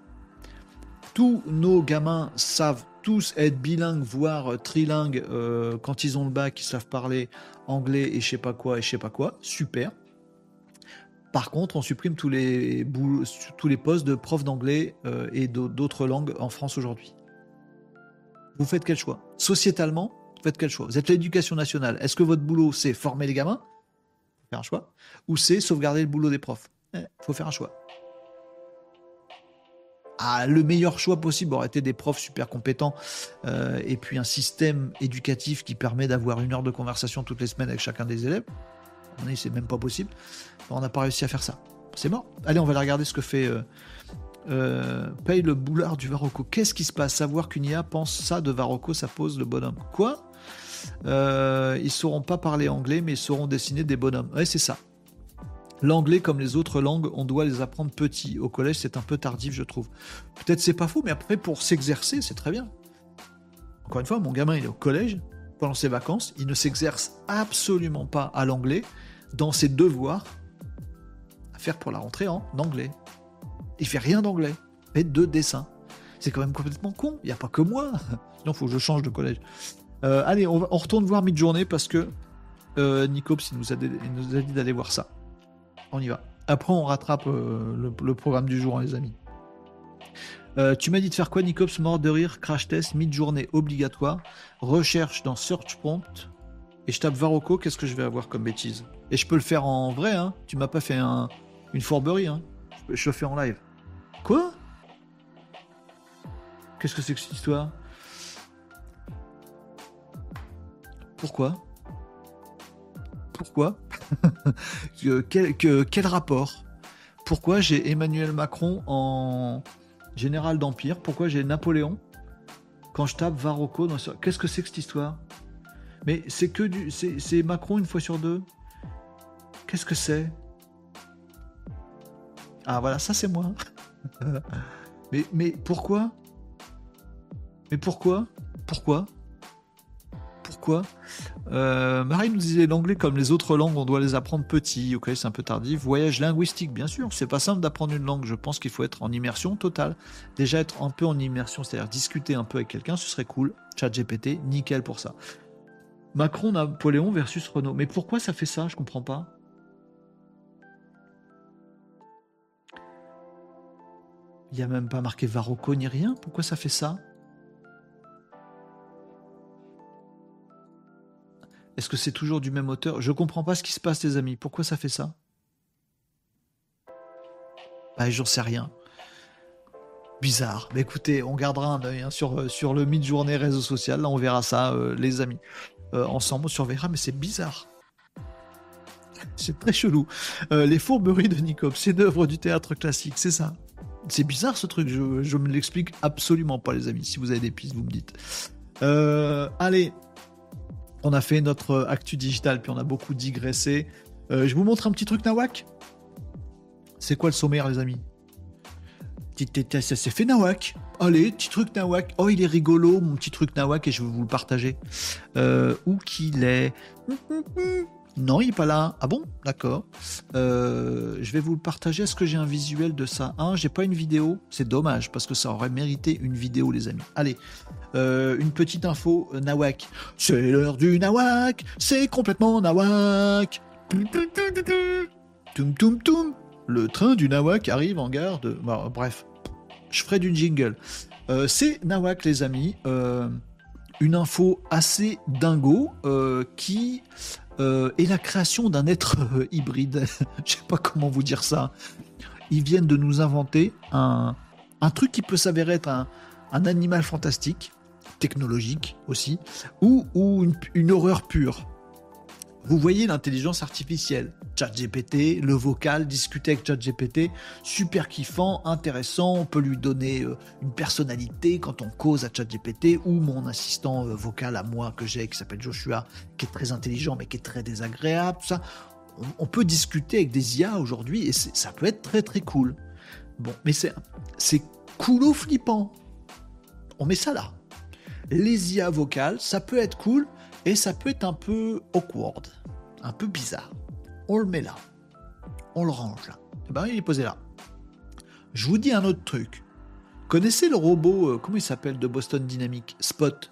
tous nos gamins savent tous être bilingues, voire trilingues euh, quand ils ont le bac, ils savent parler anglais et je sais pas quoi et je sais pas quoi. Super. Par contre, on supprime tous les, postes de profs d'anglais euh, et d'autres langues en France aujourd'hui. Vous faites quel choix? Sociétalement, vous faites quel choix? Vous êtes l'éducation nationale. Est-ce que votre boulot, c'est former les gamins? Faire un choix. Ou c'est sauvegarder le boulot des profs? Il eh, faut faire un choix. Ah, le meilleur choix possible aurait été des profs super compétents euh, et puis un système éducatif qui permet d'avoir une heure de conversation toutes les semaines avec chacun des élèves c'est même pas possible. On n'a pas réussi à faire ça. C'est mort. Allez, on va aller regarder ce que fait. Euh, euh, paye le boulard du Varocco. Qu'est-ce qui se passe? Savoir qu'une IA pense ça de Varocco, ça pose le bonhomme. Quoi? Euh, Ils sauront pas parler anglais, mais ils sauront dessiner des bonhommes. Ouais, c'est ça. L'anglais, comme les autres langues, on doit les apprendre petits. Au collège, c'est un peu tardif, je trouve. Peut-être c'est pas faux, mais après, pour s'exercer, c'est très bien. Encore une fois, mon gamin, il est au collège. Pendant ses vacances, il ne s'exerce absolument pas à l'anglais dans ses devoirs à faire pour la rentrée en anglais. Il fait rien d'anglais, mais de dessin. C'est quand même complètement con. Il n'y a pas que moi. [laughs] Sinon, il faut que je change de collège. Euh, allez, on, retourne voir mid-journée parce que euh, Nicops nous, a, dit d'aller voir ça. On y va. Après, on rattrape euh, le, programme du jour, hein, les amis. Tu m'as dit de faire quoi, Nicops Mort de rire, crash test, mid-journée obligatoire, recherche dans Search Prompt, et je tape Varocco, qu'est-ce que je vais avoir comme bêtise? Et je peux le faire en vrai, hein. Tu m'as pas fait un, une fourberie, hein. Je le fais en live. Quoi? Qu'est-ce que c'est que cette histoire? Pourquoi? Pourquoi? [laughs] Quel, quel rapport? Pourquoi j'ai Emmanuel Macron en général d'Empire? Pourquoi j'ai Napoléon? Quand je tape Varroco, dans... qu'est-ce que c'est que cette histoire? Mais c'est que du. C'est Macron une fois sur deux? Qu'est-ce que c'est? Ah voilà, ça c'est moi. [laughs] mais, pourquoi? Mais pourquoi? Pourquoi? Pourquoi? Euh, Marie nous disait l'anglais comme les autres langues, on doit les apprendre petit. Ok, c'est un peu tardif. Voyage linguistique, bien sûr. C'est pas simple d'apprendre une langue. Je pense qu'il faut être en immersion totale. Déjà être un peu en immersion, c'est-à-dire discuter un peu avec quelqu'un, ce serait cool. Chat GPT, nickel pour ça. Macron, Napoléon versus Renault. Mais pourquoi ça fait ça? Je comprends pas. Il n'y a même pas marqué Varroco ni rien. Pourquoi ça fait ça? Est-ce que c'est toujours du même auteur? Je comprends pas ce qui se passe, les amis. Pourquoi ça fait ça? Bah, j'en sais rien. Bizarre. Mais écoutez, on gardera un œil hein, sur, euh, sur le mid-journée réseau social. Là, on verra ça, euh, les amis. Euh, ensemble, on surveillera, mais c'est bizarre. C'est très chelou. les fourberies de Nikop, c'est une du théâtre classique, c'est ça? C'est bizarre ce truc, je, je me l'explique absolument pas, les amis. Si vous avez des pistes, vous me dites. allez, on a fait notre actu digital, puis on a beaucoup digressé. Euh, je vous montre un petit truc Nawak. C'est quoi le sommaire, les amis? C'est fait Nawak. Allez, petit truc Nawak. Oh, il est rigolo, mon petit truc Nawak, et je vais vous le partager. Euh, où qu'il est Non, il n'est pas là. Ah bon? D'accord. Euh, je vais vous le partager. Est-ce que j'ai un visuel de ça? J'ai pas une vidéo. C'est dommage parce que ça aurait mérité une vidéo, les amis. Allez, euh, une petite info euh, Nawak. C'est l'heure du Nawak. C'est complètement Nawak. Toum toum toum. Le train du Nawak arrive en gare de. bref, je ferai du jingle. c'est Nawak, les amis. une info assez dingo qui euh, et la création d'un être [laughs] euh, hybride. [laughs] Je sais pas comment vous dire ça. Ils viennent de nous inventer un, truc qui peut s'avérer être un, animal fantastique, technologique aussi, ou, une horreur pure. Vous voyez l'intelligence artificielle, ChatGPT, le vocal, discuter avec ChatGPT, super kiffant, intéressant, on peut lui donner euh, une personnalité quand on cause à ChatGPT, ou mon assistant euh, vocal à moi que j'ai, qui s'appelle Joshua, qui est très intelligent mais qui est très désagréable, ça. On, peut discuter avec des IA aujourd'hui et ça peut être très très cool. Bon, mais c'est, c'est coolo flippant. On met ça là. Les IA vocales, ça peut être cool, et ça peut être un peu awkward, un peu bizarre. On le met là. On le range là. Et eh ben il est posé là. Je vous dis un autre truc. Connaissez le robot, euh, comment il s'appelle de Boston Dynamics? Spot.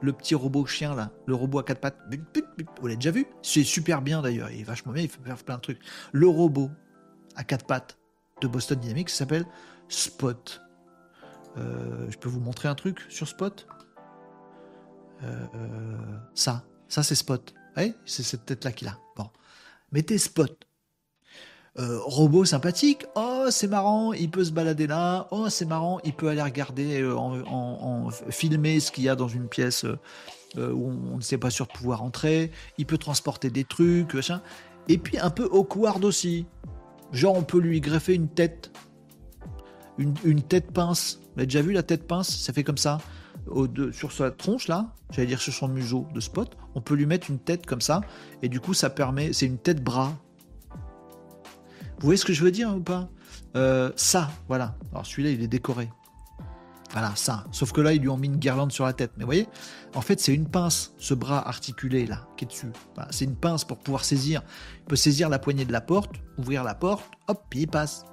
Le petit robot chien là, le robot à quatre pattes. Vous l'avez déjà vu? C'est super bien d'ailleurs, il est vachement bien, il fait plein de trucs. Le robot à quatre pattes de Boston Dynamics s'appelle Spot. Euh, je peux vous montrer un truc sur Spot? Ça, ça c'est Spot. c'est cette tête-là qu'il a. Bon, mettez Spot. Euh, robot sympathique, oh c'est marrant, il peut se balader là, oh c'est marrant, il peut aller regarder, euh, en, filmer ce qu'il y a dans une pièce où on ne sait pas sûr de pouvoir entrer, il peut transporter des trucs, et puis un peu awkward aussi. Genre on peut lui greffer une tête, une, une tête pince. Vous avez déjà vu la tête pince? Ça fait comme ça sur sa tronche là, j'allais dire sur son museau de spot, on peut lui mettre une tête comme ça, et du coup ça permet, c'est une tête bras. Vous voyez ce que je veux dire ou pas? Euh, Ça, voilà. Alors celui-là il est décoré. Voilà, ça. Sauf que là, ils lui ont mis une guirlande sur la tête. Mais vous voyez, en fait, c'est une pince, ce bras articulé là, qui est dessus. c'est une pince pour pouvoir saisir. Il peut saisir la poignée de la porte, ouvrir la porte, hop, puis il passe.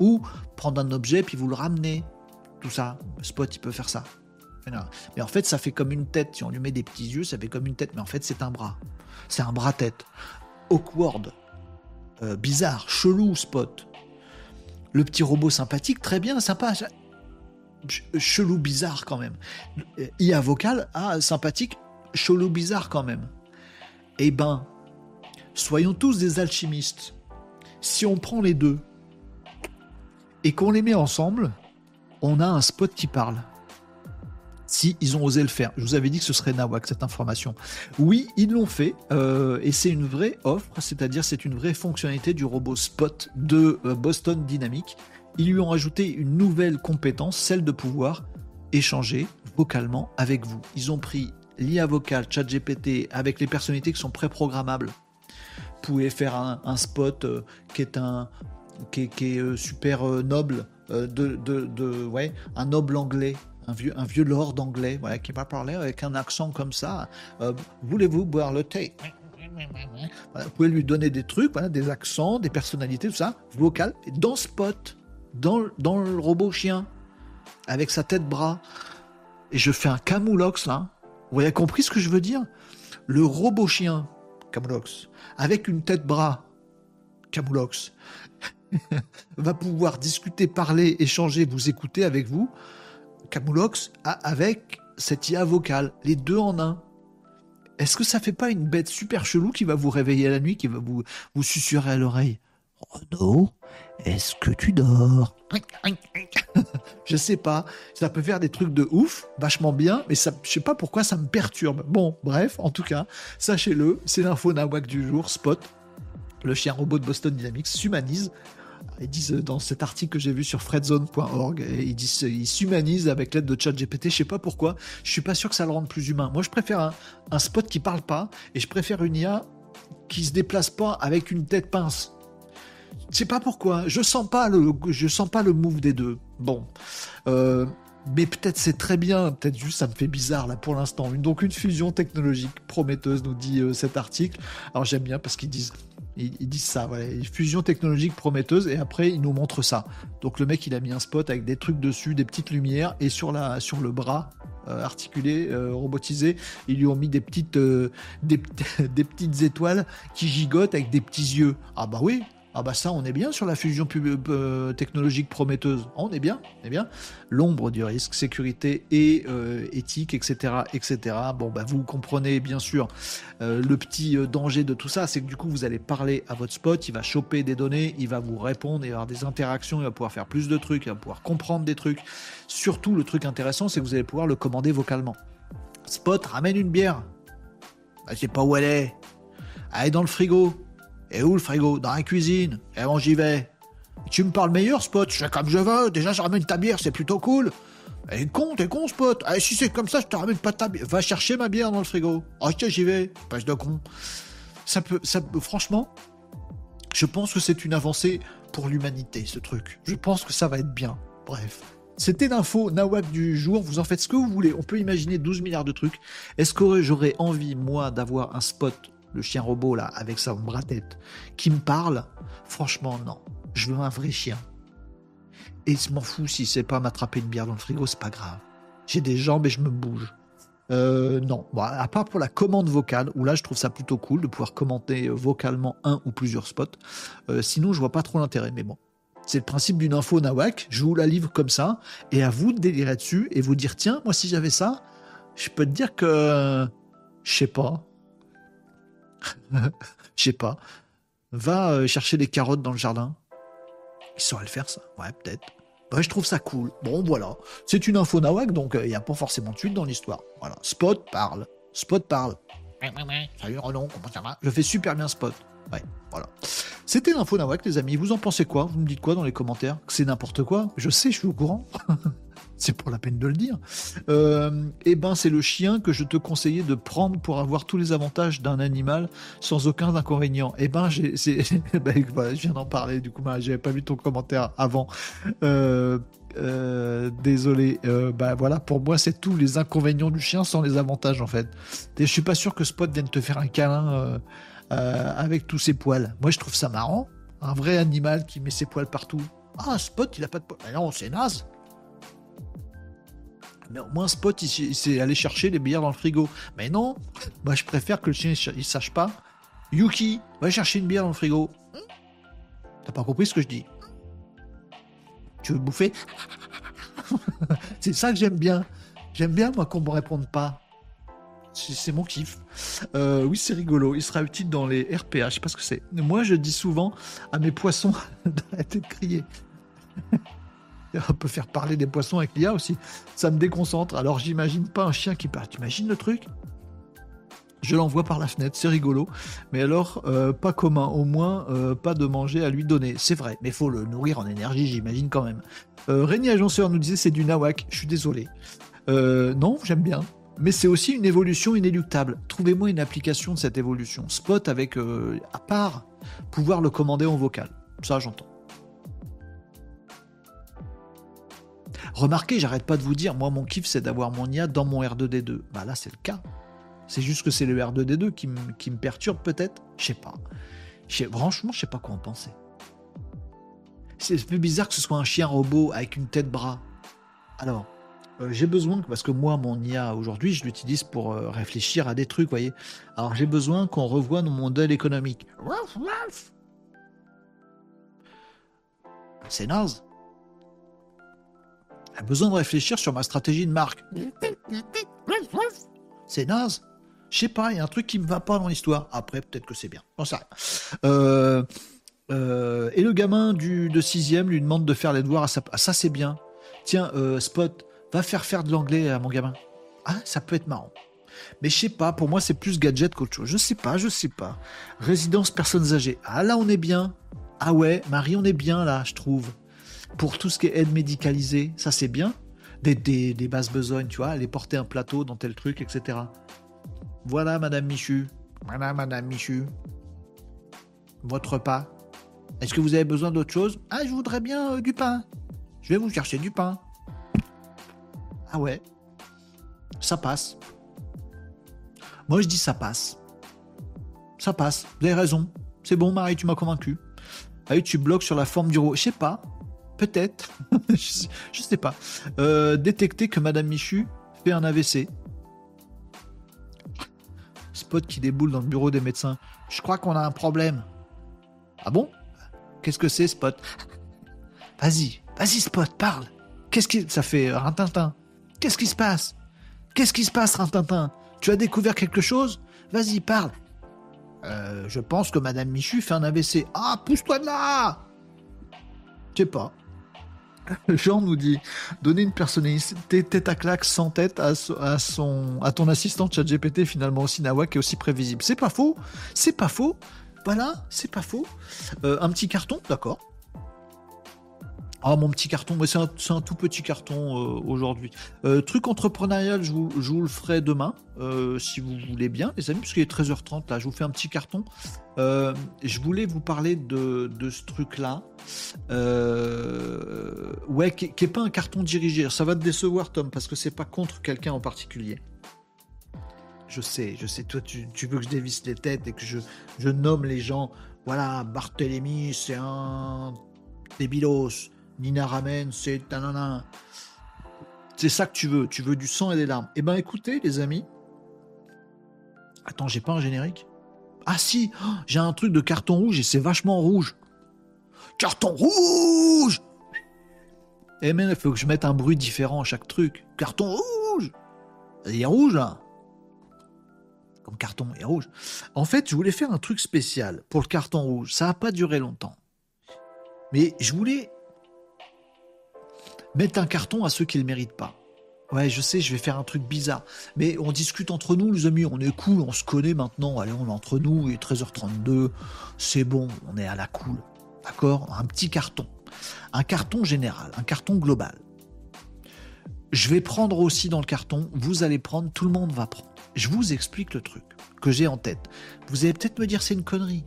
Ou prendre un objet, puis vous le ramenez. Tout ça. Spot, il peut faire ça. Mais en fait, ça fait comme une tête. Si on lui met des petits yeux, ça fait comme une tête. Mais en fait, c'est un bras. C'est un bras-tête. Awkward. Euh, bizarre. Chelou, Spot. Le petit robot sympathique, très bien, sympa. Chelou, bizarre quand même. IA vocal, ah, sympathique, chelou, bizarre quand même. Eh ben, soyons tous des alchimistes. Si on prend les deux et qu'on les met ensemble, on a un spot qui parle si ils ont osé le faire. Je vous avais dit que ce serait Nawak cette information. Oui, ils l'ont fait euh, et c'est une vraie offre, c'est-à-dire c'est une vraie fonctionnalité du robot Spot de euh, Boston Dynamics. Ils lui ont ajouté une nouvelle compétence, celle de pouvoir échanger vocalement avec vous. Ils ont pris l'IA vocal, ChatGPT, avec les personnalités qui sont préprogrammables. Vous pouvez faire un, spot euh, qui est un qui est, super noble, de, de, ouais, un noble anglais, un vieux, un vieux lord anglais, voilà, qui va parler avec un accent comme ça. Voulez-vous boire le thé? Vous pouvez lui donner des trucs, voilà, des accents, des personnalités, tout ça, vocal, dans Spot, dans, dans le robot chien, avec sa tête bras. Et je fais un camoulox là. Vous avez compris ce que je veux dire? Le robot chien, camoulox, avec une tête bras, camoulox, [laughs] va pouvoir discuter, parler, échanger, vous écouter avec vous, camoulox, avec cette IA vocale, les deux en un. Est-ce que ça fait pas une bête super chelou qui va vous réveiller la nuit, qui va vous, vous susurrer à l'oreille Renaud, est-ce que tu dors? [laughs] Je sais pas. Ça peut faire des trucs de ouf, vachement bien, mais ça, je sais pas pourquoi ça me perturbe. Bon, bref, en tout cas, sachez-le, c'est l'info nawak du jour. Spot, le chien robot de Boston Dynamics, s'humanise ils disent dans cet article que j'ai vu sur fredzone.org, ils disent ils s'humanisent avec l'aide de ChatGPT. Je sais pas pourquoi. Je suis pas sûr que ça le rende plus humain. Moi, je préfère un, spot qui parle pas et je préfère une IA qui se déplace pas avec une tête pince. Je sais pas pourquoi. Je sens pas le, je sens pas le move des deux. Bon. Euh, mais peut-être c'est très bien, peut-être juste ça me fait bizarre là pour l'instant. Donc une fusion technologique prometteuse nous dit euh, cet article. Alors j'aime bien parce qu'ils disent ils, disent ça, voilà, fusion technologique prometteuse, et après ils nous montrent ça. Donc le mec il a mis un spot avec des trucs dessus, des petites lumières, et sur, la, sur le bras euh, articulé, euh, robotisé, ils lui ont mis des petites, euh, des [laughs] petites étoiles qui gigotent avec des petits yeux. Ah bah oui, ah bah ça, on est bien sur la fusion euh, technologique prometteuse. On est bien, on est bien. L'ombre du risque, sécurité et euh, éthique, etc., etc. Bon bah vous comprenez bien sûr euh, le petit danger de tout ça, c'est que du coup vous allez parler à votre spot, il va choper des données, il va vous répondre, il va avoir des interactions, il va pouvoir faire plus de trucs, il va pouvoir comprendre des trucs. Surtout le truc intéressant, c'est que vous allez pouvoir le commander vocalement. Spot, ramène une bière. Bah, je sais pas où elle est. Elle dans le frigo. Et où le frigo? Dans la cuisine. Et bon, j'y vais. tu me parles meilleur, Spot Je fais comme je veux. Déjà, je ramène ta bière, c'est plutôt cool. Et con, t'es con, Spot. Eh, si c'est comme ça, je te ramène pas ta bière. Va chercher ma bière dans le frigo. Oh, tiens, j'y vais. Page de con. Ça peut, ça franchement, je pense que c'est une avancée pour l'humanité, ce truc. Je pense que ça va être bien. Bref. C'était l'info Nawak du jour. Vous en faites ce que vous voulez. On peut imaginer 12 milliards de trucs. Est-ce que j'aurais envie, moi, d'avoir un spot le chien robot là, avec sa bras-tête, qui me parle, franchement, non. Je veux un vrai chien. Et je m'en fous si c'est pas m'attraper une bière dans le frigo, c'est pas grave. J'ai des jambes et je me bouge. Euh, non, à part pour la commande vocale, où là je trouve ça plutôt cool de pouvoir commenter vocalement un ou plusieurs spots. Euh, sinon, je vois pas trop l'intérêt, mais bon. C'est le principe d'une info nawak, je vous la livre comme ça, et à vous de délirer dessus et vous dire tiens, moi si j'avais ça, je peux te dire que. Je sais pas, [laughs] Je sais pas. Va euh, chercher des carottes dans le jardin. Il saurait le faire, ça. Ouais, peut-être. je trouve ça cool. Bon, voilà. C'est une info nawak, donc euh, il n'y a pas forcément de suite dans l'histoire. Voilà. Spot parle. Spot parle. Salut Renan, comment ça va? Je fais super bien Spot. Ouais, voilà. C'était l'info nawak, les amis. Vous en pensez quoi? Vous me dites quoi dans les commentaires? C'est n'importe quoi Je sais, je suis au courant. [laughs] c'est pour la peine de le dire. Euh, eh ben, c'est le chien que je te conseillais de prendre pour avoir tous les avantages d'un animal sans aucun inconvénient. Eh ben, j'ai, [laughs] ben, je viens d'en parler. Du coup, ben, j'avais pas vu ton commentaire avant. Euh, euh, désolé. bah voilà, pour moi, c'est tous les inconvénients du chien sans les avantages en fait. Et je suis pas sûr que Spot vienne te faire un câlin avec tous ses poils. Moi, je trouve ça marrant. Un vrai animal qui met ses poils partout. Ah, Spot, il a pas de poils. non, c'est naze. Mais au moins, Spot, il, s'est allé chercher les bières dans le frigo. Mais non, moi je préfère que le chien il sache pas. Yuki, va chercher une bière dans le frigo. T'as pas compris ce que je dis? Tu veux bouffer? [laughs] C'est ça que j'aime bien. J'aime bien, moi, qu'on me réponde pas. C'est mon kiff. Euh, oui, c'est rigolo. Il sera utile dans les RPA. Je sais pas ce que c'est. Moi, je dis souvent à mes poissons [laughs] d'arrêter de crier. [laughs] On peut faire parler des poissons avec l'IA aussi. Ça me déconcentre. Alors j'imagine pas un chien qui parle. T'imagines le truc? Je l'envoie par la fenêtre, c'est rigolo. Mais alors, euh, pas commun, au moins euh, pas de manger à lui donner. C'est vrai, mais faut le nourrir en énergie, j'imagine quand même. Euh, Agenceur nous disait c'est du nawak, je suis désolé. Euh, non, j'aime bien. Mais c'est aussi une évolution inéluctable. Trouvez-moi une application de cette évolution. Spot avec, à part, pouvoir le commander en vocal. Ça, j'entends. Remarquez, j'arrête pas de vous dire, moi mon kiff c'est d'avoir mon IA dans mon R2D2. Bah là c'est le cas. C'est juste que c'est le R2D2 qui, me perturbe peut-être. Je sais pas. Franchement, je sais pas quoi en penser. C'est plus bizarre que ce soit un chien robot avec une tête bras. Alors, euh, j'ai besoin, parce que moi, mon IA aujourd'hui, je l'utilise pour euh, réfléchir à des trucs, voyez. Alors, j'ai besoin qu'on revoie nos modèles économiques. C'est naze. J'ai besoin de réfléchir sur ma stratégie de marque. C'est naze. Je sais pas, il y a un truc qui me va pas dans l'histoire. Après, peut-être que c'est bien. J'en sais rien. Euh, euh, et le gamin du, de sixième lui demande de faire les devoirs à sa... Ah, ça, c'est bien. Tiens, euh, Spot, va faire faire de l'anglais à mon gamin. Ah, ça peut être marrant. Mais je sais pas, pour moi, c'est plus gadget qu'autre chose. Je sais pas, je sais pas. Résidence personnes âgées. Ah, là, on est bien. Ah ouais, Marie, on est bien là, je trouve. Pour tout ce qui est aide médicalisée, ça c'est bien. Des, des, des basses besognes, tu vois, aller porter un plateau dans tel truc, etc. Voilà, Madame Michu. Voilà, Madame Michu. Votre repas. Est-ce que vous avez besoin d'autre chose? Ah, je voudrais bien euh, du pain. Je vais vous chercher du pain. Ah ouais. Ça passe. Moi, je dis ça passe. Ça passe. Vous avez raison. C'est bon, Marie, tu m'as convaincu. Ah tu bloques sur la forme du robot. Je sais pas. Peut-être. [laughs] je, sais pas. Euh, détecter que Madame Michu fait un AVC. Spot qui déboule dans le bureau des médecins. Je crois qu'on a un problème. Ah bon? Qu'est-ce que c'est, Spot? Vas-y, vas-y, Spot, parle. Qu'est-ce qui. Ça fait Rintintin. Qu'est-ce qui se passe? Qu'est-ce qui se passe, Rintintin? Tu as découvert quelque chose? Vas-y, parle. Euh, je pense que Madame Michu fait un AVC. Ah, pousse-toi de là Je sais pas. [laughs] Jean nous dit donner une personnalité tête à claque sans tête à, son, à ton assistant ChatGPT finalement aussi Nawak est aussi prévisible. C'est pas faux, c'est pas faux. Voilà, c'est pas faux. Euh, un petit carton, d'accord. Ah, mon petit carton, mais c'est un, tout petit carton euh, aujourd'hui. Euh, truc entrepreneurial, je vous, le ferai demain, euh, si vous voulez bien, les amis, puisqu'il est 13h30 là, je vous fais un petit carton. je voulais vous parler de, ce truc-là, ouais, qui, n'est pas un carton dirigé. Ça va te décevoir, Tom, parce que c'est pas contre quelqu'un en particulier. Je sais, je sais, toi, tu, veux que je dévisse les têtes et que je, je nomme les gens. Voilà, Barthélemy, c'est un débilos. Nina ramène, c'est C'est ça que tu veux, tu veux du sang et des larmes. Eh ben écoutez les amis. Attends, j'ai pas un générique Ah si, oh, j'ai un truc de carton rouge et c'est vachement rouge. Carton rouge Eh mais il faut que je mette un bruit différent à chaque truc. Carton rouge Il est rouge là comme carton est rouge. En fait, je voulais faire un truc spécial pour le carton rouge. Ça n'a pas duré longtemps. Mais je voulais mettre un carton à ceux qui ne le méritent pas. Ouais, je sais, je vais faire un truc bizarre. Mais on discute entre nous, les amis, on est cool, on se connaît maintenant. Allez, on est entre nous, il est 13h32, c'est bon, on est à la cool. D'accord? Un petit carton. Un carton général, un carton global. Je vais prendre aussi dans le carton, vous allez prendre, tout le monde va prendre. Je vous explique le truc que j'ai en tête. Vous allez peut-être me dire c'est une connerie.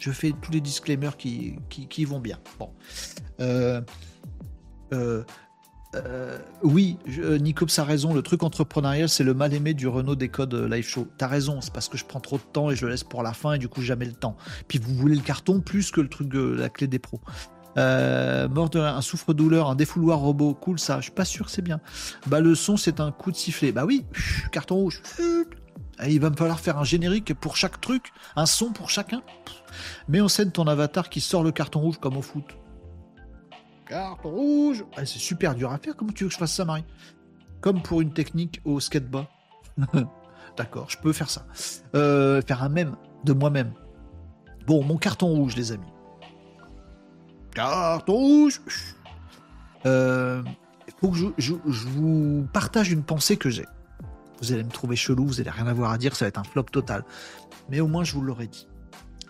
Je fais tous les disclaimers qui, qui, vont bien. Bon. Euh, euh, euh, oui, euh, a raison, le truc entrepreneurial, c'est le mal aimé du Renault des codes euh, live show. T'as raison, c'est parce que je prends trop de temps et je le laisse pour la fin et du coup jamais le temps. Puis vous voulez le carton plus que le truc de la clé des pros. mort de un souffre-douleur, un défouloir robot, cool ça, je suis pas sûr c'est bien. Bah le son c'est un coup de sifflet. Bah oui, carton rouge. Il va me falloir faire un générique pour chaque truc, un son pour chacun. Mets en scène ton avatar qui sort le carton rouge comme au foot. Carton rouge ah, C'est super dur à faire. Comment tu veux que je fasse ça, Marie? Comme pour une technique au skateboard. [laughs] D'accord, je peux faire ça. Euh, faire un même de moi-même. Bon, mon carton rouge, les amis. Carton rouge euh, faut que je, vous partage une pensée que j'ai. Vous allez me trouver chelou, vous allez rien avoir à dire, ça va être un flop total. Mais au moins, je vous l'aurais dit.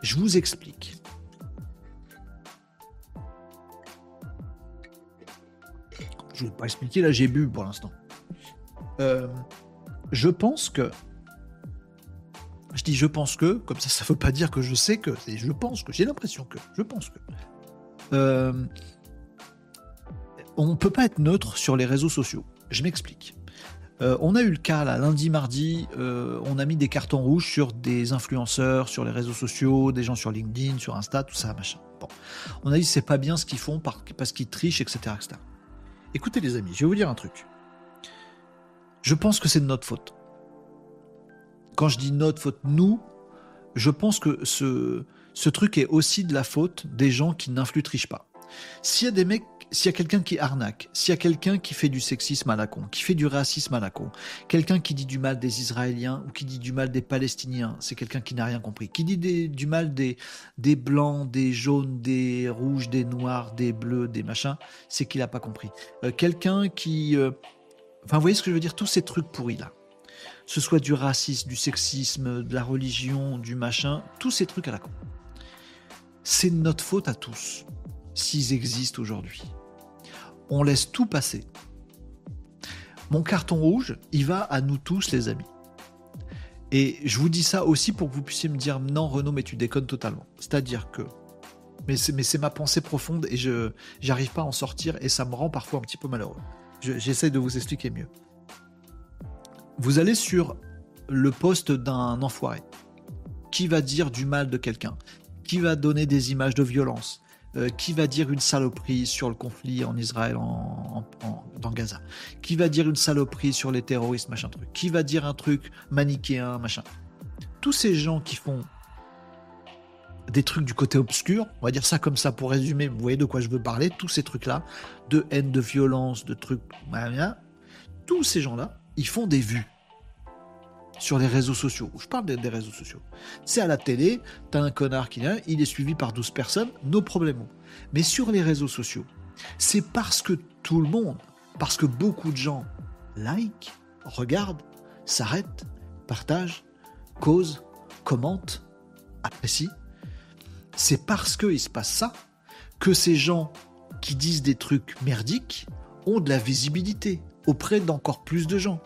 Je vous explique. Je ne vais pas expliquer, là j'ai bu pour l'instant. Euh, je pense que. Je dis je pense que, comme ça, ça ne veut pas dire que je sais que. Je pense que, j'ai l'impression que. Je pense que. Euh, on ne peut pas être neutre sur les réseaux sociaux. Je m'explique. Euh, on a eu le cas là, lundi, mardi, on a mis des cartons rouges sur des influenceurs, sur les réseaux sociaux, des gens sur LinkedIn, sur Insta, tout ça, machin. Bon. On a dit c'est pas bien ce qu'ils font parce qu'ils trichent, etc., etc. Écoutez les amis, je vais vous dire un truc. Je pense que c'est de notre faute. Quand je dis notre faute, nous, je pense que ce, ce truc est aussi de la faute des gens qui n'influent pas. S'il y a des mecs s'il y a quelqu'un qui arnaque, s'il y a quelqu'un qui fait du sexisme à la con, qui fait du racisme à la con, quelqu'un qui dit du mal des Israéliens ou qui dit du mal des Palestiniens, c'est quelqu'un qui n'a rien compris. Qui dit du mal des, blancs, des jaunes, des rouges, des noirs, des bleus, des machins, c'est qu'il n'a pas compris. Euh, quelqu'un qui... Euh, enfin, vous voyez ce que je veux dire? Tous ces trucs pourris là. Ce soit du racisme, du sexisme, de la religion, du machin, tous ces trucs à la con. C'est notre faute à tous s'ils existent aujourd'hui on laisse tout passer. Mon carton rouge, il va à nous tous, les amis. Et je vous dis ça aussi pour que vous puissiez me dire non, Renaud, mais tu déconnes totalement. C'est-à-dire que. Mais c'est ma pensée profonde et je j'arrive pas à en sortir et ça me rend parfois un petit peu malheureux. J'essaie de vous expliquer mieux. Vous allez sur le poste d'un enfoiré. Qui va dire du mal de quelqu'un? Qui va donner des images de violence? Euh, qui va dire une saloperie sur le conflit en Israël, en, dans Gaza? Qui va dire une saloperie sur les terroristes, machin truc? Qui va dire un truc manichéen, machin? Tous ces gens qui font des trucs du côté obscur, on va dire ça comme ça pour résumer, vous voyez de quoi je veux parler, tous ces trucs-là, de haine, de violence, de trucs, tous ces gens-là, ils font des vues sur les réseaux sociaux. Je parle des, réseaux sociaux. C'est à la télé, t'as un connard qui vient, il est suivi par 12 personnes, nos problèmes. Mais sur les réseaux sociaux, c'est parce que tout le monde, parce que beaucoup de gens like, regardent, s'arrêtent, partagent, causent, commentent, apprécient. C'est parce qu'il se passe ça que ces gens qui disent des trucs merdiques ont de la visibilité auprès d'encore plus de gens.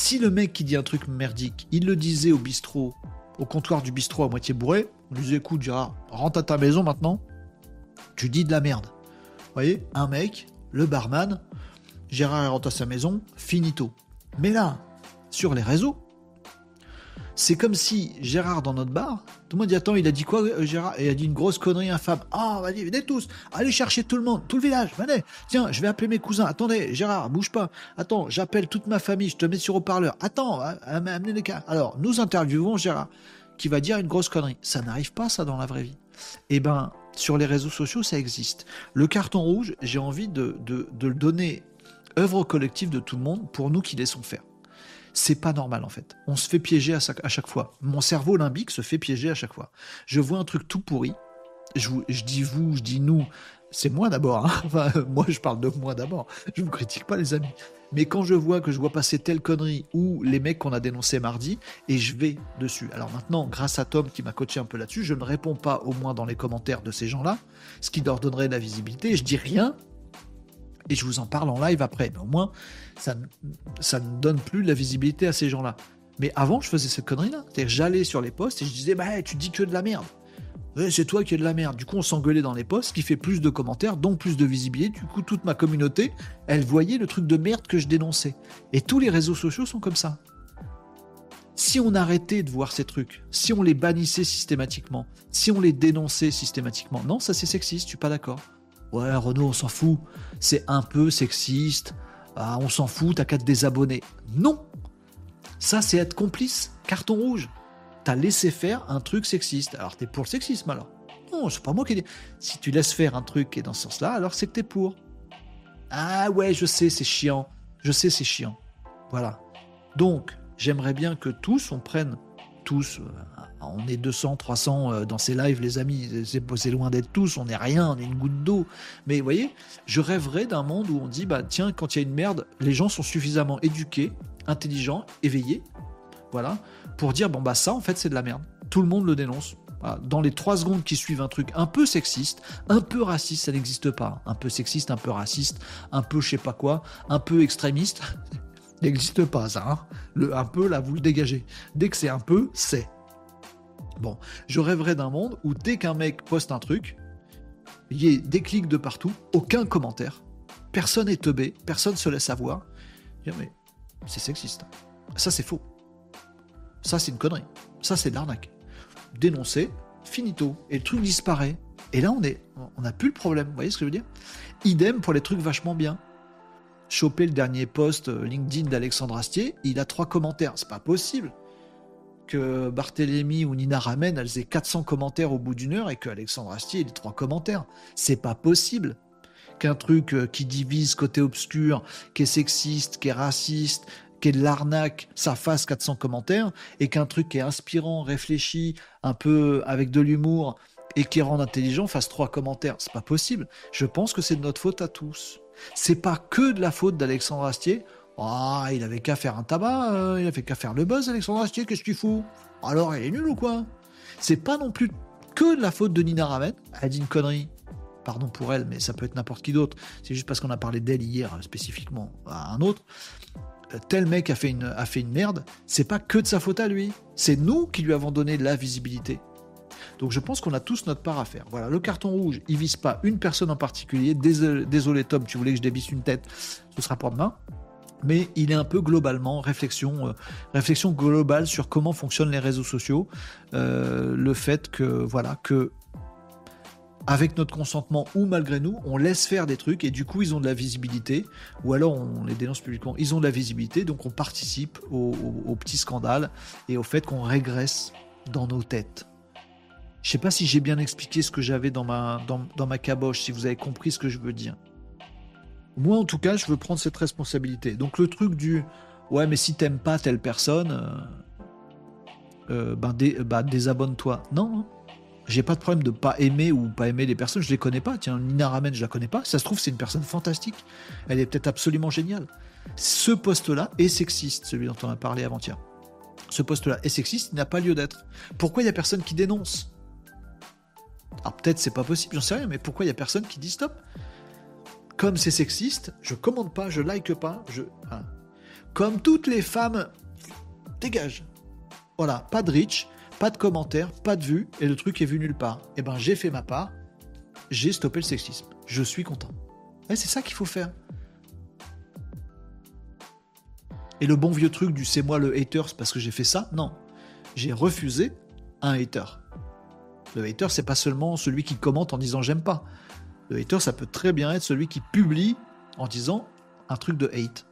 Si le mec qui dit un truc merdique, il le disait au bistrot, au comptoir du bistrot à moitié bourré, on lui disait écoute Gérard, rentre à ta maison maintenant, tu dis de la merde. Vous voyez, un mec, le barman, Gérard rentre à sa maison, finito. Mais là, sur les réseaux, c'est comme si Gérard dans notre bar, tout le monde dit Attends, il a dit quoi euh, Gérard? Il a dit une grosse connerie infâme. Ah, vas-y, venez tous, allez chercher tout le monde, tout le village, venez. Tiens, je vais appeler mes cousins. Attendez, Gérard, bouge pas. Attends, j'appelle toute ma famille, je te mets sur haut-parleur. Attends, hein, amenez les cas. Alors, nous interviewons Gérard, qui va dire une grosse connerie. Ça n'arrive pas, ça, dans la vraie vie. Eh ben, sur les réseaux sociaux, ça existe. Le carton rouge, j'ai envie de, de, de le donner œuvre collective de tout le monde pour nous qui laissons faire c'est pas normal en fait. On se fait piéger à, chaque fois. Mon cerveau limbique se fait piéger à chaque fois. Je vois un truc tout pourri. Je, dis vous, je dis nous. C'est moi d'abord. Hein. [laughs] moi, je parle de moi d'abord. Je ne critique pas les amis. Mais quand je vois que je vois passer telle connerie ou les mecs qu'on a dénoncés mardi, et je vais dessus. Alors maintenant, grâce à Tom qui m'a coaché un peu là-dessus, je ne réponds pas au moins dans les commentaires de ces gens-là, ce qui leur donnerait de la visibilité. Je dis rien, et je vous en parle en live après. Mais au moins, ça, ça ne donne plus de la visibilité à ces gens-là. Mais avant, je faisais cette connerie-là. J'allais sur les posts et je disais, bah, tu dis que de la merde. c'est toi qui es de la merde. Du coup, on s'engueulait dans les posts, qui fait plus de commentaires, donc plus de visibilité. Du coup, toute ma communauté, elle voyait le truc de merde que je dénonçais. Et tous les réseaux sociaux sont comme ça. Si on arrêtait de voir ces trucs, si on les bannissait systématiquement, si on les dénonçait systématiquement, non, ça c'est sexiste, je suis pas d'accord. Ouais, Renault, on s'en fout. C'est un peu sexiste. Ah, on s'en fout, t'as qu'à te désabonner. Non Ça, c'est être complice. Carton rouge. T'as laissé faire un truc sexiste. Alors, t'es pour le sexisme, alors? Non, c'est pas moi qui dis. Si tu laisses faire un truc qui est dans ce sens-là, alors c'est que t'es pour. Ah ouais, je sais, c'est chiant. Je sais, c'est chiant. Voilà. Donc, j'aimerais bien que tous, on prenne tous euh, On est 200, 300 euh, dans ces lives, les amis. C'est loin d'être tous. On n'est rien, on est une goutte d'eau. Mais vous voyez, je rêverais d'un monde où on dit, bah tiens, quand il y a une merde, les gens sont suffisamment éduqués, intelligents, éveillés, voilà, pour dire, bon bah ça, en fait, c'est de la merde. Tout le monde le dénonce. Dans les trois secondes qui suivent un truc un peu sexiste, un peu raciste, ça n'existe pas. Un peu sexiste, un peu raciste, un peu je sais pas quoi, un peu extrémiste, [laughs] n'existe pas ça. Hein. Le un peu là, vous le dégagez. Dès que c'est un peu, c'est. Bon, je rêverais d'un monde où dès qu'un mec poste un truc, il y ait des clics de partout, aucun commentaire, personne n'est teubé, personne se laisse avoir. mais c'est sexiste. Ça c'est faux. Ça c'est une connerie. Ça c'est de l'arnaque. Dénoncer, finito. Et le truc disparaît. Et là on est, on n'a plus le problème. Vous voyez ce que je veux dire? Idem pour les trucs vachement bien. Choper le dernier post euh, LinkedIn d'Alexandre Astier, il a trois commentaires. C'est pas possible que Barthélemy ou Nina Ramen, elles aient 400 commentaires au bout d'une heure et que Alexandre Astier ait trois commentaires. C'est pas possible qu'un truc euh, qui divise côté obscur, qui est sexiste, qui est raciste, qui est de l'arnaque, ça fasse 400 commentaires, et qu'un truc qui est inspirant, réfléchi, un peu avec de l'humour, et qui rend intelligent fasse trois commentaires. C'est pas possible. Je pense que c'est de notre faute à tous. C'est pas que de la faute d'Alexandre Astier. Ah, il avait qu'à faire un tabac, euh, il avait qu'à faire le buzz, Alexandre Astier, qu'est-ce que tu fous? Alors, il est nul ou quoi? C'est pas non plus que de la faute de Nina Ramen. Elle dit une connerie. Pardon pour elle, mais ça peut être n'importe qui d'autre. C'est juste parce qu'on a parlé d'elle hier spécifiquement à un autre. Euh, tel mec a fait une, a fait une merde. C'est pas que de sa faute à lui. C'est nous qui lui avons donné la visibilité. Donc je pense qu'on a tous notre part à faire. Voilà, le carton rouge, il vise pas une personne en particulier. Désolé, désolé Tom, tu voulais que je dévisse une tête, ce sera pour demain mais il est un peu globalement réflexion, euh, réflexion globale sur comment fonctionnent les réseaux sociaux, euh, le fait que voilà que avec notre consentement ou malgré nous, on laisse faire des trucs et du coup ils ont de la visibilité, ou alors on les dénonce publiquement, ils ont de la visibilité, donc on participe au, petit scandale et au fait qu'on régresse dans nos têtes. Je sais pas si j'ai bien expliqué ce que j'avais dans ma, dans, dans ma caboche, si vous avez compris ce que je veux dire. Moi, en tout cas, je veux prendre cette responsabilité. Donc, le truc du ouais, mais si t'aimes pas telle personne, euh, euh, ben, bah, désabonne-toi. Non, hein. j'ai pas de problème de pas aimer ou pas aimer les personnes. Je les connais pas. Tiens, Nina Ramen, je la connais pas. Ça se trouve, c'est une personne fantastique. Elle est peut-être absolument géniale. Ce poste-là est sexiste, celui dont on a parlé avant-hier. Ce poste-là est sexiste, il n'a pas lieu d'être. Pourquoi il y a personne qui dénonce? Alors peut-être c'est pas possible, j'en sais rien, mais pourquoi il y a personne qui dit stop? Comme c'est sexiste, je commande pas, je like pas, je. Hein. Comme toutes les femmes, dégage. Voilà, pas de reach, pas de commentaires, pas de vues, et le truc est vu nulle part. Eh ben, j'ai fait ma part, j'ai stoppé le sexisme. Je suis content. c'est ça qu'il faut faire. Et le bon vieux truc du c'est moi le haters parce que j'ai fait ça, non. J'ai refusé un hater. Le hater, c'est pas seulement celui qui commente en disant j'aime pas. Le hater, ça peut très bien être celui qui publie en disant un truc de hate.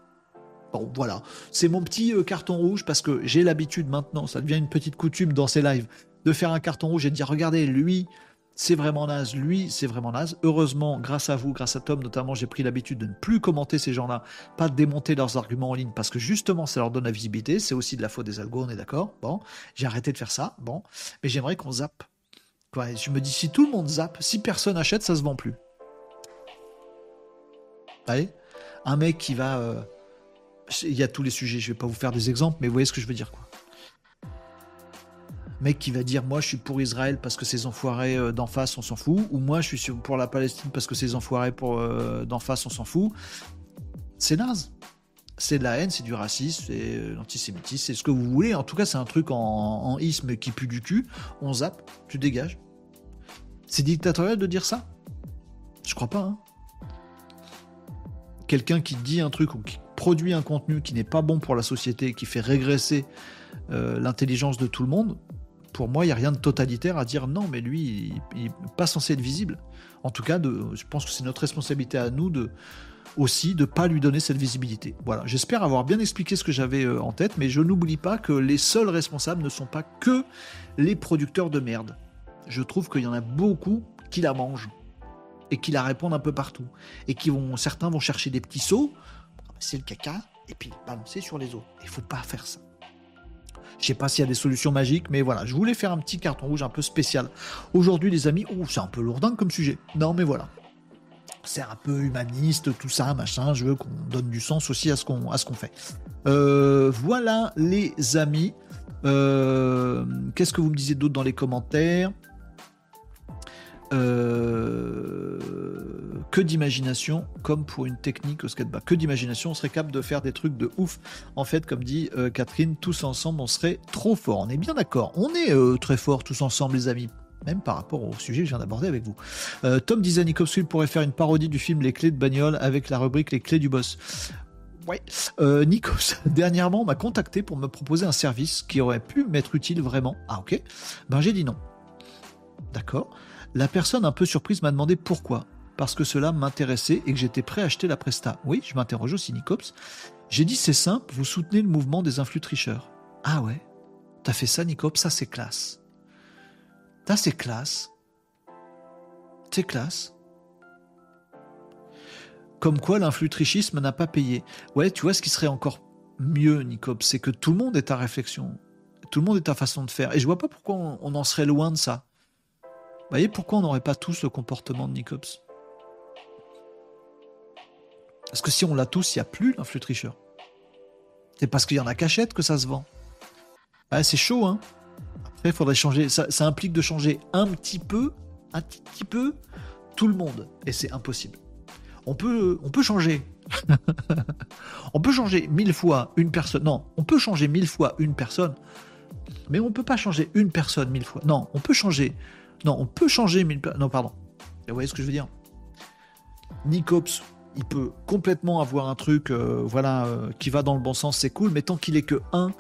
Bon, voilà. C'est mon petit euh, carton rouge parce que j'ai l'habitude maintenant, ça devient une petite coutume dans ces lives, de faire un carton rouge et de dire regardez, lui, c'est vraiment naze, lui, c'est vraiment naze. Heureusement, grâce à vous, grâce à Tom notamment, j'ai pris l'habitude de ne plus commenter ces gens-là, pas de démonter leurs arguments en ligne parce que justement, ça leur donne la visibilité. C'est aussi de la faute des algos, on est d'accord. Bon, j'ai arrêté de faire ça. Bon, mais j'aimerais qu'on zappe. je me dis, si tout le monde zappe, si personne achète, ça se vend plus un mec qui va. Euh, il y a tous les sujets, je vais pas vous faire des exemples, mais vous voyez ce que je veux dire, quoi. Mec qui va dire moi je suis pour Israël parce que ces enfoirés euh, d'en face on s'en fout, ou moi je suis pour la Palestine parce que ces enfoirés euh, d'en face on s'en fout. C'est naze. C'est de la haine, c'est du racisme, c'est l'antisémitisme, c'est ce que vous voulez. En tout cas, c'est un truc en, en isme qui pue du cul. On zappe, tu dégages. C'est dictatorial de dire ça? Je crois pas. Hein quelqu'un qui dit un truc ou qui produit un contenu qui n'est pas bon pour la société, qui fait régresser euh, l'intelligence de tout le monde, pour moi, il n'y a rien de totalitaire à dire non, mais lui, il n'est pas censé être visible. En tout cas, je pense que c'est notre responsabilité à nous aussi de pas lui donner cette visibilité. Voilà, j'espère avoir bien expliqué ce que j'avais euh, en tête, mais je n'oublie pas que les seuls responsables ne sont pas que les producteurs de merde. Je trouve qu'il y en a beaucoup qui la mangent et qui la répondent un peu partout. Et qui vont, certains vont chercher des petits seaux, c'est le caca, et puis balancer sur les autres. Il faut pas faire ça. Je sais pas s'il y a des solutions magiques, mais voilà, je voulais faire un petit carton rouge un peu spécial. Aujourd'hui, les amis, oh, c'est un peu lourdin comme sujet. Non, mais voilà. C'est un peu humaniste, tout ça, machin. Je veux qu'on donne du sens aussi à ce qu'on à ce qu'on fait. Euh, voilà, les amis. Euh, qu'est-ce que vous me disiez d'autre dans les commentaires? Euh, que d'imagination, comme pour une technique au skateboard. Que d'imagination, on serait capable de faire des trucs de ouf. En fait, comme dit euh, Catherine, tous ensemble, on serait trop fort. On est bien d'accord. On est euh, très fort tous ensemble, les amis. Même par rapport au sujet que je viens d'aborder avec vous. Tom disait pourrait faire une parodie du film Les clés de bagnole avec la rubrique Les clés du boss. Ouais. Nikos, [laughs] dernièrement, m'a contacté pour me proposer un service qui aurait pu m'être utile vraiment. Ah, ok. Ben, j'ai dit non. D'accord. La personne un peu surprise m'a demandé pourquoi. Parce que cela m'intéressait et que j'étais prêt à acheter la Presta. Oui, je m'interroge aussi, Nicops. J'ai dit c'est simple, vous soutenez le mouvement des influx tricheurs. Ah ouais? T'as fait ça, Nicops? Ça, c'est classe. Ça, c'est classe. C'est classe. Comme quoi l'influtrichisme n'a pas payé. Ouais, tu vois ce qui serait encore mieux, Nicops, c'est que tout le monde est à réflexion. Tout le monde est à façon de faire. Et je vois pas pourquoi on en serait loin de ça. Vous voyez pourquoi on n'aurait pas tous le comportement de Nicops? Parce que si on l'a tous, il n'y a plus l'influx tricheur. C'est parce qu'il y en a cachette que ça se vend. c'est chaud, hein Après, il faudrait changer. Ça, implique de changer un petit peu, un petit peu, tout le monde. Et c'est impossible. On peut, on peut changer. [laughs] on peut changer mille fois une personne. Non, on peut changer mille fois une personne. Mais on ne peut pas changer une personne mille fois. Non, on peut changer non, on peut changer mille... Non, pardon. Vous voyez ce que je veux dire? Nicops, il peut complètement avoir un truc euh, voilà, euh, qui va dans le bon sens, c'est cool, mais tant qu'il est que un,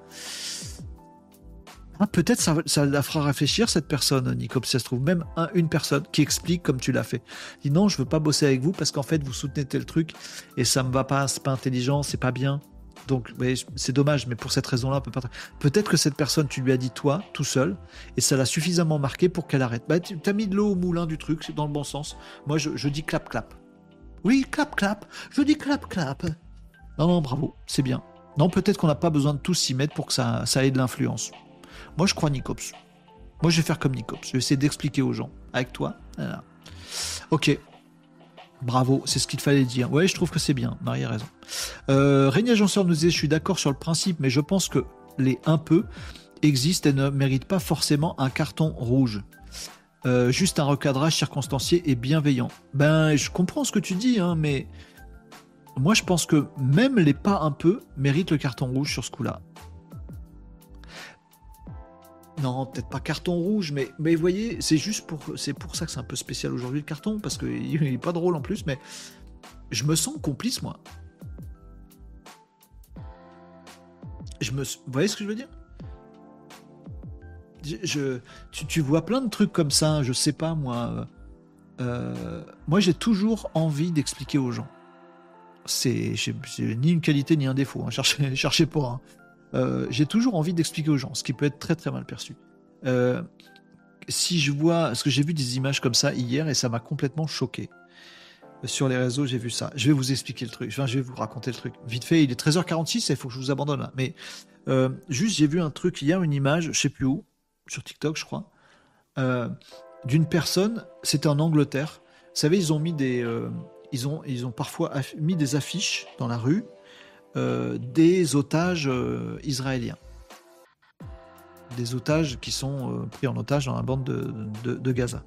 ah, peut-être ça, ça, la fera réfléchir cette personne, Nicops, si ça se trouve, même une personne qui explique comme tu l'as fait. Dit non, je veux pas bosser avec vous parce qu'en fait vous soutenez tel truc et ça me va pas, c'est pas intelligent, c'est pas bien. Donc, c'est dommage, mais pour cette raison-là, peut peut-être que cette personne, tu lui as dit toi, tout seul, et ça l'a suffisamment marqué pour qu'elle arrête. Bah, tu as mis de l'eau au moulin du truc, c'est dans le bon sens. Moi, je, dis clap, clap. Oui, clap, clap. Je dis clap, clap. Non, non, bravo, c'est bien. Non, peut-être qu'on n'a pas besoin de tous s'y mettre pour que ça, ça ait de l'influence. Moi, je crois Nicops. Moi, je vais faire comme Nicops. Je vais essayer d'expliquer aux gens. Avec toi. Ok. Bravo, c'est ce qu'il fallait dire. Ouais, je trouve que c'est bien. Marie a raison. Euh, Régnier Agenceur nous disait Je suis d'accord sur le principe, mais je pense que les un peu existent et ne méritent pas forcément un carton rouge. Euh, juste un recadrage circonstancié et bienveillant. Ben, je comprends ce que tu dis, hein, mais moi je pense que même les pas un peu méritent le carton rouge sur ce coup-là. Non, peut-être pas carton rouge, mais, mais vous voyez, c'est juste pour, c'est pour ça que c'est un peu spécial aujourd'hui le carton, parce qu'il n'est pas drôle en plus, mais je me sens complice, moi. Je me, vous voyez ce que je veux dire? Je, tu, vois plein de trucs comme ça, je sais pas, moi. Euh, moi, j'ai toujours envie d'expliquer aux gens. C'est, ni une qualité ni un défaut, hein, cherchez, [laughs] cherchez pas. Hein. Euh, j'ai toujours envie d'expliquer aux gens, ce qui peut être très très mal perçu. Euh, si je vois, parce que j'ai vu des images comme ça hier et ça m'a complètement choqué. Sur les réseaux, j'ai vu ça. Je vais vous expliquer le truc. Je vais vous raconter le truc. Vite fait, il est 13h46 il faut que je vous abandonne là. Mais euh, juste, j'ai vu un truc hier, une image, je sais plus où, sur TikTok, je crois, d'une personne. C'était en Angleterre. Vous savez, ils ont mis des, ils ont, ils ont parfois mis des affiches dans la rue des otages euh, israéliens. Des otages qui sont euh, pris en otage dans la bande de, Gaza.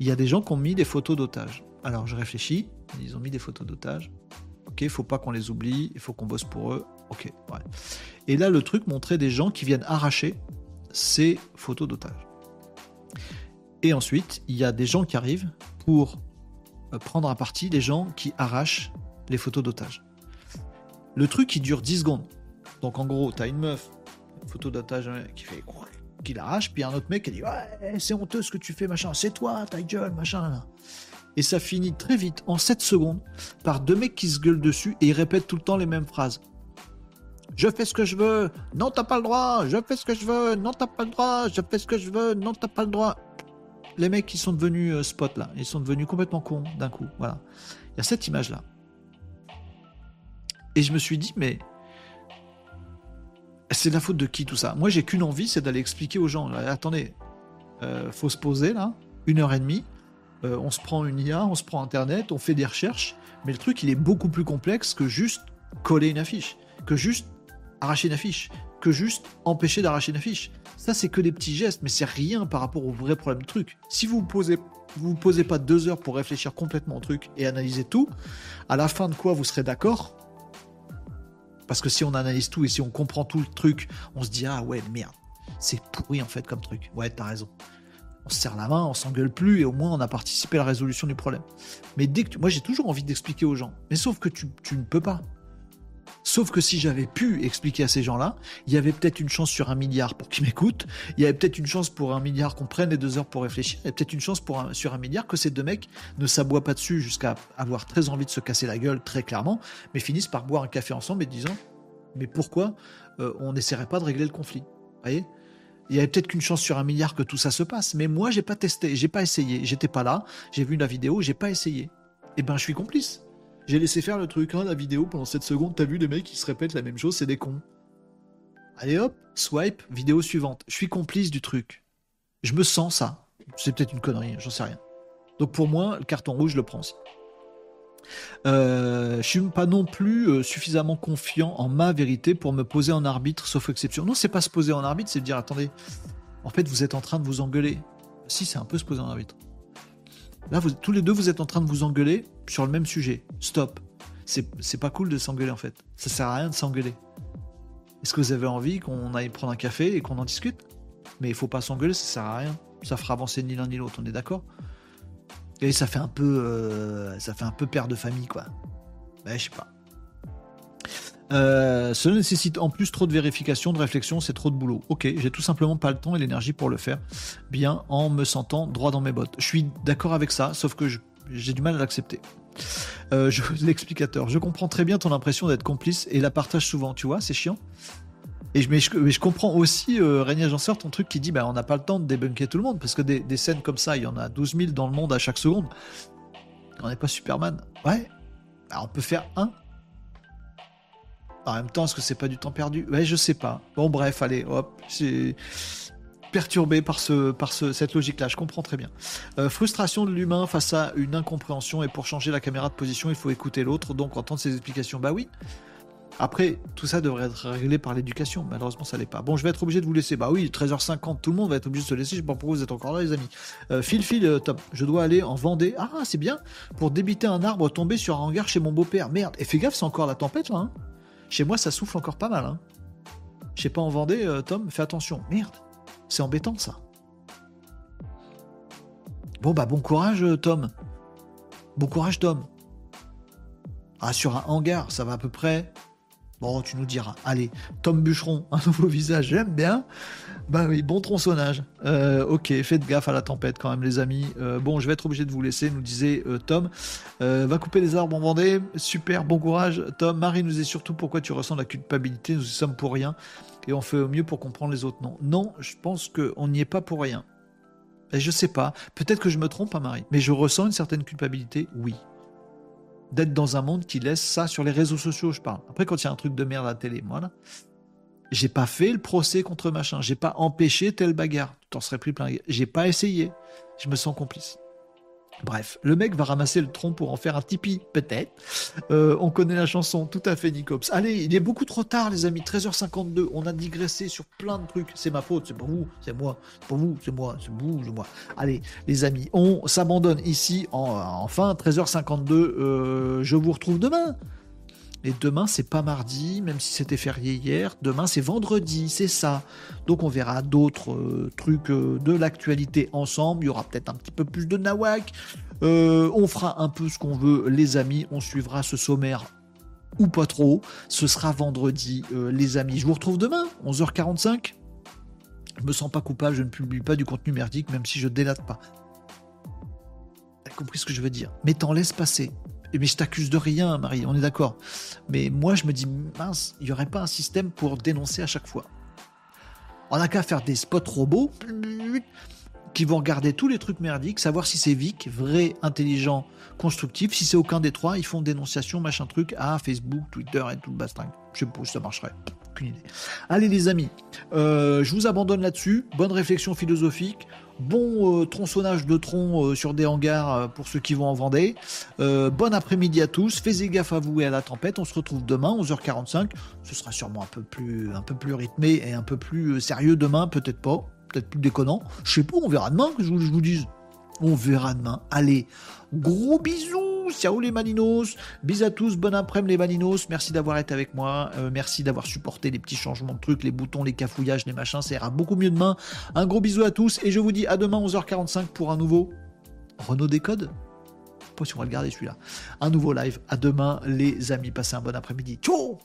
Il y a des gens qui ont mis des photos d'otages. Alors je réfléchis, ils ont mis des photos d'otages. Ok, faut pas qu'on les oublie, il faut qu'on bosse pour eux. Ok, ouais. Et là, le truc montrait des gens qui viennent arracher ces photos d'otages. Et ensuite, il y a des gens qui arrivent pour prendre à partie les gens qui arrachent les photos d'otages. Le truc, il dure 10 secondes. Donc en gros, t'as une meuf, photo d'attache qui fait qui l'arrache, puis un autre mec qui dit ouais c'est honteux ce que tu fais machin, c'est toi ta gueule machin Et ça finit très vite en 7 secondes par deux mecs qui se gueulent dessus et ils répètent tout le temps les mêmes phrases. Je fais ce que je veux, non t'as pas le droit, je fais ce que je veux, non t'as pas le droit, je fais ce que je veux, non t'as pas le droit. Les mecs qui sont devenus euh, spot là, ils sont devenus complètement cons d'un coup. Voilà. Il y a cette image là. Et je me suis dit, mais C'est la faute de qui tout ça? Moi, j'ai qu'une envie, c'est d'aller expliquer aux gens. attendez, euh, faut se poser là, une heure et demie. Euh, on se prend une IA, on se prend Internet, on fait des recherches. Mais le truc, il est beaucoup plus complexe que juste coller une affiche, que juste arracher une affiche, que juste empêcher d'arracher une affiche. Ça, c'est que des petits gestes, mais c'est rien par rapport au vrai problème du truc. Si vous posez vous posez pas deux heures pour réfléchir complètement au truc et analyser tout, à la fin de quoi vous serez d'accord Parce que si on analyse tout et si on comprend tout le truc, on se dit ah ouais merde, c'est pourri en fait comme truc. Ouais, t'as raison. On se serre la main, on s'engueule plus et au moins on a participé à la résolution du problème. Mais dès que moi j'ai toujours envie d'expliquer aux gens, mais sauf que tu, tu ne peux pas. Sauf que si j'avais pu expliquer à ces gens-là, il y avait peut-être une chance sur un milliard pour qu'ils m'écoutent, il y avait peut-être une chance pour un milliard qu'on prenne les deux heures pour réfléchir, et peut-être une chance sur un milliard que ces deux mecs ne s'aboient pas dessus jusqu'à avoir très envie de se casser la gueule, très clairement, mais finissent par boire un café ensemble et disant Mais pourquoi euh, on n'essaierait pas de régler le conflit? Voyez? Il y avait peut-être qu'une chance sur un milliard que tout ça se passe, mais moi j'ai pas testé, j'ai pas essayé, j'étais pas là, j'ai vu la vidéo, j'ai pas essayé. Eh ben je suis complice. J'ai laissé faire le truc, hein, la vidéo, pendant 7 secondes, t'as vu les mecs qui se répètent la même chose, c'est des cons. Allez hop, swipe, vidéo suivante. Je suis complice du truc. Je me sens ça. C'est peut-être une connerie, j'en sais rien. Donc pour moi, le carton rouge, je le prends. Euh, je suis pas non plus euh, suffisamment confiant en ma vérité pour me poser en arbitre, sauf exception. Non, c'est pas se poser en arbitre, c'est dire attendez, en fait, vous êtes en train de vous engueuler. Si, c'est un peu se poser en arbitre. Là, tous les deux, vous êtes en train de vous engueuler sur le même sujet. Stop. C'est pas cool de s'engueuler en fait. Ça sert à rien de s'engueuler. Est-ce que vous avez envie qu'on aille prendre un café et qu'on en discute? Mais il faut pas s'engueuler, ça sert à rien. Ça fera avancer ni l'un ni l'autre, on est d'accord? Et ça fait un peu, euh, ça fait un peu père de famille quoi. Ben, je sais pas. Euh, cela nécessite en plus trop de vérification, de réflexion, c'est trop de boulot. Ok, j'ai tout simplement pas le temps et l'énergie pour le faire bien en me sentant droit dans mes bottes. Je suis d'accord avec ça, sauf que j'ai du mal à l'accepter. Euh, [laughs] L'explicateur, je comprends très bien ton impression d'être complice et la partage souvent, tu vois, c'est chiant. Et je, mais, je, comprends aussi, euh, Régnier Agenceur, ton truc qui dit bah, on n'a pas le temps de débunker tout le monde, parce que des, des, scènes comme ça, il y en a 12 000 dans le monde à chaque seconde. On n'est pas Superman. Ouais, bah, on peut faire un en même temps, est-ce que c'est pas du temps perdu? Ouais, je sais pas. Bon, bref, allez, hop, c'est perturbé par, ce, par ce, cette logique-là, je comprends très bien. Euh, frustration de l'humain face à une incompréhension, et pour changer la caméra de position, il faut écouter l'autre, donc entendre ses explications. Bah oui. Après, tout ça devrait être réglé par l'éducation. Malheureusement, ça l'est pas. Bon, je vais être obligé de vous laisser. Bah oui, 13h50, tout le monde va être obligé de se laisser. Je sais pas pourquoi vous êtes encore là, les amis. Euh, fil, fil, euh, top. Je dois aller en Vendée. Ah, c'est bien. Pour débiter un arbre tombé sur un hangar chez mon beau-père. Merde. Et fais gaffe, c'est encore la tempête, là. Hein chez moi, ça souffle encore pas mal. Hein. Je sais pas en Vendée, euh, Tom, fais attention. Merde, c'est embêtant ça. Bon, bah bon courage, euh, Tom. Bon courage, Tom. Ah, sur un hangar, ça va à peu près. Bon, tu nous diras. Allez, Tom Bûcheron, [laughs] un nouveau visage, j'aime bien. Bah oui, bon tronçonnage. Euh, ok, faites gaffe à la tempête quand même, les amis. Euh, bon, je vais être obligé de vous laisser, nous disait Tom. va couper les arbres en Vendée. Super, bon courage. Tom, Marie nous dit surtout pourquoi tu ressens la culpabilité. Nous y sommes pour rien. Et on fait au mieux pour comprendre les autres. Non, non, je pense qu'on n'y est pas pour rien. Et je sais pas. Peut-être que je me trompe, hein, Marie. Mais je ressens une certaine culpabilité, oui. D'être dans un monde qui laisse ça sur les réseaux sociaux, je parle. Après, quand il y a un truc de merde à la télé, voilà. J'ai pas fait le procès contre machin. J'ai pas empêché telle bagarre. Tu t'en serais pris plein. J'ai pas essayé. Je me sens complice. Bref, le mec va ramasser le tronc pour en faire un Tipeee, peut-être. Euh, on connaît la chanson, tout à fait, Nicops. Allez, il est beaucoup trop tard, les amis. 13h52, on a digressé sur plein de trucs. C'est ma faute, c'est pour vous, c'est moi. C'est pour vous, c'est moi, c'est vous, c'est moi. Allez, les amis, on s'abandonne ici. En, enfin, 13h52, euh, je vous retrouve demain. Et demain, c'est pas mardi, même si c'était férié hier. Demain, c'est vendredi, c'est ça. Donc, on verra d'autres euh, trucs euh, de l'actualité ensemble. Il y aura peut-être un petit peu plus de nawak. Euh, on fera un peu ce qu'on veut, les amis. On suivra ce sommaire ou pas trop. Ce sera vendredi, les amis. Je vous retrouve demain, 11h45. Je me sens pas coupable, je ne publie pas du contenu merdique, même si je délate pas. T'as compris ce que je veux dire Mais t'en laisse passer. Mais je t'accuse de rien, Marie, on est d'accord. Mais moi, je me dis, mince, il n'y aurait pas un système pour dénoncer à chaque fois. On n'a qu'à faire des spots robots qui vont regarder tous les trucs merdiques, savoir si c'est Vic, vrai, intelligent, constructif. Si c'est aucun des trois, ils font dénonciation, machin truc, à Facebook, Twitter et tout le basting. Je sais pas si ça marcherait. Aucune idée. Allez les amis, euh, je vous abandonne là-dessus. Bonne réflexion philosophique. Bon euh, tronçonnage de tronc euh, sur des hangars euh, pour ceux qui vont en Vendée. Euh, bon après-midi à tous. Faites gaffe à vous et à la tempête. On se retrouve demain, 11h45. Ce sera sûrement un peu plus, un peu plus rythmé et un peu plus sérieux demain. Peut-être pas. Peut-être plus déconnant. Je sais pas, on verra demain que je vous, je vous dise. On verra demain. Allez, gros bisous. Ciao les Malinos. Bisous à tous. Bon après-midi les Malinos. Merci d'avoir été avec moi. Euh, merci d'avoir supporté les petits changements de trucs, les boutons, les cafouillages, les machins. Ça ira beaucoup mieux demain. Un gros bisou à tous. Et je vous dis à demain 11h45 pour un nouveau Renault Décode. Je sais pas si on va le garder celui-là. Un nouveau live. À demain les amis. Passez un bon après-midi. Ciao